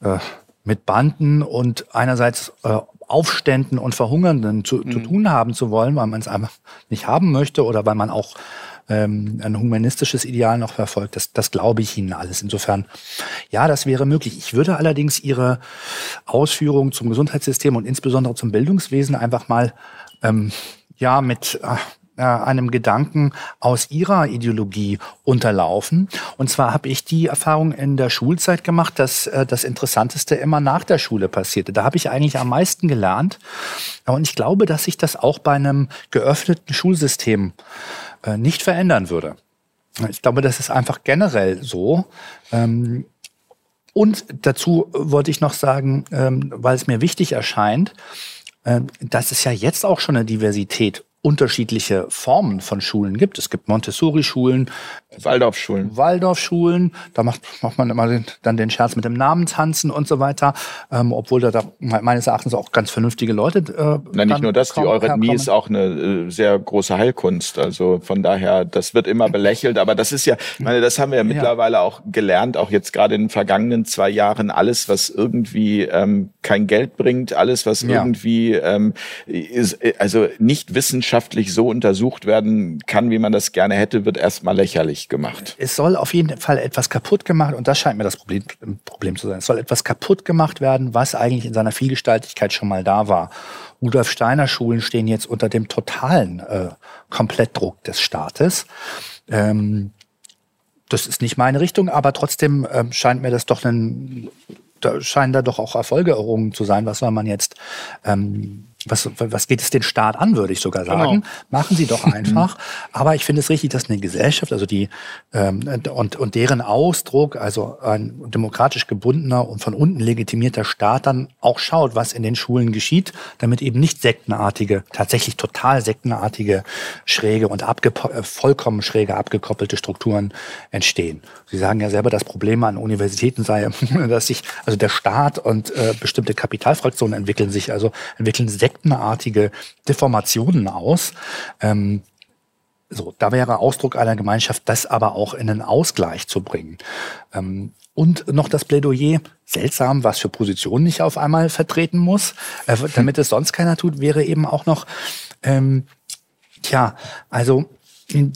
Speaker 6: äh, mit Banden und einerseits äh, Aufständen und Verhungernden zu, mhm. zu tun haben zu wollen, weil man es einfach nicht haben möchte oder weil man auch ähm, ein humanistisches Ideal noch verfolgt. Das, das glaube ich Ihnen alles. Insofern, ja, das wäre möglich. Ich würde allerdings Ihre Ausführungen zum Gesundheitssystem und insbesondere zum Bildungswesen einfach mal ähm, ja mit äh, einem Gedanken aus ihrer Ideologie unterlaufen. Und zwar habe ich die Erfahrung in der Schulzeit gemacht, dass äh, das Interessanteste immer nach der Schule passierte. Da habe ich eigentlich am meisten gelernt. Und ich glaube, dass sich das auch bei einem geöffneten Schulsystem äh, nicht verändern würde. Ich glaube, das ist einfach generell so. Ähm, und dazu wollte ich noch sagen, ähm, weil es mir wichtig erscheint, dass es ja jetzt auch schon eine Diversität unterschiedliche Formen von Schulen gibt. Es gibt Montessori-Schulen,
Speaker 2: Waldorfschulen.
Speaker 6: Waldorfschulen, da macht, macht man immer den, dann den Scherz mit dem Namen tanzen und so weiter, ähm, obwohl da, da meines Erachtens auch ganz vernünftige Leute.
Speaker 2: Äh, Na, nicht nur das, die Eurythmie ist auch eine äh, sehr große Heilkunst. Also von daher, das wird immer belächelt, aber das ist ja, meine, das haben wir ja mittlerweile auch gelernt, auch jetzt gerade in den vergangenen zwei Jahren, alles, was irgendwie ähm, kein Geld bringt, alles, was ja. irgendwie ähm, ist, also nicht wissenschaftlich wissenschaftlich so untersucht werden kann, wie man das gerne hätte, wird erstmal lächerlich gemacht.
Speaker 6: Es soll auf jeden Fall etwas kaputt gemacht, und das scheint mir das Problem, Problem zu sein. Es soll etwas kaputt gemacht werden, was eigentlich in seiner Vielgestaltigkeit schon mal da war. Rudolf Steiner Schulen stehen jetzt unter dem totalen äh, Komplettdruck des Staates. Ähm, das ist nicht meine Richtung, aber trotzdem äh, scheint mir das doch ein, da scheinen da doch auch Erfolge errungen zu sein. Was man jetzt ähm, was, was geht es den Staat an, würde ich sogar sagen. Genau. Machen Sie doch einfach. Aber ich finde es richtig, dass eine Gesellschaft, also die ähm, und, und deren Ausdruck, also ein demokratisch gebundener und von unten legitimierter Staat dann auch schaut, was in den Schulen geschieht, damit eben nicht sektenartige, tatsächlich total sektenartige, schräge und äh, vollkommen schräge abgekoppelte Strukturen entstehen. Sie sagen ja selber, das Problem an Universitäten sei, dass sich also der Staat und äh, bestimmte Kapitalfraktionen entwickeln sich, also entwickeln sektenartige Deformationen aus. Ähm, so, da wäre Ausdruck einer Gemeinschaft, das aber auch in einen Ausgleich zu bringen. Ähm, und noch das Plädoyer, seltsam, was für Positionen ich auf einmal vertreten muss, äh, damit es sonst keiner tut, wäre eben auch noch, ähm, tja, also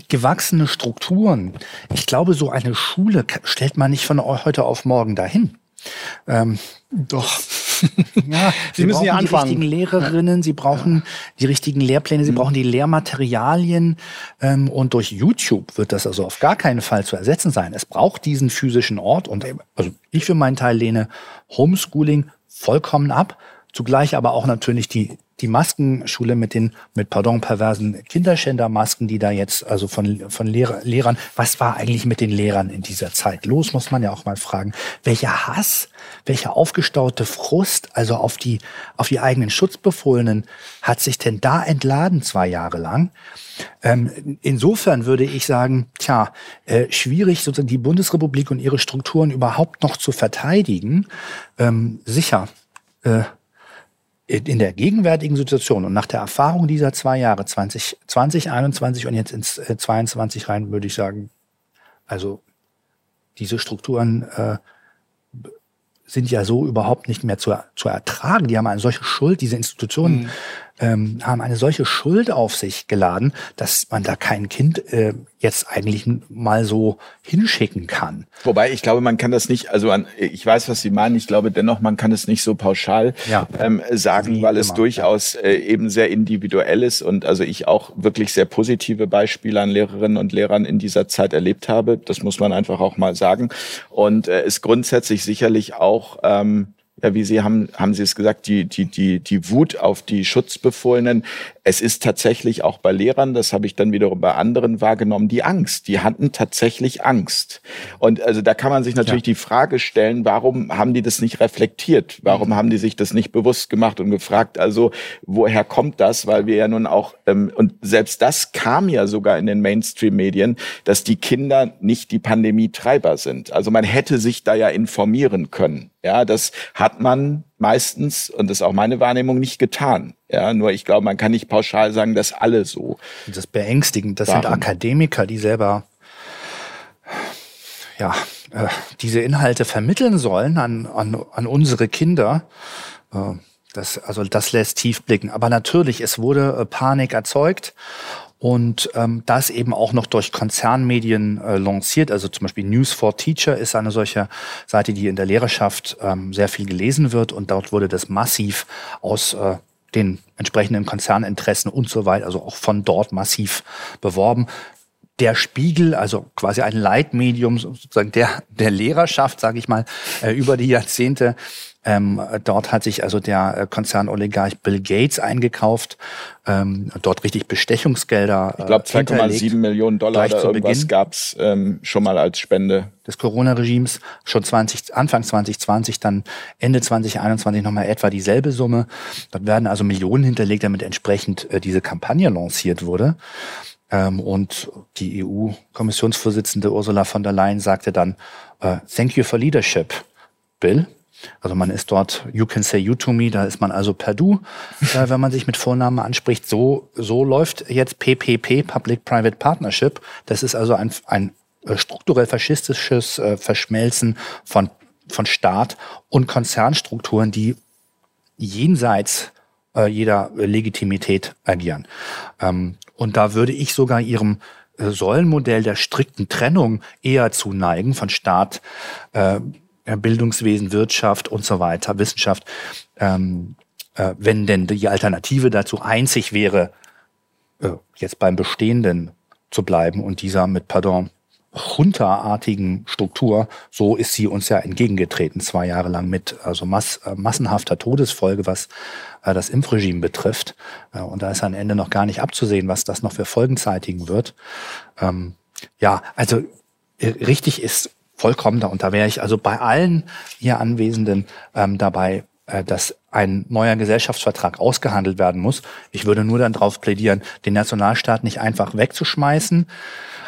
Speaker 6: gewachsene Strukturen. Ich glaube, so eine Schule stellt man nicht von heute auf morgen dahin.
Speaker 3: Ähm, Doch.
Speaker 6: Ja, Sie, Sie müssen ja anfangen. Die richtigen Lehrerinnen, Sie brauchen ja. die richtigen Lehrpläne, Sie mhm. brauchen die Lehrmaterialien. Ähm, und durch YouTube wird das also auf gar keinen Fall zu ersetzen sein. Es braucht diesen physischen Ort. Und also ich für meinen Teil lehne Homeschooling vollkommen ab. Zugleich aber auch natürlich die die Maskenschule mit den, mit pardon, perversen Kinderschändermasken, die da jetzt, also von, von Lehrer, Lehrern, was war eigentlich mit den Lehrern in dieser Zeit los, muss man ja auch mal fragen. Welcher Hass, welcher aufgestaute Frust, also auf die, auf die eigenen Schutzbefohlenen, hat sich denn da entladen zwei Jahre lang? Ähm, insofern würde ich sagen, tja, äh, schwierig sozusagen die Bundesrepublik und ihre Strukturen überhaupt noch zu verteidigen. Ähm, sicher, äh, in der gegenwärtigen Situation und nach der Erfahrung dieser zwei Jahre, 20, 2021 und jetzt ins äh, 22 rein, würde ich sagen, also diese Strukturen äh, sind ja so überhaupt nicht mehr zu, zu ertragen. Die haben eine solche Schuld, diese Institutionen, mhm ähm, haben eine solche Schuld auf sich geladen, dass man da kein Kind äh, jetzt eigentlich mal so hinschicken kann.
Speaker 2: Wobei ich glaube, man kann das nicht, also an, ich weiß, was Sie meinen, ich glaube dennoch, man kann es nicht so pauschal ja. ähm, sagen, Wie weil es durchaus äh, eben sehr individuell ist und also ich auch wirklich sehr positive Beispiele an Lehrerinnen und Lehrern in dieser Zeit erlebt habe. Das muss man einfach auch mal sagen. Und äh, ist grundsätzlich sicherlich auch ähm, ja, wie Sie haben, haben Sie es gesagt, die, die, die, die Wut auf die Schutzbefohlenen. Es ist tatsächlich auch bei Lehrern, das habe ich dann wiederum bei anderen wahrgenommen, die Angst. Die hatten tatsächlich Angst. Und also da kann man sich natürlich ja. die Frage stellen, warum haben die das nicht reflektiert? Warum mhm. haben die sich das nicht bewusst gemacht und gefragt, also woher kommt das? Weil wir ja nun auch, ähm, und selbst das kam ja sogar in den Mainstream-Medien, dass die Kinder nicht die Pandemietreiber sind. Also man hätte sich da ja informieren können. Ja, das hat man meistens, und das ist auch meine Wahrnehmung, nicht getan. Ja, nur ich glaube, man kann nicht pauschal sagen, dass alle so.
Speaker 6: Das ist beängstigend. Das waren. sind Akademiker, die selber ja, äh, diese Inhalte vermitteln sollen an, an, an unsere Kinder. Äh, das, also das lässt tief blicken. Aber natürlich, es wurde äh, Panik erzeugt und ähm, das eben auch noch durch Konzernmedien äh, lanciert. Also zum Beispiel News for Teacher ist eine solche Seite, die in der Lehrerschaft ähm, sehr viel gelesen wird und dort wurde das massiv aus äh, den entsprechenden Konzerninteressen und so weiter, also auch von dort massiv beworben. Der Spiegel, also quasi ein Leitmedium sozusagen der, der Lehrerschaft, sage ich mal, äh, über die Jahrzehnte, ähm, dort hat sich also der äh, Konzernoligarch Bill Gates eingekauft, ähm, dort richtig Bestechungsgelder.
Speaker 2: Ich glaube 2,7 Millionen Dollar oder irgendwas gab es ähm, schon mal als Spende.
Speaker 6: Des Corona-Regimes schon 20, Anfang 2020, dann Ende 2021 nochmal etwa dieselbe Summe. Dort werden also Millionen hinterlegt, damit entsprechend äh, diese Kampagne lanciert wurde. Ähm, und die EU-Kommissionsvorsitzende Ursula von der Leyen sagte dann, äh, Thank you for leadership, Bill. Also man ist dort, you can say you to me, da ist man also per du, äh, wenn man sich mit Vornamen anspricht. So, so läuft jetzt PPP, Public-Private Partnership. Das ist also ein, ein äh, strukturell faschistisches äh, Verschmelzen von, von Staat und Konzernstrukturen, die jenseits äh, jeder Legitimität agieren. Ähm, und da würde ich sogar ihrem äh, Säulenmodell der strikten Trennung eher zu neigen von Staat, äh, Bildungswesen, Wirtschaft und so weiter, Wissenschaft, ähm, äh, wenn denn die Alternative dazu einzig wäre, äh, jetzt beim Bestehenden zu bleiben und dieser mit, pardon, hunterartigen Struktur, so ist sie uns ja entgegengetreten, zwei Jahre lang mit also mass, äh, massenhafter Todesfolge, was äh, das Impfregime betrifft. Äh, und da ist am Ende noch gar nicht abzusehen, was das noch für Folgen zeitigen wird. Ähm, ja, also äh, richtig ist vollkommen da. Und da wäre ich also bei allen hier Anwesenden ähm, dabei, äh, dass ein neuer Gesellschaftsvertrag ausgehandelt werden muss. Ich würde nur dann darauf plädieren, den Nationalstaat nicht einfach wegzuschmeißen.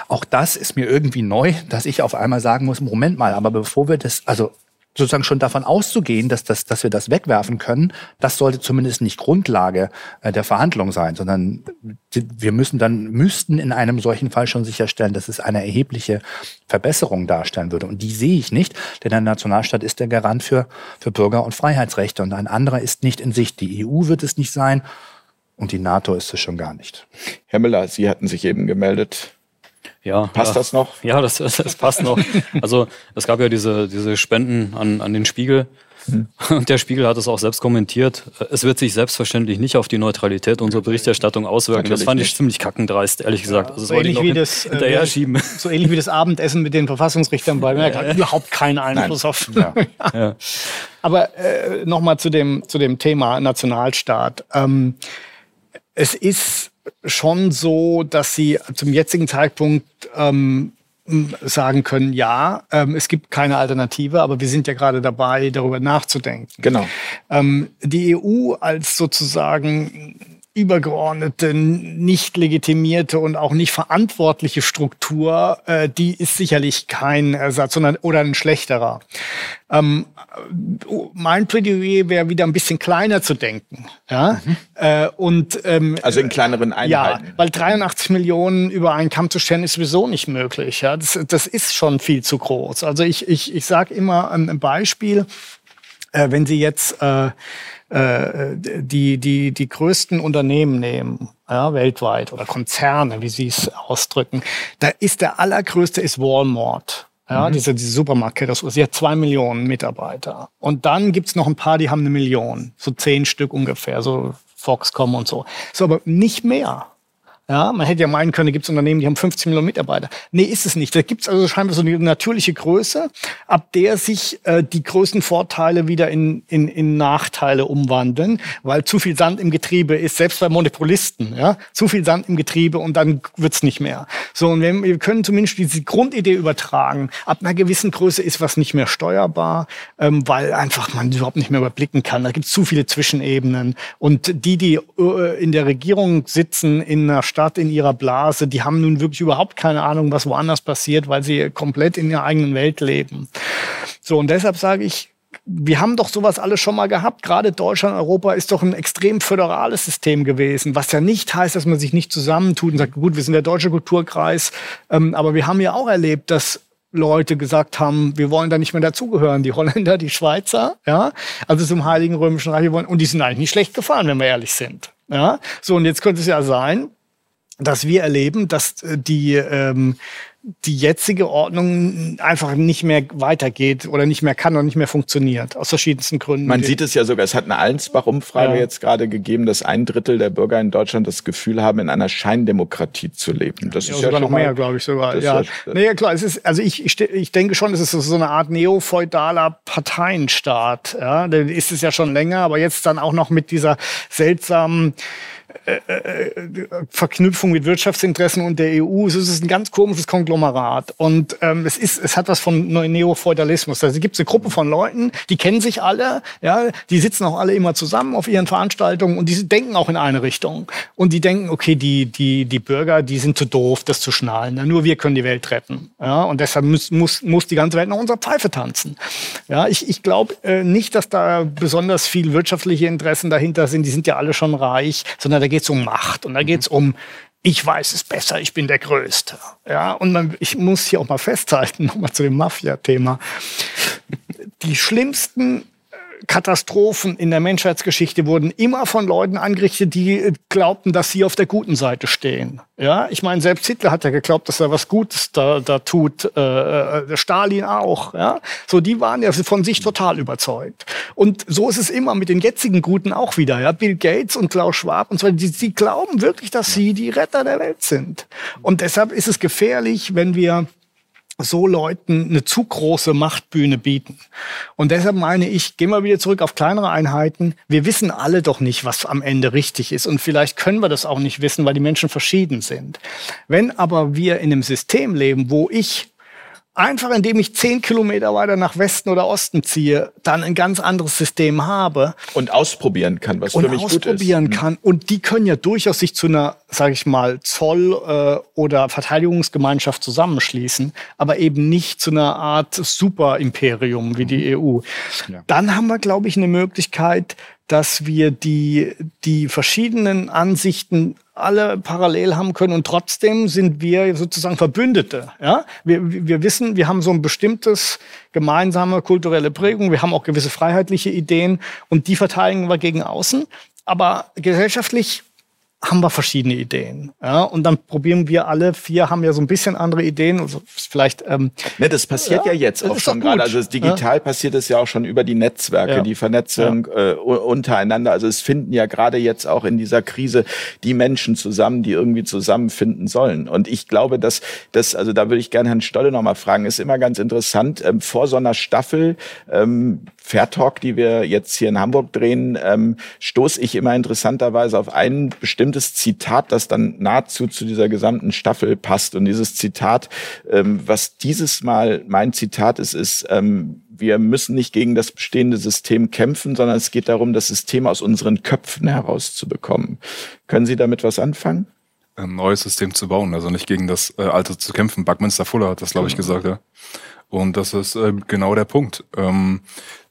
Speaker 6: Auch das ist mir irgendwie neu, dass ich auf einmal sagen muss, Moment mal, aber bevor wir das, also sozusagen schon davon auszugehen, dass, das, dass wir das wegwerfen können, das sollte zumindest nicht Grundlage äh, der Verhandlung sein, sondern wir müssen dann, müssten in einem solchen Fall schon sicherstellen, dass es eine erhebliche Verbesserung darstellen würde. Und die sehe ich nicht, denn der Nationalstaat ist der Garant für, für Bürger- und Freiheitsrechte und ein anderer ist nicht in Sicht. Die EU wird es nicht sein und die NATO ist es schon gar nicht.
Speaker 2: Herr Müller, Sie hatten sich eben gemeldet.
Speaker 4: Ja,
Speaker 2: passt
Speaker 4: ja.
Speaker 2: das noch?
Speaker 4: Ja, das, das passt noch. Also es gab ja diese, diese Spenden an, an den Spiegel. Hm. Und der Spiegel hat es auch selbst kommentiert. Es wird sich selbstverständlich nicht auf die Neutralität unserer Berichterstattung auswirken. Natürlich das fand ich nicht. ziemlich kackendreist, ehrlich gesagt.
Speaker 3: Also so, ähnlich wie das, hinterher äh, schieben. so ähnlich wie das Abendessen mit den Verfassungsrichtern bei mir. Hat überhaupt keinen Einfluss Nein. auf. Ja. ja. Aber äh, nochmal zu dem, zu dem Thema Nationalstaat. Ähm, es ist schon so, dass sie zum jetzigen Zeitpunkt ähm, sagen können, ja, ähm, es gibt keine Alternative, aber wir sind ja gerade dabei, darüber nachzudenken.
Speaker 2: Genau.
Speaker 3: Ähm, die EU als sozusagen übergeordnete, nicht legitimierte und auch nicht verantwortliche Struktur, äh, die ist sicherlich kein Ersatz, sondern oder ein schlechterer. Ähm, mein Plädoyer wäre wieder ein bisschen kleiner zu denken. Ja? Mhm. Äh, und, ähm,
Speaker 2: also in kleineren Einheiten.
Speaker 3: Ja, weil 83 Millionen über einen Kamm zu stellen ist sowieso nicht möglich. Ja? Das, das ist schon viel zu groß. Also ich, ich, ich sage immer ein Beispiel, äh, wenn Sie jetzt äh, äh, die, die, die größten Unternehmen nehmen, ja, weltweit oder Konzerne, wie sie es ausdrücken, da ist der allergrößte ist Walmart. Ja, mhm. diese, diese Supermarktkette, sie hat zwei Millionen Mitarbeiter. Und dann gibt's noch ein paar, die haben eine Million, so zehn Stück ungefähr, so Foxcom und so. So, aber nicht mehr. Ja, man hätte ja meinen können, gibt es Unternehmen, die haben 15 Millionen Mitarbeiter. Nee, ist es nicht. Da gibt es also scheinbar so eine natürliche Größe, ab der sich äh, die größten Vorteile wieder in, in, in Nachteile umwandeln, weil zu viel Sand im Getriebe ist, selbst bei Monopolisten, ja, zu viel Sand im Getriebe und dann wird's nicht mehr. So, und wir, wir können zumindest diese Grundidee übertragen. Ab einer gewissen Größe ist was nicht mehr steuerbar, ähm, weil einfach man überhaupt nicht mehr überblicken kann. Da gibt es zu viele Zwischenebenen. Und die, die äh, in der Regierung sitzen, in einer Stadt in ihrer Blase, die haben nun wirklich überhaupt keine Ahnung, was woanders passiert, weil sie komplett in ihrer eigenen Welt leben. So, und deshalb sage ich, wir haben doch sowas alles schon mal gehabt. Gerade Deutschland, Europa ist doch ein extrem föderales System gewesen, was ja nicht heißt, dass man sich nicht zusammentut und sagt, gut, wir sind der deutsche Kulturkreis. Ähm, aber wir haben ja auch erlebt, dass Leute gesagt haben, wir wollen da nicht mehr dazugehören. Die Holländer, die Schweizer, ja, also zum Heiligen Römischen Reich, wollen, und die sind eigentlich nicht schlecht gefahren, wenn wir ehrlich sind. Ja, so und jetzt könnte es ja sein, dass wir erleben, dass äh, die, ähm, die jetzige Ordnung einfach nicht mehr weitergeht oder nicht mehr kann und nicht mehr funktioniert, aus verschiedensten Gründen.
Speaker 2: Man sieht es ja sogar, es hat eine Allensbach-Umfrage ja. jetzt gerade gegeben, dass ein Drittel der Bürger in Deutschland das Gefühl haben, in einer Scheindemokratie zu leben.
Speaker 3: Das ja, ist ja sogar noch mehr, glaube ich sogar. Ja. ja. Nee, klar, es ist, also ich, ich, denke schon, es ist so eine Art neofeudaler Parteienstaat. Ja, ist es ja schon länger, aber jetzt dann auch noch mit dieser seltsamen Verknüpfung mit Wirtschaftsinteressen und der EU. Es ist ein ganz komisches Konglomerat. Und ähm, es, ist, es hat was von Neofeudalismus. Also gibt es eine Gruppe von Leuten, die kennen sich alle, ja, die sitzen auch alle immer zusammen auf ihren Veranstaltungen und die denken auch in eine Richtung. Und die denken, okay, die, die, die Bürger, die sind zu doof, das zu schnallen. Nur wir können die Welt retten. Ja, und deshalb muss, muss, muss die ganze Welt nach unserer Pfeife tanzen. Ja, ich, ich glaube äh, nicht, dass da besonders viel wirtschaftliche Interessen dahinter sind. Die sind ja alle schon reich, sondern da geht es um Macht und da geht es um ich weiß es besser, ich bin der Größte. Ja, und man, ich muss hier auch mal festhalten, nochmal zu dem Mafia-Thema. Die schlimmsten Katastrophen in der Menschheitsgeschichte wurden immer von Leuten angerichtet, die äh, glaubten, dass sie auf der guten Seite stehen. Ja, ich meine, selbst Hitler hat ja geglaubt, dass er was Gutes da, da tut. Äh, äh, Stalin auch. Ja, so die waren ja von sich total überzeugt. Und so ist es immer mit den jetzigen Guten auch wieder. Ja, Bill Gates und Klaus Schwab und so. Die, die glauben wirklich, dass sie die Retter der Welt sind. Und deshalb ist es gefährlich, wenn wir so Leuten eine zu große Machtbühne bieten. Und deshalb meine ich, gehen wir wieder zurück auf kleinere Einheiten. Wir wissen alle doch nicht, was am Ende richtig ist. Und vielleicht können wir das auch nicht wissen, weil die Menschen verschieden sind. Wenn aber wir in einem System leben, wo ich einfach indem ich zehn Kilometer weiter nach Westen oder Osten ziehe, dann ein ganz anderes System habe.
Speaker 2: Und ausprobieren kann, was für mich gut ist.
Speaker 3: Und ausprobieren kann. Und die können ja durchaus sich zu einer, sage ich mal, Zoll- äh, oder Verteidigungsgemeinschaft zusammenschließen, aber eben nicht zu einer Art Superimperium wie die EU. Ja. Dann haben wir, glaube ich, eine Möglichkeit, dass wir die, die verschiedenen Ansichten alle parallel haben können und trotzdem sind wir sozusagen Verbündete. Ja? Wir, wir wissen, wir haben so ein bestimmtes gemeinsame kulturelle Prägung, wir haben auch gewisse freiheitliche Ideen und die verteidigen wir gegen außen. Aber gesellschaftlich haben wir verschiedene Ideen. Ja? Und dann probieren wir alle vier, haben ja so ein bisschen andere Ideen. Also vielleicht. Ähm,
Speaker 2: ne, das passiert ja, ja jetzt auch schon gerade. Also digital ja. passiert es ja auch schon über die Netzwerke, ja. die Vernetzung äh, untereinander. Also es finden ja gerade jetzt auch in dieser Krise die Menschen zusammen, die irgendwie zusammenfinden sollen. Und ich glaube, dass das, also da würde ich gerne Herrn Stolle nochmal fragen, ist immer ganz interessant, ähm, vor so einer Staffel ähm, Fair Talk, die wir jetzt hier in Hamburg drehen, ähm, stoße ich immer interessanterweise auf ein bestimmtes Zitat, das dann nahezu zu dieser gesamten Staffel passt. Und dieses Zitat, ähm, was dieses Mal mein Zitat ist, ist, ähm, wir müssen nicht gegen das bestehende System kämpfen, sondern es geht darum, das System aus unseren Köpfen herauszubekommen. Können Sie damit was anfangen?
Speaker 5: Ein neues System zu bauen, also nicht gegen das äh, alte zu kämpfen. Buckminster Fuller hat das, glaube ich, genau. gesagt, ja. Und das ist äh, genau der Punkt. Ähm,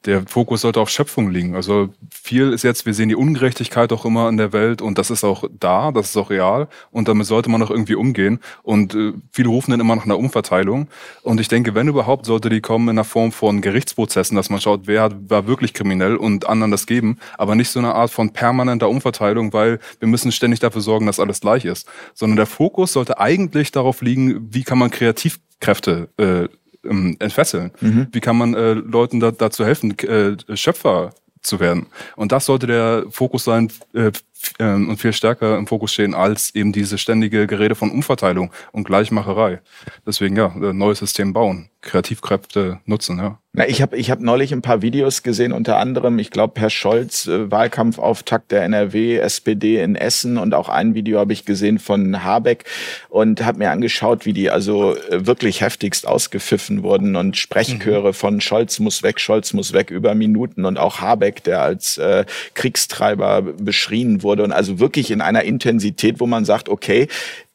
Speaker 5: der Fokus sollte auf Schöpfung liegen. Also viel ist jetzt, wir sehen die Ungerechtigkeit auch immer in der Welt und das ist auch da, das ist auch real und damit sollte man auch irgendwie umgehen. Und äh, viele rufen dann immer nach einer Umverteilung. Und ich denke, wenn überhaupt, sollte die kommen in der Form von Gerichtsprozessen, dass man schaut, wer hat, war wirklich kriminell und anderen das geben, aber nicht so eine Art von permanenter Umverteilung, weil wir müssen ständig dafür sorgen, dass alles gleich ist. Sondern der Fokus sollte eigentlich darauf liegen, wie kann man Kreativkräfte äh, ähm, entfesseln? Mhm. Wie kann man äh, Leuten da, dazu helfen, äh, Schöpfer zu werden? Und das sollte der Fokus sein äh, äh, und viel stärker im Fokus stehen als eben diese ständige Gerede von Umverteilung und Gleichmacherei. Deswegen ja, ein neues System bauen, Kreativkräfte nutzen, ja.
Speaker 2: Na, ich habe ich hab neulich ein paar Videos gesehen, unter anderem, ich glaube, Herr Scholz, äh, Wahlkampfauftakt der NRW, SPD in Essen und auch ein Video habe ich gesehen von Habeck und habe mir angeschaut, wie die also äh, wirklich heftigst ausgepfiffen wurden und Sprechchöre mhm. von Scholz muss weg, Scholz muss weg über Minuten und auch Habeck, der als äh, Kriegstreiber beschrien wurde und also wirklich in einer Intensität, wo man sagt, okay,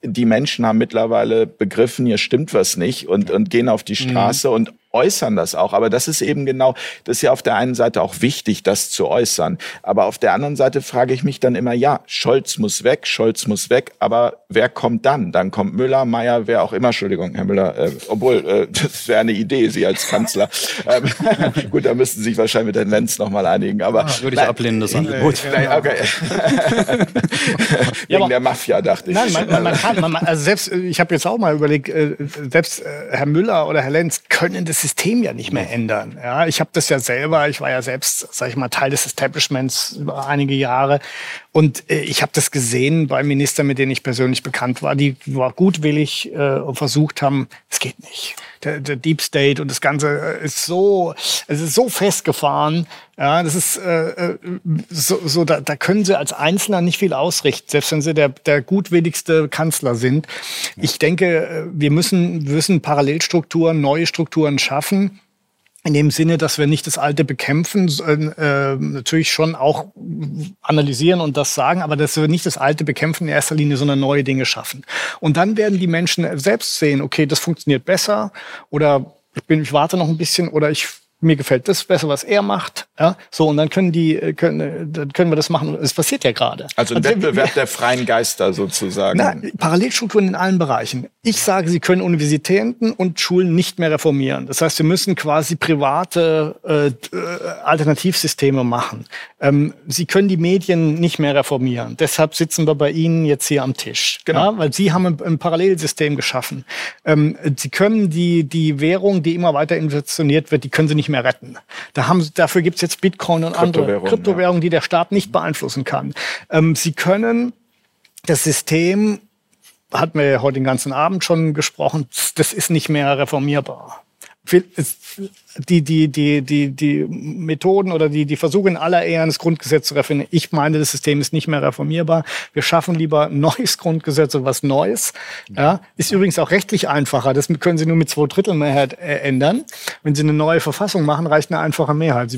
Speaker 2: die Menschen haben mittlerweile begriffen, hier stimmt was nicht und, und gehen auf die mhm. Straße mhm. und äußern das auch. Aber das ist eben genau, das ist ja auf der einen Seite auch wichtig, das zu äußern. Aber auf der anderen Seite frage ich mich dann immer, ja, Scholz muss weg, Scholz muss weg, aber wer kommt dann? Dann kommt Müller, Meier, wer auch immer. Entschuldigung, Herr Müller, äh, obwohl, äh, das wäre eine Idee, Sie als Kanzler. ähm, gut, da müssten Sie sich wahrscheinlich mit Herrn Lenz nochmal einigen. Aber
Speaker 4: ah, würde ich nein, ablehnen, das Angebot.
Speaker 2: Nein, okay. Wegen ja, der Mafia, dachte ich.
Speaker 3: Nein, man, man, man kann, man, also selbst, ich habe jetzt auch mal überlegt, äh, selbst äh, Herr Müller oder Herr Lenz können das System ja nicht mehr ändern. Ja, ich habe das ja selber, ich war ja selbst, sag ich mal, Teil des Establishments über einige Jahre und äh, ich habe das gesehen bei Ministern, mit denen ich persönlich bekannt war, die war gutwillig äh, versucht haben, es geht nicht. Der, der, Deep State und das Ganze äh, ist so, es ist so festgefahren. Ja, das ist äh, äh, so, so da, da können sie als Einzelner nicht viel ausrichten, selbst wenn sie der, der gutwilligste Kanzler sind. Ich denke, äh, wir müssen, wir müssen Parallelstrukturen, neue Strukturen schaffen in dem Sinne, dass wir nicht das Alte bekämpfen, äh, natürlich schon auch analysieren und das sagen, aber dass wir nicht das Alte bekämpfen in erster Linie, sondern neue Dinge schaffen. Und dann werden die Menschen selbst sehen, okay, das funktioniert besser oder ich, bin, ich warte noch ein bisschen oder ich mir gefällt das besser, was er macht. Ja, so und dann können die, äh, können, äh, dann können wir das machen. Es passiert ja gerade.
Speaker 2: Also ein also, Wettbewerb der freien Geister sozusagen. Na,
Speaker 3: Parallelstrukturen in allen Bereichen. Ich sage, sie können Universitäten und Schulen nicht mehr reformieren. Das heißt, wir müssen quasi private äh, äh, Alternativsysteme machen. Ähm, sie können die Medien nicht mehr reformieren. Deshalb sitzen wir bei Ihnen jetzt hier am Tisch. Genau. Ja, weil Sie haben ein, ein Parallelsystem geschaffen. Ähm, sie können die, die Währung, die immer weiter inflationiert wird, die können Sie nicht mehr retten. Da haben, dafür gibt es jetzt Bitcoin und andere Kryptowährungen, ja. die der Staat nicht beeinflussen kann. Ähm, Sie können das System, hatten wir ja heute den ganzen Abend schon gesprochen, das ist nicht mehr reformierbar die, die, die, die, die Methoden oder die, die Versuche in aller Ehren das Grundgesetz zu reformieren. Ich meine, das System ist nicht mehr reformierbar. Wir schaffen lieber neues Grundgesetz und was Neues. Ja, ist übrigens auch rechtlich einfacher. Das können Sie nur mit zwei Drittel Mehrheit äh, ändern. Wenn Sie eine neue Verfassung machen, reicht eine einfache Mehrheit. Sie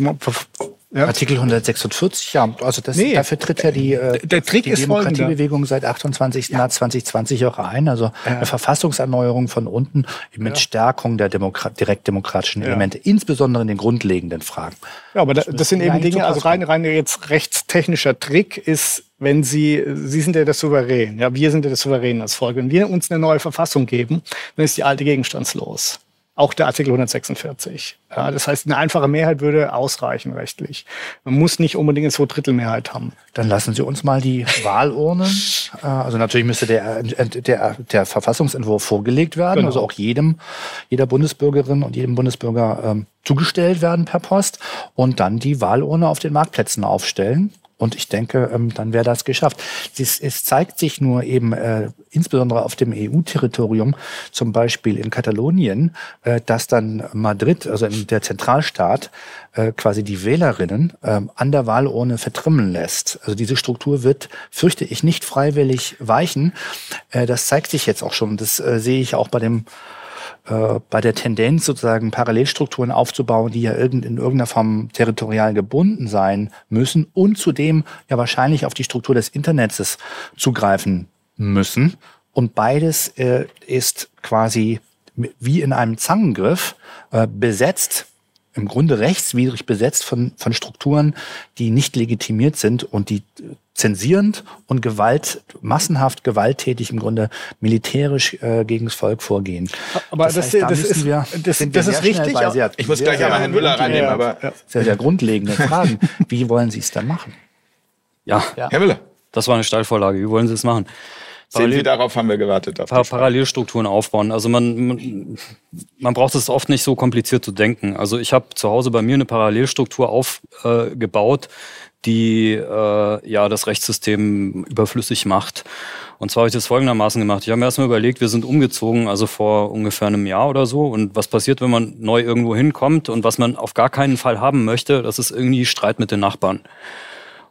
Speaker 6: ja. Artikel 146, ja. Also das, nee, dafür tritt ja die, äh,
Speaker 3: der Trick
Speaker 6: die Demokratiebewegung seit 28. Ja. März 2020 auch ein. Also ja. eine Verfassungserneuerung von unten mit. Stärkung der Demokrat direktdemokratischen Elemente, insbesondere in den grundlegenden Fragen.
Speaker 3: Ja, aber das, das sind eben Dinge, also rein, rein jetzt rechtstechnischer Trick ist, wenn Sie, Sie sind ja der Souverän, ja, wir sind ja der Souverän als Volk. Wenn wir uns eine neue Verfassung geben, dann ist die alte gegenstandslos auch der Artikel 146. Ja, das heißt, eine einfache Mehrheit würde ausreichen rechtlich. Man muss nicht unbedingt eine Zweidrittelmehrheit haben.
Speaker 6: Dann lassen Sie uns mal die Wahlurne. Äh, also natürlich müsste der, der, der Verfassungsentwurf vorgelegt werden, genau. also auch jedem, jeder Bundesbürgerin und jedem Bundesbürger ähm, zugestellt werden per Post und dann die Wahlurne auf den Marktplätzen aufstellen. Und ich denke, ähm, dann wäre das geschafft. Es, es, zeigt sich nur eben, äh, insbesondere auf dem EU-Territorium, zum Beispiel in Katalonien, äh, dass dann Madrid, also der Zentralstaat, äh, quasi die Wählerinnen äh, an der Wahlurne vertrimmeln lässt. Also diese Struktur wird, fürchte ich, nicht freiwillig weichen. Äh, das zeigt sich jetzt auch schon. Das äh, sehe ich auch bei dem äh, bei der Tendenz sozusagen Parallelstrukturen aufzubauen, die ja irgend, in irgendeiner Form territorial gebunden sein müssen und zudem ja wahrscheinlich auf die Struktur des Internets zugreifen müssen. Und beides äh, ist quasi wie in einem Zangengriff äh, besetzt im Grunde rechtswidrig besetzt von, von Strukturen, die nicht legitimiert sind und die zensierend und Gewalt, massenhaft gewalttätig im Grunde militärisch äh, gegen das Volk vorgehen.
Speaker 3: Aber das, das, heißt, da das ist, wir, das, das ist richtig.
Speaker 2: Sehr, ich muss sehr, gleich einmal Herrn Müller reinnehmen, ja, aber
Speaker 6: sehr, sehr grundlegende Fragen. Wie wollen Sie es dann machen?
Speaker 4: Ja, ja, Herr Müller. Das war eine Steilvorlage. Wie wollen Sie es machen?
Speaker 2: Parallel, Sie, darauf haben wir gewartet.
Speaker 4: Par Parallelstrukturen aufbauen. Also man, man, man braucht es oft nicht so kompliziert zu denken. Also ich habe zu Hause bei mir eine Parallelstruktur aufgebaut, äh, die äh, ja das Rechtssystem überflüssig macht. Und zwar habe ich das folgendermaßen gemacht. Ich habe mir erstmal überlegt, wir sind umgezogen, also vor ungefähr einem Jahr oder so. Und was passiert, wenn man neu irgendwo hinkommt und was man auf gar keinen Fall haben möchte, das ist irgendwie Streit mit den Nachbarn.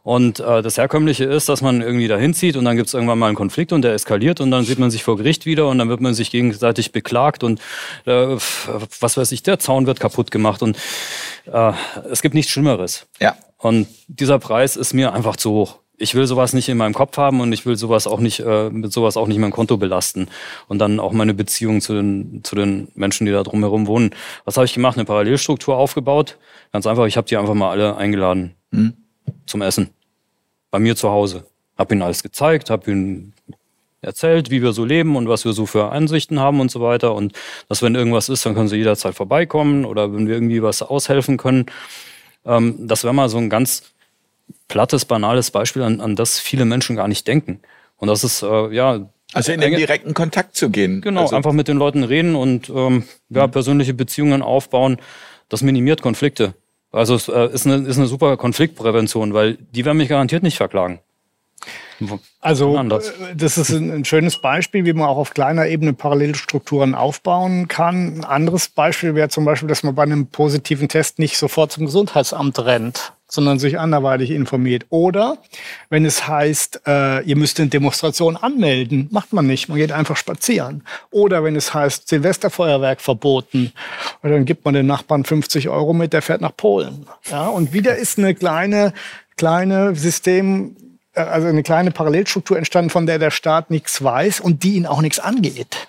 Speaker 4: Und äh, das Herkömmliche ist, dass man irgendwie dahin zieht und dann gibt es irgendwann mal einen Konflikt und der eskaliert und dann sieht man sich vor Gericht wieder und dann wird man sich gegenseitig beklagt und äh, was weiß ich, der Zaun wird kaputt gemacht und äh, es gibt nichts Schlimmeres.
Speaker 2: Ja.
Speaker 4: Und dieser Preis ist mir einfach zu hoch ich will sowas nicht in meinem Kopf haben und ich will sowas auch nicht, äh, mit sowas auch nicht mein Konto belasten. Und dann auch meine Beziehung zu den, zu den Menschen, die da drumherum wohnen. Was habe ich gemacht? Eine Parallelstruktur aufgebaut. Ganz einfach, ich habe die einfach mal alle eingeladen mhm. Zum Essen. Bei mir zu Hause. Hab ihnen alles gezeigt, hab ihnen erzählt, wie wir so leben und was wir so für Ansichten haben und so weiter. Und dass, wenn irgendwas ist, dann können sie jederzeit vorbeikommen oder wenn wir irgendwie was aushelfen können. Ähm, das wäre mal so ein ganz plattes, banales Beispiel, an, an das viele Menschen gar nicht denken. Und das ist, äh, ja.
Speaker 2: Also in den direkten Kontakt zu gehen.
Speaker 4: Genau,
Speaker 2: also
Speaker 4: einfach mit den Leuten reden und ähm, ja, mhm. persönliche Beziehungen aufbauen. Das minimiert Konflikte. Also es äh, ist, eine, ist eine super Konfliktprävention, weil die werden mich garantiert nicht verklagen.
Speaker 3: Also äh, das ist ein, schönes Beispiel, wie man auch auf kleiner Ebene Parallelstrukturen aufbauen kann. Ein anderes Beispiel wäre zum Beispiel, dass man bei einem positiven Test nicht sofort zum Gesundheitsamt rennt, sondern sich anderweitig informiert. Oder wenn es heißt, äh, ihr müsst eine Demonstration anmelden, macht man nicht, man geht einfach spazieren. Oder wenn es heißt, Silvesterfeuerwerk verboten, dann gibt man den Nachbarn 50 Euro mit, der fährt nach Polen. Ja, und wieder ist eine kleine kleine System äh, also eine kleine Parallelstruktur entstanden, von der der Staat nichts weiß und die ihn auch nichts angeht.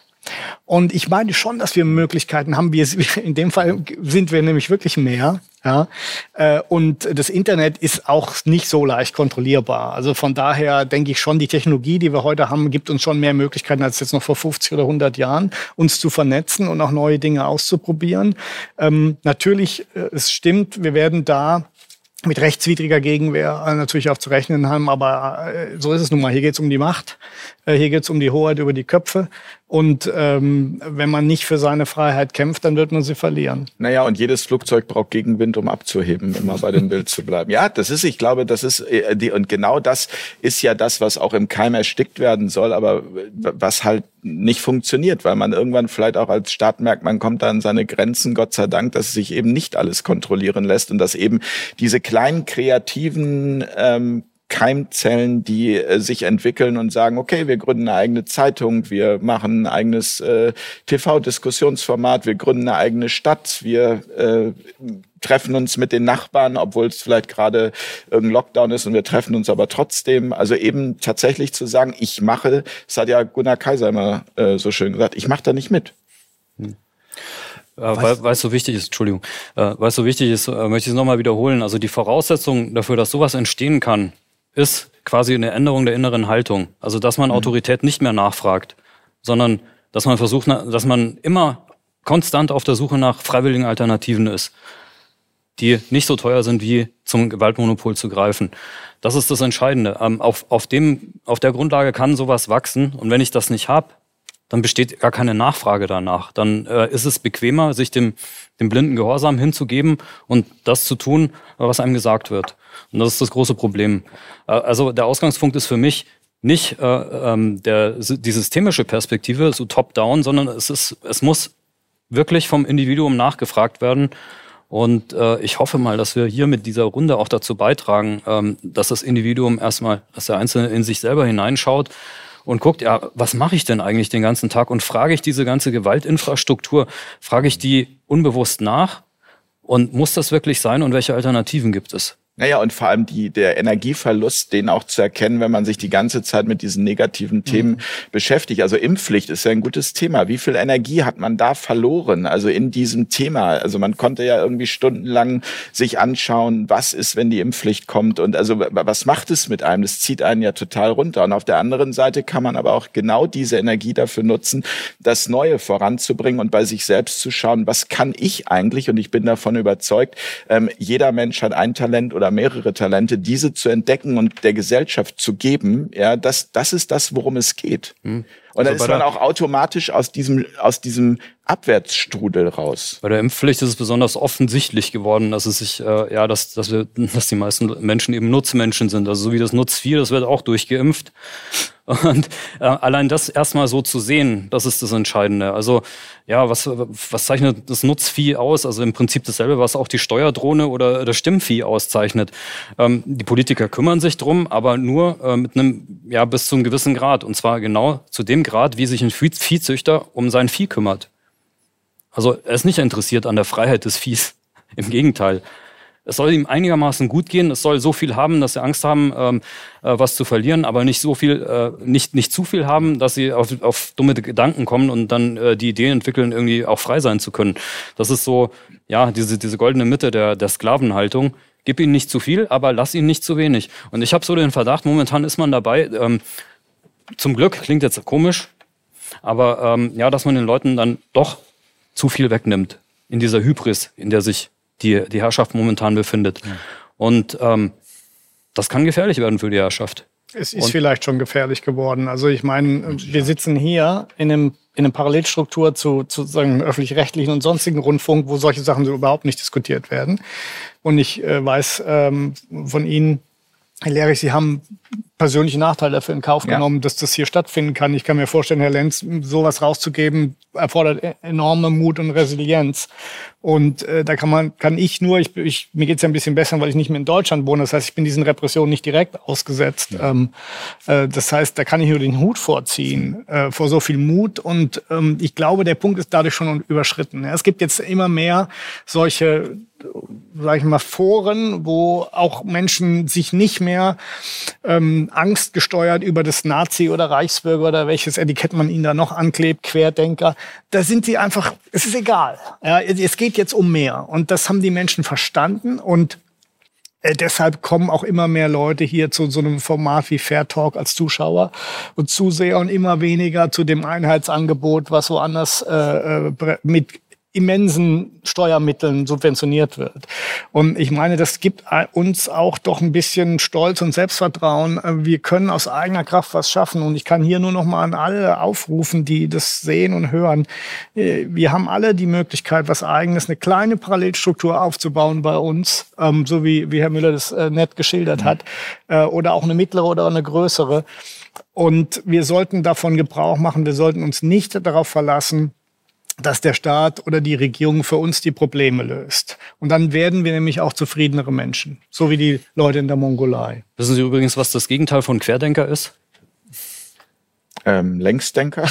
Speaker 3: Und ich meine schon, dass wir Möglichkeiten haben. Wir, in dem Fall sind wir nämlich wirklich mehr. Ja, äh, und das Internet ist auch nicht so leicht kontrollierbar. Also von daher denke ich schon, die Technologie, die wir heute haben, gibt uns schon mehr Möglichkeiten als jetzt noch vor 50 oder 100 Jahren, uns zu vernetzen und auch neue Dinge auszuprobieren. Ähm, natürlich, äh, es stimmt, wir werden da mit rechtswidriger Gegenwehr äh, natürlich auch zu rechnen haben. Aber so ist es nun mal. Hier geht es um die Macht, hier geht es um die Hoheit über die Köpfe. Und ähm, wenn man nicht für seine Freiheit kämpft, dann wird man sie verlieren.
Speaker 2: Naja, und jedes Flugzeug braucht Gegenwind, um abzuheben, immer bei dem Bild zu bleiben. Ja, das ist, ich glaube, das ist äh, die, und genau das ist ja das, was auch im Keim erstickt werden soll, aber was halt nicht funktioniert, weil man irgendwann vielleicht auch als Staat merkt, man kommt da an seine Grenzen, Gott sei Dank, dass sich eben nicht alles kontrollieren lässt und dass eben diese kleinen kreativen ähm, Keimzellen, die äh, sich entwickeln und sagen, okay, wir gründen eine eigene Zeitung, wir machen ein eigenes äh, TV-Diskussionsformat, wir gründen eine eigene Stadt, wir äh, treffen uns mit den Nachbarn, obwohl es vielleicht gerade irgendein Lockdown ist und wir treffen uns aber trotzdem. Also eben tatsächlich zu sagen, ich mache, das hat ja Gunnar Kaiser immer äh, so schön gesagt, ich mache da nicht mit. Hm.
Speaker 4: Weil, weil es so wichtig ist, Entschuldigung, äh, weil es so wichtig ist, äh, möchte ich es nochmal wiederholen. Also die Voraussetzung dafür, dass sowas entstehen kann, ist quasi eine Änderung der inneren Haltung. Also, dass man mhm. Autorität nicht mehr nachfragt, sondern dass man versucht, dass man immer konstant auf der Suche nach freiwilligen Alternativen ist, die nicht so teuer sind, wie zum Gewaltmonopol zu greifen. Das ist das Entscheidende. Ähm, auf, auf, dem, auf der Grundlage kann sowas wachsen. Und wenn ich das nicht habe, dann besteht gar keine Nachfrage danach. Dann äh, ist es bequemer, sich dem, dem blinden Gehorsam hinzugeben und das zu tun, was einem gesagt wird. Und das ist das große Problem. Äh, also der Ausgangspunkt ist für mich nicht äh, ähm, der, die systemische Perspektive, so top-down, sondern es, ist, es muss wirklich vom Individuum nachgefragt werden. Und äh, ich hoffe mal, dass wir hier mit dieser Runde auch dazu beitragen, ähm, dass das Individuum erstmal, dass der Einzelne in sich selber hineinschaut und guckt, ja, was mache ich denn eigentlich den ganzen Tag? Und frage ich diese ganze Gewaltinfrastruktur, frage ich die unbewusst nach? Und muss das wirklich sein und welche Alternativen gibt es?
Speaker 2: Naja, und vor allem die, der Energieverlust, den auch zu erkennen, wenn man sich die ganze Zeit mit diesen negativen mhm. Themen beschäftigt. Also Impfpflicht ist ja ein gutes Thema. Wie viel Energie hat man da verloren? Also in diesem Thema. Also man konnte ja irgendwie stundenlang sich anschauen, was ist, wenn die Impfpflicht kommt und also was macht es mit einem? Das zieht einen ja total runter. Und auf der anderen Seite kann man aber auch genau diese Energie dafür nutzen, das Neue voranzubringen und bei sich selbst zu schauen, was kann ich eigentlich? Und ich bin davon überzeugt, ähm, jeder Mensch hat ein Talent oder mehrere Talente, diese zu entdecken und der Gesellschaft zu geben, ja, das, das ist das, worum es geht. Hm. Und also dann ist man auch automatisch aus diesem, aus diesem Abwärtsstrudel raus.
Speaker 4: Bei der Impfpflicht ist es besonders offensichtlich geworden, dass es sich, äh, ja, dass, dass wir, dass die meisten Menschen eben Nutzmenschen sind. Also so wie das Nutzvieh, das wird auch durchgeimpft. Und äh, allein das erstmal so zu sehen, das ist das Entscheidende. Also ja, was, was zeichnet das Nutzvieh aus? Also im Prinzip dasselbe, was auch die Steuerdrohne oder das Stimmvieh auszeichnet. Ähm, die Politiker kümmern sich drum, aber nur äh, mit einem, ja, bis zu einem gewissen Grad. Und zwar genau zu dem Grad, wie sich ein Viehzüchter um sein Vieh kümmert. Also er ist nicht interessiert an der Freiheit des Viehs. Im Gegenteil. es soll ihm einigermaßen gut gehen. Es soll so viel haben, dass sie Angst haben, ähm, äh, was zu verlieren, aber nicht so viel, äh, nicht, nicht zu viel haben, dass sie auf, auf dumme Gedanken kommen und dann äh, die Idee entwickeln, irgendwie auch frei sein zu können. Das ist so, ja, diese, diese goldene Mitte der, der Sklavenhaltung. Gib ihnen nicht zu viel, aber lass ihnen nicht zu wenig. Und ich habe so den Verdacht, momentan ist man dabei, ähm, zum Glück, klingt jetzt komisch, aber ähm, ja, dass man den Leuten dann doch zu viel wegnimmt in dieser Hybris, in der sich die, die Herrschaft momentan befindet. Ja. Und ähm, das kann gefährlich werden für die Herrschaft.
Speaker 3: Es ist Und vielleicht schon gefährlich geworden. Also ich meine, wir sitzen hier in einem in einer Parallelstruktur zu, zu sagen, öffentlich-rechtlichen und sonstigen Rundfunk, wo solche Sachen so überhaupt nicht diskutiert werden. Und ich äh, weiß ähm, von Ihnen, Herr Lehrich, Sie haben persönliche Nachteile dafür in Kauf genommen, ja. dass das hier stattfinden kann. Ich kann mir vorstellen, Herr Lenz, sowas rauszugeben, erfordert e-, enorme Mut und Resilienz. Und äh, da kann man, kann ich nur, ich, ich, mir geht's ja ein bisschen besser, weil ich nicht mehr in Deutschland wohne. Das heißt, ich bin diesen Repressionen nicht direkt ausgesetzt. Ja. Ähm, äh, das heißt, da kann ich nur den Hut vorziehen äh, vor so viel Mut. Und ähm, ich glaube, der Punkt ist dadurch schon überschritten. Ja, es gibt jetzt immer mehr solche sag ich mal, Foren, wo auch Menschen sich nicht mehr ähm, angstgesteuert über das Nazi oder Reichsbürger oder welches Etikett man ihnen da noch anklebt, Querdenker. Da sind sie einfach, es ist egal. Ja, es geht jetzt um mehr. Und das haben die Menschen verstanden und äh, deshalb kommen auch immer mehr Leute hier zu so einem Format wie Fair Talk als Zuschauer und Zuseher und immer weniger zu dem Einheitsangebot, was woanders äh, äh mit immensen Steuermitteln subventioniert wird. Und ich meine, das gibt uns auch doch ein bisschen Stolz und Selbstvertrauen. Wir können aus eigener Kraft was schaffen. Und ich kann hier nur noch mal an alle aufrufen, die das sehen und hören. Wir haben alle die Möglichkeit, was Eigenes, eine kleine Parallelstruktur aufzubauen bei uns, ähm, so wie, wie Herr Müller das äh, nett geschildert hat, äh, oder auch eine mittlere oder eine größere. Und wir sollten davon Gebrauch machen. Wir sollten uns nicht darauf verlassen, dass der Staat oder die Regierung für uns die Probleme löst. Und dann werden wir nämlich auch zufriedenere Menschen, so wie die Leute in der Mongolei.
Speaker 4: Wissen Sie übrigens, was das Gegenteil von Querdenker ist?
Speaker 2: Ähm, Längsdenker.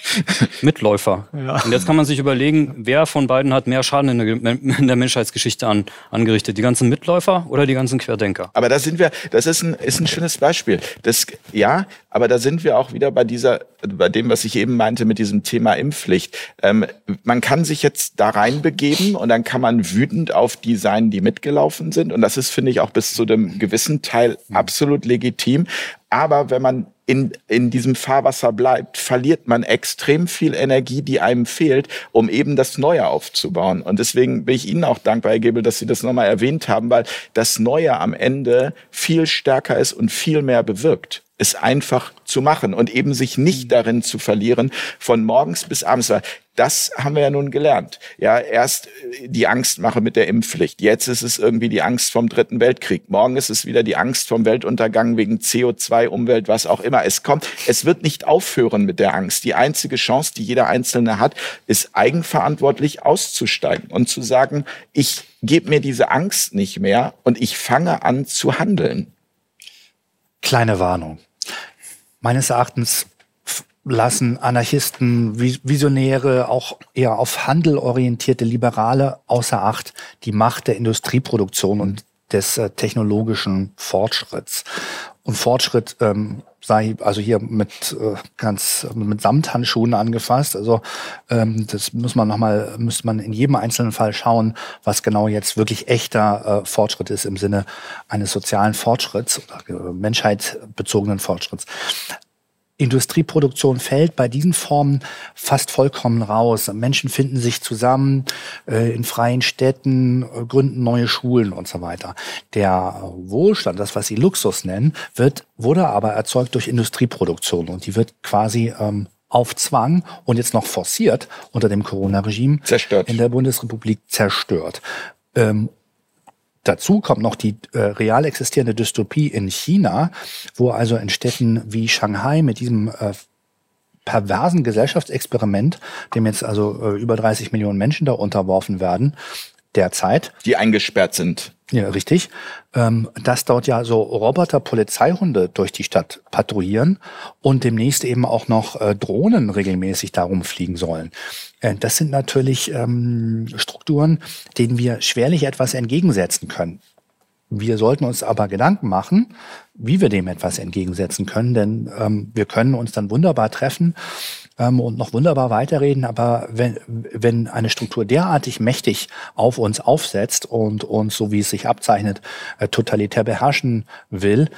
Speaker 4: Mitläufer. Ja. Und jetzt kann man sich überlegen, wer von beiden hat mehr Schaden in der, in der Menschheitsgeschichte an, angerichtet? Die ganzen Mitläufer oder die ganzen Querdenker?
Speaker 2: Aber da sind wir, das ist ein, ist ein schönes Beispiel. Das, ja, aber da sind wir auch wieder bei dieser, bei dem, was ich eben meinte mit diesem Thema Impfpflicht. Ähm, man kann sich jetzt da reinbegeben und dann kann man wütend auf die sein, die mitgelaufen sind. Und das ist, finde ich, auch bis zu einem gewissen Teil absolut legitim. Aber wenn man in, in diesem Fahrwasser bleibt, verliert man extrem viel Energie, die einem fehlt, um eben das Neue aufzubauen. Und deswegen bin ich Ihnen auch dankbar, Herr Gebel, dass Sie das nochmal erwähnt haben, weil das Neue am Ende viel stärker ist und viel mehr bewirkt es einfach zu machen und eben sich nicht mhm. darin zu verlieren, von morgens bis abends. Das haben wir ja nun gelernt. Ja, erst äh, die Angstmache mit der Impfpflicht. Jetzt ist es irgendwie die Angst vom Dritten Weltkrieg. Morgen ist es wieder die Angst vom Weltuntergang wegen CO2, Umwelt, was auch immer. Es kommt, es wird nicht aufhören mit der Angst. Die einzige Chance, die jeder Einzelne hat, ist eigenverantwortlich auszusteigen und zu sagen, ich gebe mir diese Angst nicht mehr und ich fange an zu handeln.
Speaker 6: Kleine Warnung meines Erachtens lassen Anarchisten, Visionäre, auch eher auf Handel orientierte Liberale außer Acht die Macht der Industrieproduktion und des äh, technologischen Fortschritts. Und Fortschritt ähm, sei also hier mit äh, ganz mit Samthandschuhen angefasst. Also ähm, das muss man noch mal müsste man in jedem einzelnen Fall schauen, was genau jetzt wirklich echter äh, Fortschritt ist im Sinne eines sozialen Fortschritts oder äh, menschheitbezogenen Fortschritts. Industrieproduktion fällt bei diesen Formen fast vollkommen raus. Menschen finden sich zusammen äh, in freien Städten, äh, gründen neue Schulen und so weiter. Der Wohlstand, das was Sie Luxus nennen, wird wurde aber erzeugt durch Industrieproduktion und die wird quasi ähm, auf Zwang und jetzt noch forciert unter dem Corona-Regime in der Bundesrepublik zerstört. Ähm, Dazu kommt noch die äh, real existierende Dystopie in China, wo also in Städten wie Shanghai mit diesem äh, perversen Gesellschaftsexperiment, dem jetzt also äh, über 30 Millionen Menschen da unterworfen werden, derzeit.
Speaker 2: Die eingesperrt sind.
Speaker 6: Ja, richtig. Ähm, dass dort ja so Roboter-Polizeihunde durch die Stadt patrouillieren und demnächst eben auch noch äh, Drohnen regelmäßig darum fliegen sollen. Äh, das sind natürlich ähm, Strukturen, denen wir schwerlich etwas entgegensetzen können. Wir sollten uns aber Gedanken machen, wie wir dem etwas entgegensetzen können, denn ähm, wir können uns dann wunderbar treffen ähm, und noch wunderbar weiterreden, aber wenn, wenn eine Struktur derartig mächtig auf uns aufsetzt und uns, so wie es sich abzeichnet, äh, totalitär beherrschen will,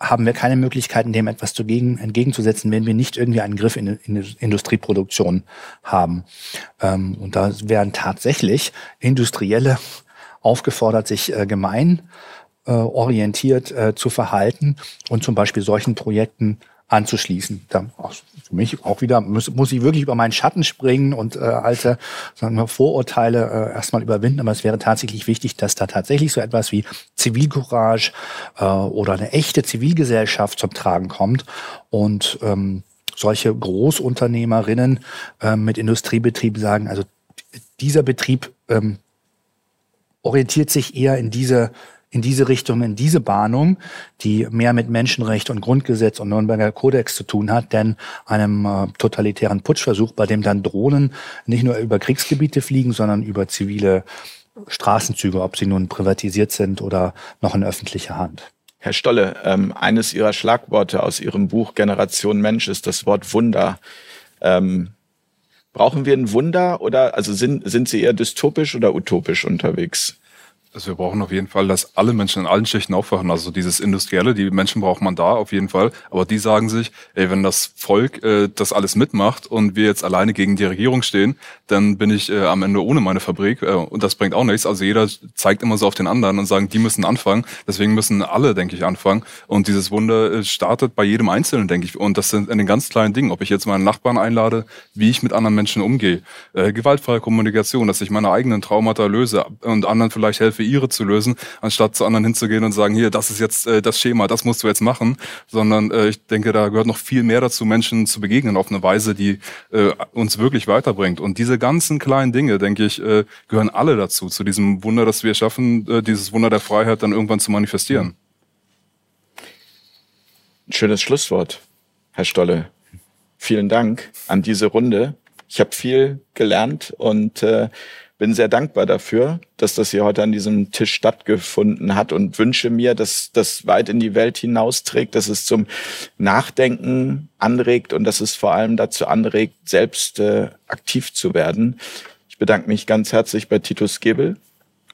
Speaker 6: haben wir keine Möglichkeiten, dem etwas dagegen, entgegenzusetzen, wenn wir nicht irgendwie einen Griff in, in Industrieproduktion haben. Ähm, und da wären tatsächlich Industrielle aufgefordert, sich äh, gemein äh, orientiert äh, zu verhalten und zum Beispiel solchen Projekten anzuschließen. Da, für mich auch wieder muss, muss ich wirklich über meinen Schatten springen und äh, alte sagen wir, Vorurteile äh, erstmal überwinden. Aber es wäre tatsächlich wichtig, dass da tatsächlich so etwas wie Zivilcourage äh, oder eine echte Zivilgesellschaft zum Tragen kommt und ähm, solche Großunternehmerinnen äh, mit Industriebetrieben sagen, also dieser Betrieb ähm, orientiert sich eher in diese in diese Richtung, in diese Bahnung, die mehr mit Menschenrecht und Grundgesetz und Nürnberger Kodex zu tun hat, denn einem äh, totalitären Putschversuch, bei dem dann Drohnen nicht nur über Kriegsgebiete fliegen, sondern über zivile Straßenzüge, ob sie nun privatisiert sind oder noch in öffentlicher Hand.
Speaker 2: Herr Stolle, ähm, eines Ihrer Schlagworte aus Ihrem Buch Generation Mensch ist das Wort Wunder. Ähm, brauchen wir ein Wunder oder also sind, sind Sie eher dystopisch oder utopisch unterwegs?
Speaker 5: Also wir brauchen auf jeden Fall, dass alle Menschen in allen Schichten aufwachen. Also dieses Industrielle, die Menschen braucht man da auf jeden Fall. Aber die sagen sich, ey, wenn das Volk äh, das alles mitmacht und wir jetzt alleine gegen die Regierung stehen, dann bin ich äh, am Ende ohne meine Fabrik. Äh, und das bringt auch nichts. Also jeder zeigt immer so auf den anderen und sagen, die müssen anfangen. Deswegen müssen alle, denke ich, anfangen. Und dieses Wunder äh, startet bei jedem Einzelnen, denke ich. Und das sind in den ganz kleinen Dingen. Ob ich jetzt meinen Nachbarn einlade, wie ich mit anderen Menschen umgehe. Äh, gewaltfreie Kommunikation, dass ich meine eigenen Traumata löse und anderen vielleicht helfe, für ihre zu lösen, anstatt zu anderen hinzugehen und sagen, hier, das ist jetzt äh, das Schema, das musst du jetzt machen, sondern äh, ich denke, da gehört noch viel mehr dazu, Menschen zu begegnen auf eine Weise, die äh, uns wirklich weiterbringt. Und diese ganzen kleinen Dinge, denke ich, äh, gehören alle dazu, zu diesem Wunder, dass wir schaffen, äh, dieses Wunder der Freiheit dann irgendwann zu manifestieren.
Speaker 2: schönes Schlusswort, Herr Stolle. Vielen Dank an diese Runde. Ich habe viel gelernt und äh, bin sehr dankbar dafür, dass das hier heute an diesem Tisch stattgefunden hat und wünsche mir, dass das weit in die Welt hinausträgt, dass es zum Nachdenken anregt und dass es vor allem dazu anregt, selbst äh, aktiv zu werden. Ich bedanke mich ganz herzlich bei Titus Gebel,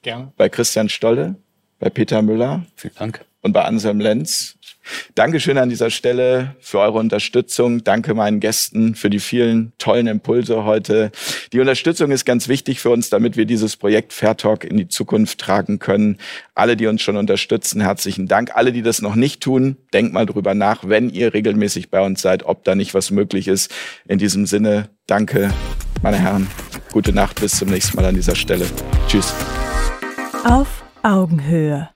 Speaker 3: Gerne.
Speaker 2: bei Christian Stolle, bei Peter Müller
Speaker 4: Vielen Dank.
Speaker 2: und bei Anselm Lenz. Dankeschön an dieser Stelle für eure Unterstützung. Danke meinen Gästen für die vielen tollen Impulse heute. Die Unterstützung ist ganz wichtig für uns, damit wir dieses Projekt Fair Talk in die Zukunft tragen können. Alle, die uns schon unterstützen, herzlichen Dank. Alle, die das noch nicht tun, denkt mal drüber nach, wenn ihr regelmäßig bei uns seid, ob da nicht was möglich ist. In diesem Sinne, danke, meine Herren. Gute Nacht, bis zum nächsten Mal an dieser Stelle. Tschüss.
Speaker 1: Auf Augenhöhe.